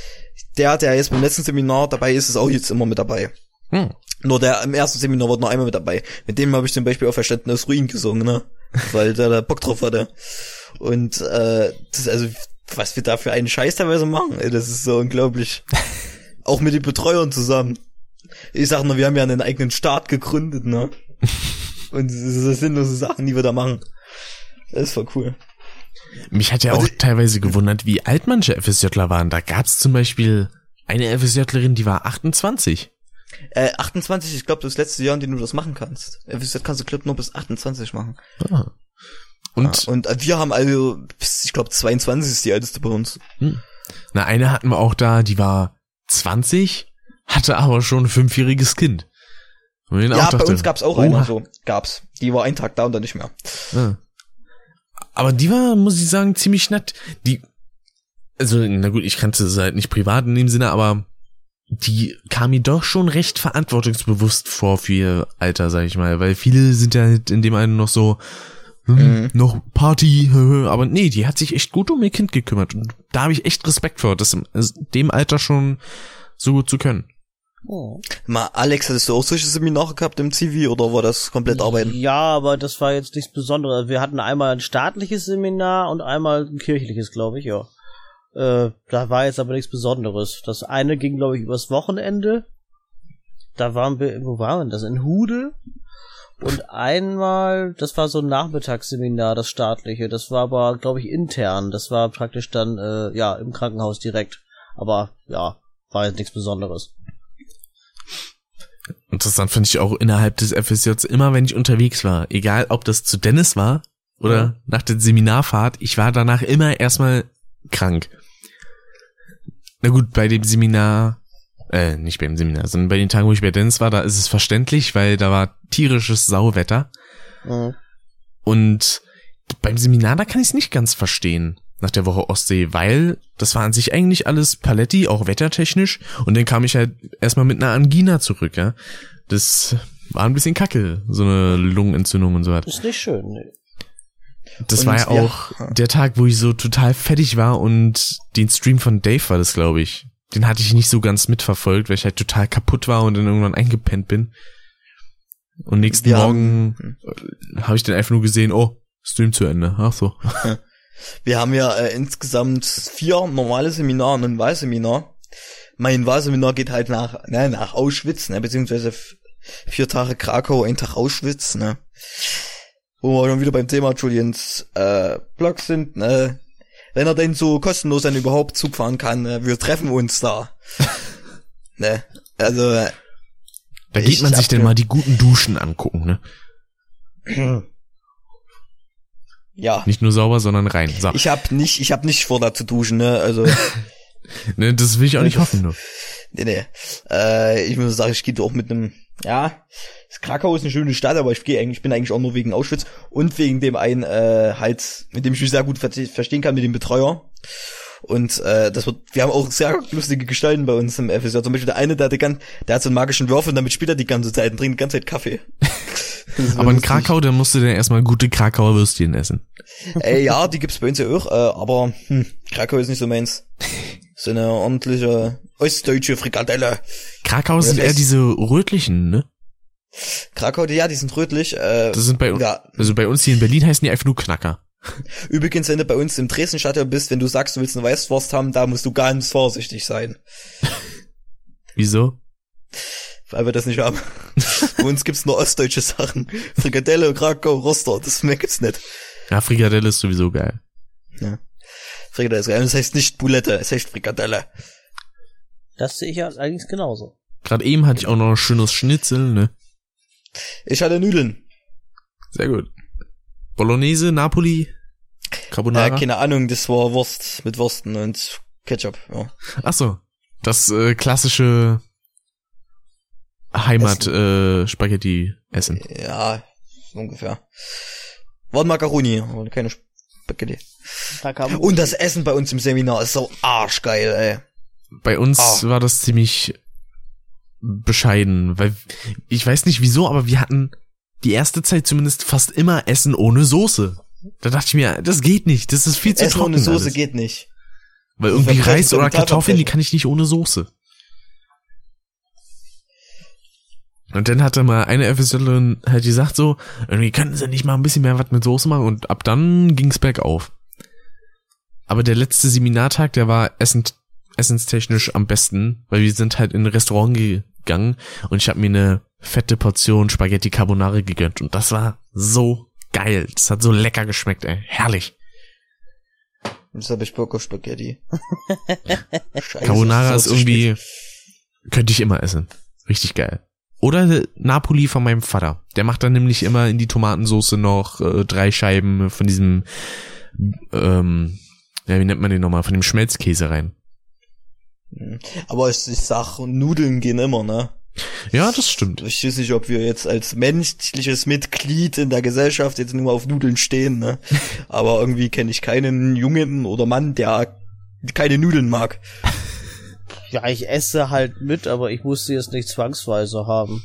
der, der jetzt beim letzten Seminar dabei ist, ist auch jetzt immer mit dabei. Hm. Nur der im ersten Seminar war noch einmal mit dabei. Mit dem habe ich zum Beispiel auch Verständnis Ruin gesungen, ne? Weil der da Bock drauf hatte. Und äh, das ist also, was wir da für einen Scheiß teilweise machen, ey, das ist so unglaublich. auch mit den Betreuern zusammen. Ich sag nur, wir haben ja einen eigenen Staat gegründet, ne? Und das so sinnlose Sachen, die wir da machen. Das voll cool. Mich hat ja auch teilweise gewundert, wie alt manche FSJler waren. Da gab's zum Beispiel eine FSJlerin, die war 28. Äh, 28, ich glaube, das letzte Jahr, in dem du das machen kannst. FSJ kannst du Club nur bis 28 machen. Ah. Und Ja, und äh, wir haben also, ich glaube, 22 ist die älteste bei uns. na, eine hatten wir auch da, die war 20, hatte aber schon ein fünfjähriges Kind. Ja, auch bei dachte, uns gab's auch oha. eine so. Gab's. Die war einen Tag da und dann nicht mehr. Ja. Aber die war, muss ich sagen, ziemlich nett. Die, also, na gut, ich kannte sie halt nicht privat in dem Sinne, aber die kam mir doch schon recht verantwortungsbewusst vor für ihr Alter, sag ich mal, weil viele sind ja halt in dem einen noch so, hm, Mhm. noch Party, aber nee, die hat sich echt gut um ihr Kind gekümmert und da habe ich echt Respekt vor, das in dem Alter schon so gut zu können. Oh. Mal, Alex, hattest du auch solche Seminare gehabt im CV oder war das komplett Arbeiten? Ja, aber das war jetzt nichts Besonderes. Wir hatten einmal ein staatliches Seminar und einmal ein kirchliches, glaube ich, ja. Äh, da war jetzt aber nichts Besonderes. Das eine ging, glaube ich, übers Wochenende. Da waren wir, wo waren wir das? In Hude. Und einmal, das war so ein Nachmittagsseminar, das staatliche. Das war aber, glaube ich, intern. Das war praktisch dann, äh, ja, im Krankenhaus direkt. Aber, ja, war jetzt nichts Besonderes. Interessant finde ich auch innerhalb des FSJs immer, wenn ich unterwegs war, egal ob das zu Dennis war oder nach der Seminarfahrt, ich war danach immer erstmal krank. Na gut, bei dem Seminar, äh, nicht beim Seminar, sondern bei den Tagen, wo ich bei Dennis war, da ist es verständlich, weil da war tierisches Sauwetter Mhm. und beim Seminar, da kann ich es nicht ganz verstehen nach der Woche Ostsee, weil das war an sich eigentlich alles Paletti, auch wettertechnisch. Und dann kam ich halt erstmal mit einer Angina zurück, ja. Das war ein bisschen kacke, so eine Lungenentzündung und so weiter. Ist nicht schön, ne. Das Und war ja auch der Tag, wo ich so total fertig war und den Stream von Dave war das, glaube ich. Den hatte ich nicht so ganz mitverfolgt, weil ich halt total kaputt war und dann irgendwann eingepennt bin. Und nächsten Wir Morgen habe ich dann einfach nur gesehen, oh, Stream zu Ende. Ach so. Wir haben ja äh, insgesamt vier normale Seminare und ein Wahlseminar. Mein Wahlseminar geht halt nach, ne, nach Auschwitz, ne, beziehungsweise vier Tage Krakau, ein Tag Auschwitz, ne. Wo wir schon wieder beim Thema Julians äh, Blog sind, ne. Wenn er denn so kostenlos dann überhaupt Zug fahren kann, ne, wir treffen uns da. ne. Also, äh, Da geht man sich denn mal die guten Duschen angucken, ne? ja. Nicht nur sauber, sondern rein. So. Ich hab nicht, ich hab nicht vor, da zu duschen, ne, also. Ne, das will ich auch nicht hoffen, nur. Nee, nee. Äh, ich muss sagen, ich gehe auch mit einem, ja, Krakau ist eine schöne Stadt, aber ich gehe eigentlich, ich bin eigentlich auch nur wegen Auschwitz und wegen dem einen, äh, halt, mit dem ich mich sehr gut ver verstehen kann, mit dem Betreuer. Und äh, das wird, wir haben auch sehr lustige Gestalten bei uns im FSJ. Zum Beispiel der eine, der, hat die gan- der hat so einen magischen Würfel und damit spielt er die ganze Zeit und trinkt die ganze Zeit Kaffee. Aber in. Krakau, da musst du dann erstmal gute Krakauer Würstchen essen. Ey, ja, die gibt's bei uns ja auch, äh, aber hm, Krakau ist nicht so meins. So eine ordentliche ostdeutsche Frikadelle. Krakau Ja, sind eher diese rötlichen, ne? Krakau, die, ja, die sind rötlich. Äh, Das sind bei uns, ja, also bei uns hier in Berlin heißen die einfach nur Knacker. übrigens, wenn du bei uns im Dresden-Stadion bist, wenn du sagst, du willst eine Weißwurst haben, da musst du ganz vorsichtig sein, Wieso? weil wir das nicht haben. bei uns gibt's nur ostdeutsche Sachen. Frikadelle, Krakau, Roster, das mehr gibt's nicht. Ja, Frikadelle ist sowieso geil. Frikadelle ist geil. Das heißt nicht Boulette, es heißt Frikadelle. Das sehe ich ja allerdings genauso. Gerade eben hatte ich auch noch ein schönes Schnitzel, ne? Ich hatte Nudeln. Sehr gut. Bolognese, Napoli, Carbonara. Äh, keine Ahnung, das war Wurst mit Würsten und Ketchup. Ja. Ach so, das äh, klassische Heimat äh, Spaghetti essen. Ja, ungefähr. War ein Macaroni, aber keine Spaghetti. Da kam Und das Essen bei uns im Seminar ist so arschgeil, ey. Bei uns Ah. war das ziemlich bescheiden, weil ich weiß nicht wieso, aber wir hatten die erste Zeit zumindest fast immer Essen ohne Soße. Da dachte ich mir, das geht nicht, das ist viel zu Essen trocken. ohne Soße alles. geht nicht. Weil irgendwie Reis oder. Kartoffeln, die kann ich nicht ohne Soße. Und dann hatte mal eine FSJlerin halt gesagt so, irgendwie könnten sie nicht mal ein bisschen mehr was mit Soße machen und ab dann ging's bergauf. Aber der letzte Seminartag, der war essend, essenstechnisch am besten, weil wir sind halt in ein Restaurant gegangen und ich habe mir eine fette Portion Spaghetti Carbonara gegönnt und das war so geil. Das hat so lecker geschmeckt, ey. Herrlich. Jetzt habe ich Bock auf Spaghetti. Scheiße, Carbonara ist so spät. irgendwie, könnte ich immer essen. Richtig geil. Oder Napoli von meinem Vater. Der macht dann nämlich immer in die Tomatensauce noch äh, drei Scheiben von diesem, ähm, ja, wie nennt man den nochmal, von dem Schmelzkäse rein. Aber ich, ich sag, Nudeln gehen immer, ne? Ja, das stimmt. Ich weiß nicht, ob wir jetzt als menschliches Mitglied in der Gesellschaft jetzt nur auf Nudeln stehen, ne? Aber irgendwie kenne ich keinen Jungen oder Mann, der keine Nudeln mag. Ja, ich esse halt mit, aber ich muss sie jetzt nicht zwangsweise haben.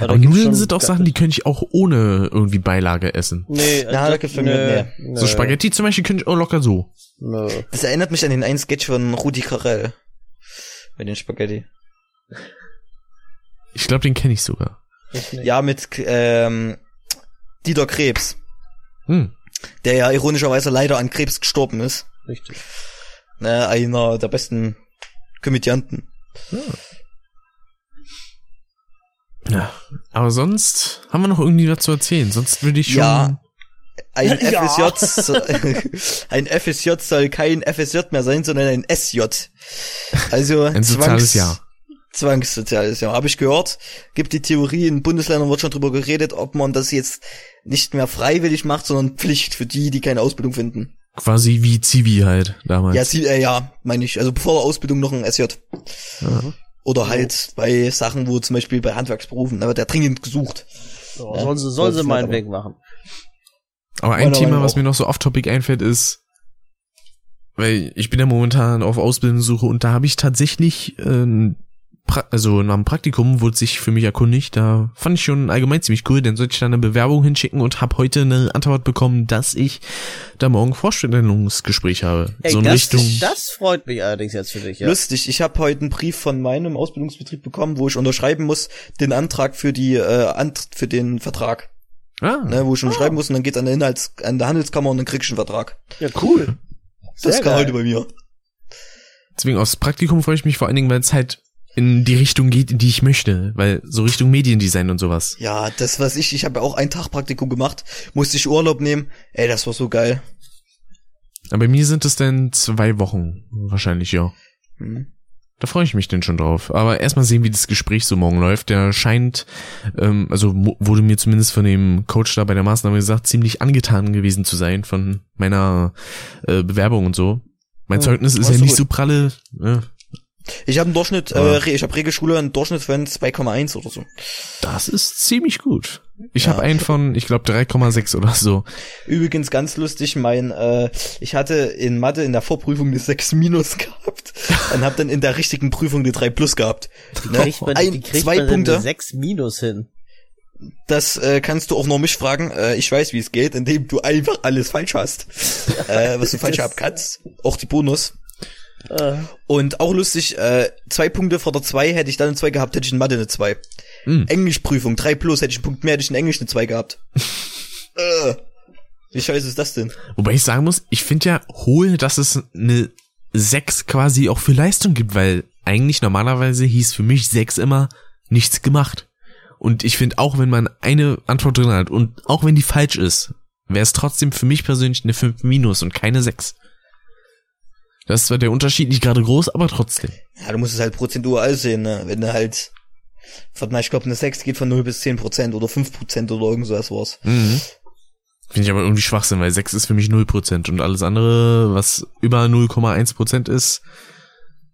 Da Aber gibt's Nudeln sind auch Sachen, die könnte ich auch ohne irgendwie Beilage essen. Nee, Ja, da gibt's bei mir- nee. So Spaghetti zum Beispiel könnte ich auch locker so. Nö. Das erinnert mich an den einen Sketch von Rudi Carell. Mit den Spaghetti. Ich glaube, den kenne ich sogar. Ich. Ja, mit ähm, Dieter Krebs, Hm. der ja ironischerweise leider an Krebs gestorben ist. Richtig. Ne, einer der besten Komödianten. Ja. Aber sonst haben wir noch irgendwie was zu erzählen. Sonst würde ich schon. Ja. Ein Ja. FSJ, soll, ein FSJ soll kein FSJ mehr sein, sondern ein SJ. Also Ein soziales Jahr. Zwangssoziales Jahr. Habe ich gehört. Gibt die Theorie, in Bundesländern wird schon drüber geredet, ob man das jetzt nicht mehr freiwillig macht, sondern Pflicht für die, die keine Ausbildung finden. Quasi wie Zivi halt damals. Ja, sie, äh, ja, meine ich. Also vor der Ausbildung noch ein SJ. Oder halt bei Sachen, wo zum Beispiel bei Handwerksberufen, da wird ja dringend gesucht. So, Ja, sollen sie, sollen sie mal einen Weg machen. Aber ein Thema, was auch. mir noch so off-topic einfällt, ist, weil ich bin ja momentan auf Ausbildungssuche und da habe ich tatsächlich, äh, pra also nach dem Praktikum wurde sich für mich erkundigt, da fand ich schon allgemein ziemlich cool, dann sollte ich da eine Bewerbung hinschicken und habe heute eine Antwort bekommen, dass ich da morgen Vorstellungsgespräch habe. Ey, so in das, Richtung. das freut mich allerdings jetzt für dich, ja. Lustig, ich habe heute einen Brief von meinem Ausbildungsbetrieb bekommen, wo ich unterschreiben muss, den Antrag für die äh, Ant für den Vertrag. ah, Ne, wo ich unterschreiben muss und dann geht an der Inhalts an der Handelskammer und dann krieg ich einen Vertrag. Ja, cool. Das Sehr kam geil. heute bei mir. deswegen aufs Praktikum freue ich mich vor allen Dingen, weil es halt in die Richtung geht, in die ich möchte, weil so Richtung Mediendesign und sowas. Ja, das was ich, ich habe ja auch einen Tag Praktikum gemacht, musste ich Urlaub nehmen. Ey, das war so geil. Aber bei mir sind es dann zwei Wochen, wahrscheinlich, ja. Hm. Da freue ich mich denn schon drauf. Aber erstmal sehen, wie das Gespräch so morgen läuft. Der scheint, ähm, also wurde mir zumindest von dem Coach da bei der Maßnahme gesagt, ziemlich angetan gewesen zu sein von meiner äh, Bewerbung und so. Mein Ja, Zeugnis ist war ja nicht gut. so pralle. Äh, Ich habe einen Durchschnitt, äh, Ja. Ich habe Regelschule einen Durchschnitt von 2,1 oder so. das ist ziemlich gut. Ich Ja. habe einen von, ich glaube, 3,6 oder so. Übrigens ganz lustig, mein, äh, ich hatte in Mathe in der Vorprüfung eine 6 minus gehabt und habe dann in der richtigen Prüfung eine 3 plus gehabt. Ne? Kriegt man, Ein, wie kriegt zwei man Punkte. eine 6 minus hin? Das äh, kannst du auch noch mich fragen. Äh, ich weiß, wie es geht, indem du einfach alles falsch hast. äh, was du falsch haben kannst. Auch die Bonus. Äh, Und auch lustig, äh, zwei Punkte vor der zwei hätte ich dann eine zwei gehabt, hätte ich in Mathe eine zwei. Hm. Englischprüfung, drei plus, hätte ich einen Punkt mehr, hätte ich in Englisch eine zwei gehabt. äh, wie scheiße ist das denn? Wobei ich sagen muss, ich finde ja hohl, dass es eine 6 quasi auch für Leistung gibt, weil eigentlich normalerweise hieß für mich 6 immer nichts gemacht. Und ich finde auch, wenn man eine Antwort drin hat und auch wenn die falsch ist, wäre es trotzdem für mich persönlich eine 5 minus und keine 6. Das ist zwar der Unterschied nicht gerade groß, aber trotzdem. Ja, du musst es halt prozentual sehen, ne? Wenn du halt, warte mal, ich glaube, eine 6 geht von 0 bis 10 Prozent oder 5 Prozent oder irgend sowas war's. Mhm. Finde ich aber irgendwie Schwachsinn, weil 6 ist für mich 0% und alles andere, was über 0,1% ist,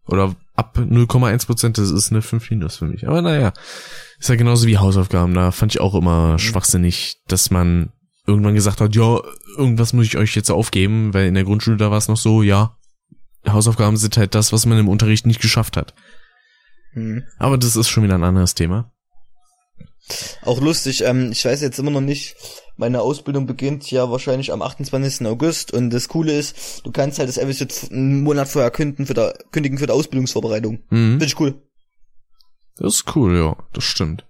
oder ab 0,1%, das ist eine 5 minus für mich. Aber naja, ist ja genauso wie Hausaufgaben. Da fand ich auch immer schwachsinnig, dass man irgendwann gesagt hat, ja, irgendwas muss ich euch jetzt aufgeben, weil in der Grundschule da war es noch so, ja, Hausaufgaben sind halt das, was man im Unterricht nicht geschafft hat. Hm. Aber das ist schon wieder ein anderes Thema. Auch lustig, ähm, ich weiß jetzt immer noch nicht, meine Ausbildung beginnt ja wahrscheinlich am 28. August und das Coole ist, du kannst halt das FSJ einen Monat vorher kündigen für, der, kündigen für die Ausbildungsvorbereitung. Mhm. Finde ich cool. Das ist cool, ja, das stimmt.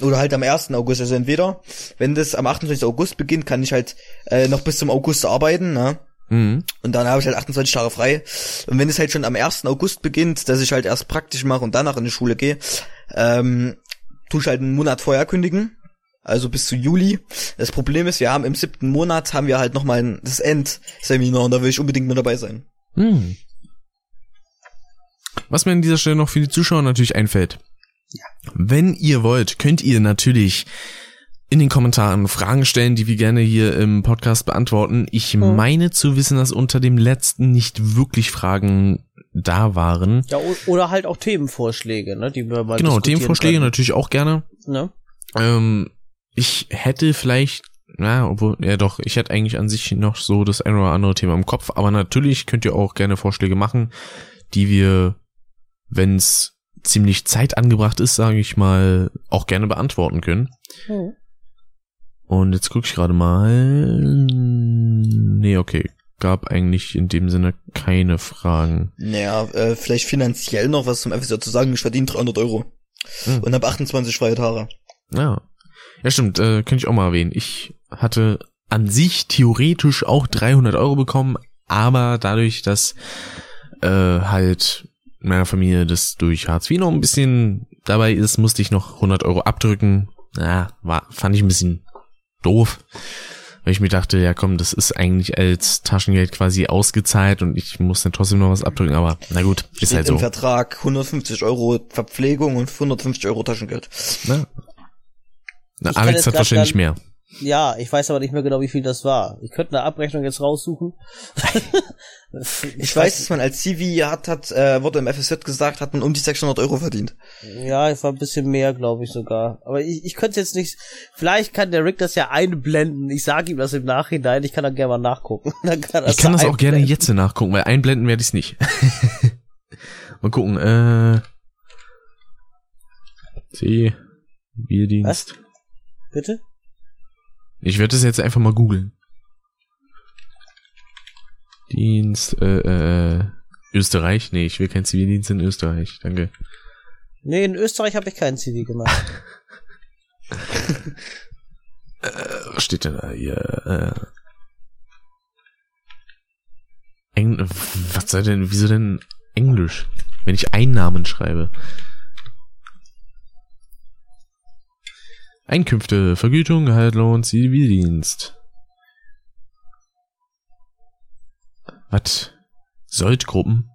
Oder halt am 1. August. Also entweder, wenn das am 28. August beginnt, kann ich halt äh, noch bis zum August arbeiten, ne? Mhm. Und dann habe ich halt 28 Tage frei. Und wenn es halt schon am 1. August beginnt, dass ich halt erst praktisch mache und danach in die Schule gehe, ähm, tue ich halt einen Monat vorher kündigen. Also bis zu Juli. Das Problem ist, wir haben im siebten Monat haben wir halt nochmal das Endseminar und da will ich unbedingt mit dabei sein. Hm. Was mir an dieser Stelle noch für die Zuschauer natürlich einfällt. Wenn ihr wollt, könnt ihr natürlich in den Kommentaren Fragen stellen, die wir gerne hier im Podcast beantworten. Ich meine zu wissen, dass unter dem letzten nicht wirklich Fragen da waren. ja, oder halt auch Themenvorschläge, ne, die wir mal Genau, Themenvorschläge können, natürlich auch gerne. Ne? Ähm, ich hätte vielleicht, na, obwohl, ja doch, ich hätte eigentlich an sich noch so das ein oder andere Thema im Kopf, aber natürlich könnt ihr auch gerne Vorschläge machen, die wir, wenn es ziemlich zeitangebracht ist, sage ich mal, auch gerne beantworten können. Hm. Und jetzt gucke ich gerade mal. Nee, okay. Gab eigentlich in dem Sinne keine Fragen. Naja, äh, vielleicht finanziell noch was zum FSJ zu sagen. Ich verdiene 300 Euro. Hm. Und habe 28 freie Tage. Ja. Ja, stimmt, äh, könnte ich auch mal erwähnen. Ich hatte an sich theoretisch auch 300 Euro bekommen, aber dadurch, dass äh, halt meiner Familie das durch Hartz IV noch ein bisschen dabei ist, musste ich noch 100 Euro abdrücken. Ja, war, fand ich ein bisschen doof. Weil ich mir dachte, ja komm, das ist eigentlich als Taschengeld quasi ausgezahlt und ich muss dann trotzdem noch was abdrücken, aber na gut, ist Steht halt im so. Vertrag 150 Euro Verpflegung und 150 Euro Taschengeld. Na, na Alex hat wahrscheinlich mehr. Ja, ich weiß aber nicht mehr genau, wie viel das war. Ich könnte eine Abrechnung jetzt raussuchen. Ich weiß, dass man als CV hat, hat äh, wurde im FSJ gesagt, hat man um die 600 Euro verdient. Ja, es war ein bisschen mehr, glaube ich sogar. Aber ich, ich könnte jetzt nicht. Vielleicht kann der Rick das ja einblenden. Ich sage ihm das im Nachhinein. Ich kann dann gerne mal nachgucken. Dann kann Ich kann da das auch gerne jetzt nachgucken, weil einblenden werde ich es nicht. Mal gucken, äh. C. Bierdienst. Bitte? Ich werde das jetzt einfach mal googeln. Dienst, äh, äh, Österreich? Nee, ich will keinen Zivildienst in Österreich. Danke. Nee, in Österreich habe ich keinen CV gemacht. Was steht denn da hier? Äh, Eng was soll denn, wieso denn Englisch? Wenn ich Einnahmen schreibe. Einkünfte, Vergütung, Gehalt, Lohn, Zivildienst. Was? Soldgruppen?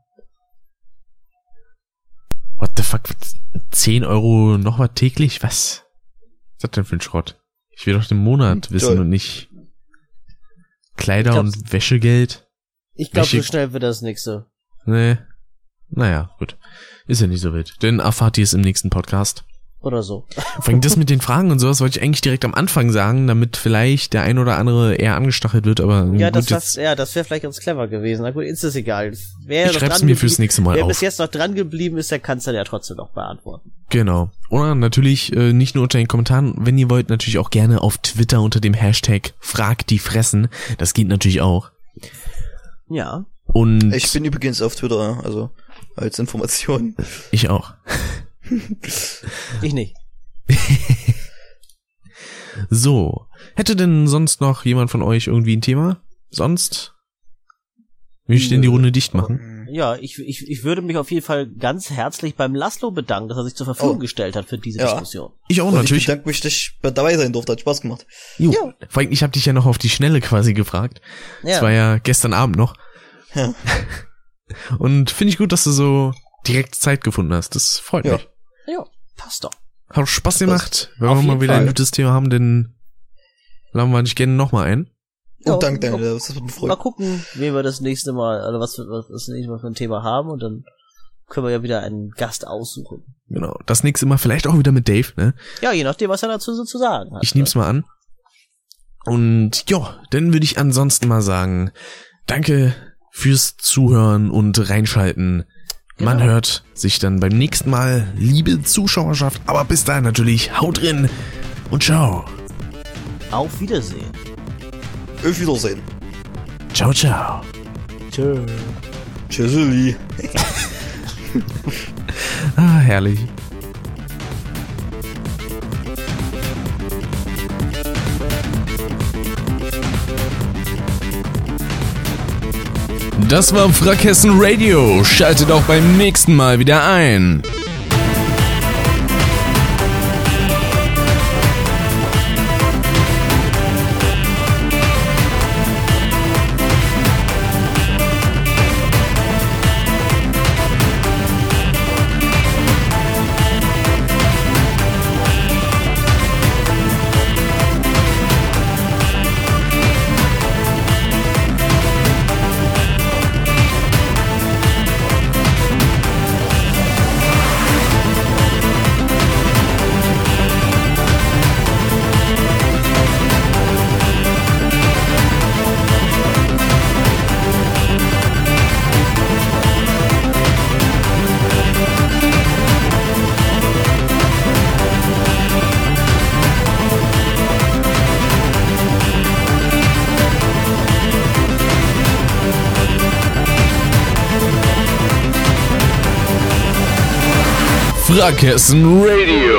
What the fuck? 10 Euro noch was täglich? Was? Was ist das denn für ein Schrott? Ich will doch den Monat Hm, wissen toll. und nicht Kleider Ich glaub's- und Wäschegeld. Ich glaube, so Welche- schnell wird das nix so. Nee. Naja, gut. Ist ja nicht so wild. Denn erfahrt ihr es im nächsten Podcast. Oder so. Vor allem das mit den Fragen und sowas wollte ich eigentlich direkt am Anfang sagen, damit vielleicht der ein oder andere eher angestachelt wird, aber Ja, gut, das, das, ja, das wäre vielleicht ganz clever gewesen. Na gut, ist es egal. Wer Ich noch schreib's mir fürs nächste Mal Wer auf. bis jetzt noch dran geblieben ist, der kann es dann ja trotzdem noch beantworten. genau. Oder natürlich äh, nicht nur unter den Kommentaren, wenn ihr wollt, natürlich auch gerne auf Twitter unter dem Hashtag Frag die Fressen. Das geht natürlich auch. Ja. Und Ich bin übrigens auf Twitter, also als Information. ich auch. Ich nicht. So. Hätte denn sonst noch jemand von euch irgendwie ein Thema? Sonst? Will ich denn die Runde dicht machen? Ja, ich, ich, ich würde mich auf jeden Fall ganz herzlich beim Laszlo bedanken, dass er sich zur Verfügung Oh. gestellt hat für diese Ja. Diskussion. Ich auch Und ich natürlich. bedanke mich, dass ich dabei sein durfte. Hat Spaß gemacht. Jo. Ja. Vor allem, ich habe dich ja noch auf die Schnelle quasi gefragt. Das war ja gestern Abend noch. Ja. Und finde ich gut, dass du so direkt Zeit gefunden hast. Das freut Ja. mich. Ja, passt doch. Hat auch Spaß gemacht. Wenn wir mal wieder ein Fall. gutes Thema haben, dann laden wir dich gerne nochmal ein. Ja, Und danke, und- Daniel. Das hat mich Mal gefreut. gucken, wen wir das nächste Mal, oder was, wir- was das nächste Mal für ein Thema haben und dann können wir ja wieder einen Gast aussuchen. Genau. Das nächste Mal vielleicht auch wieder mit Dave, ne? Ja, je nachdem, was er dazu so zu sagen hat. Ich nehm's mal an. Und ja, dann würde ich ansonsten mal sagen, danke fürs Zuhören und Reinschalten. Man Genau. hört sich dann beim nächsten Mal, liebe Zuschauerschaft. Aber bis dahin natürlich, haut drin und ciao. Auf Wiedersehen. Auf Wiedersehen. Ciao, ciao. Tschö. Tschüsseli. Ah, herrlich. Das war Frackhessen Radio. Schaltet auch beim nächsten Mal wieder ein. Frackhessen Radio.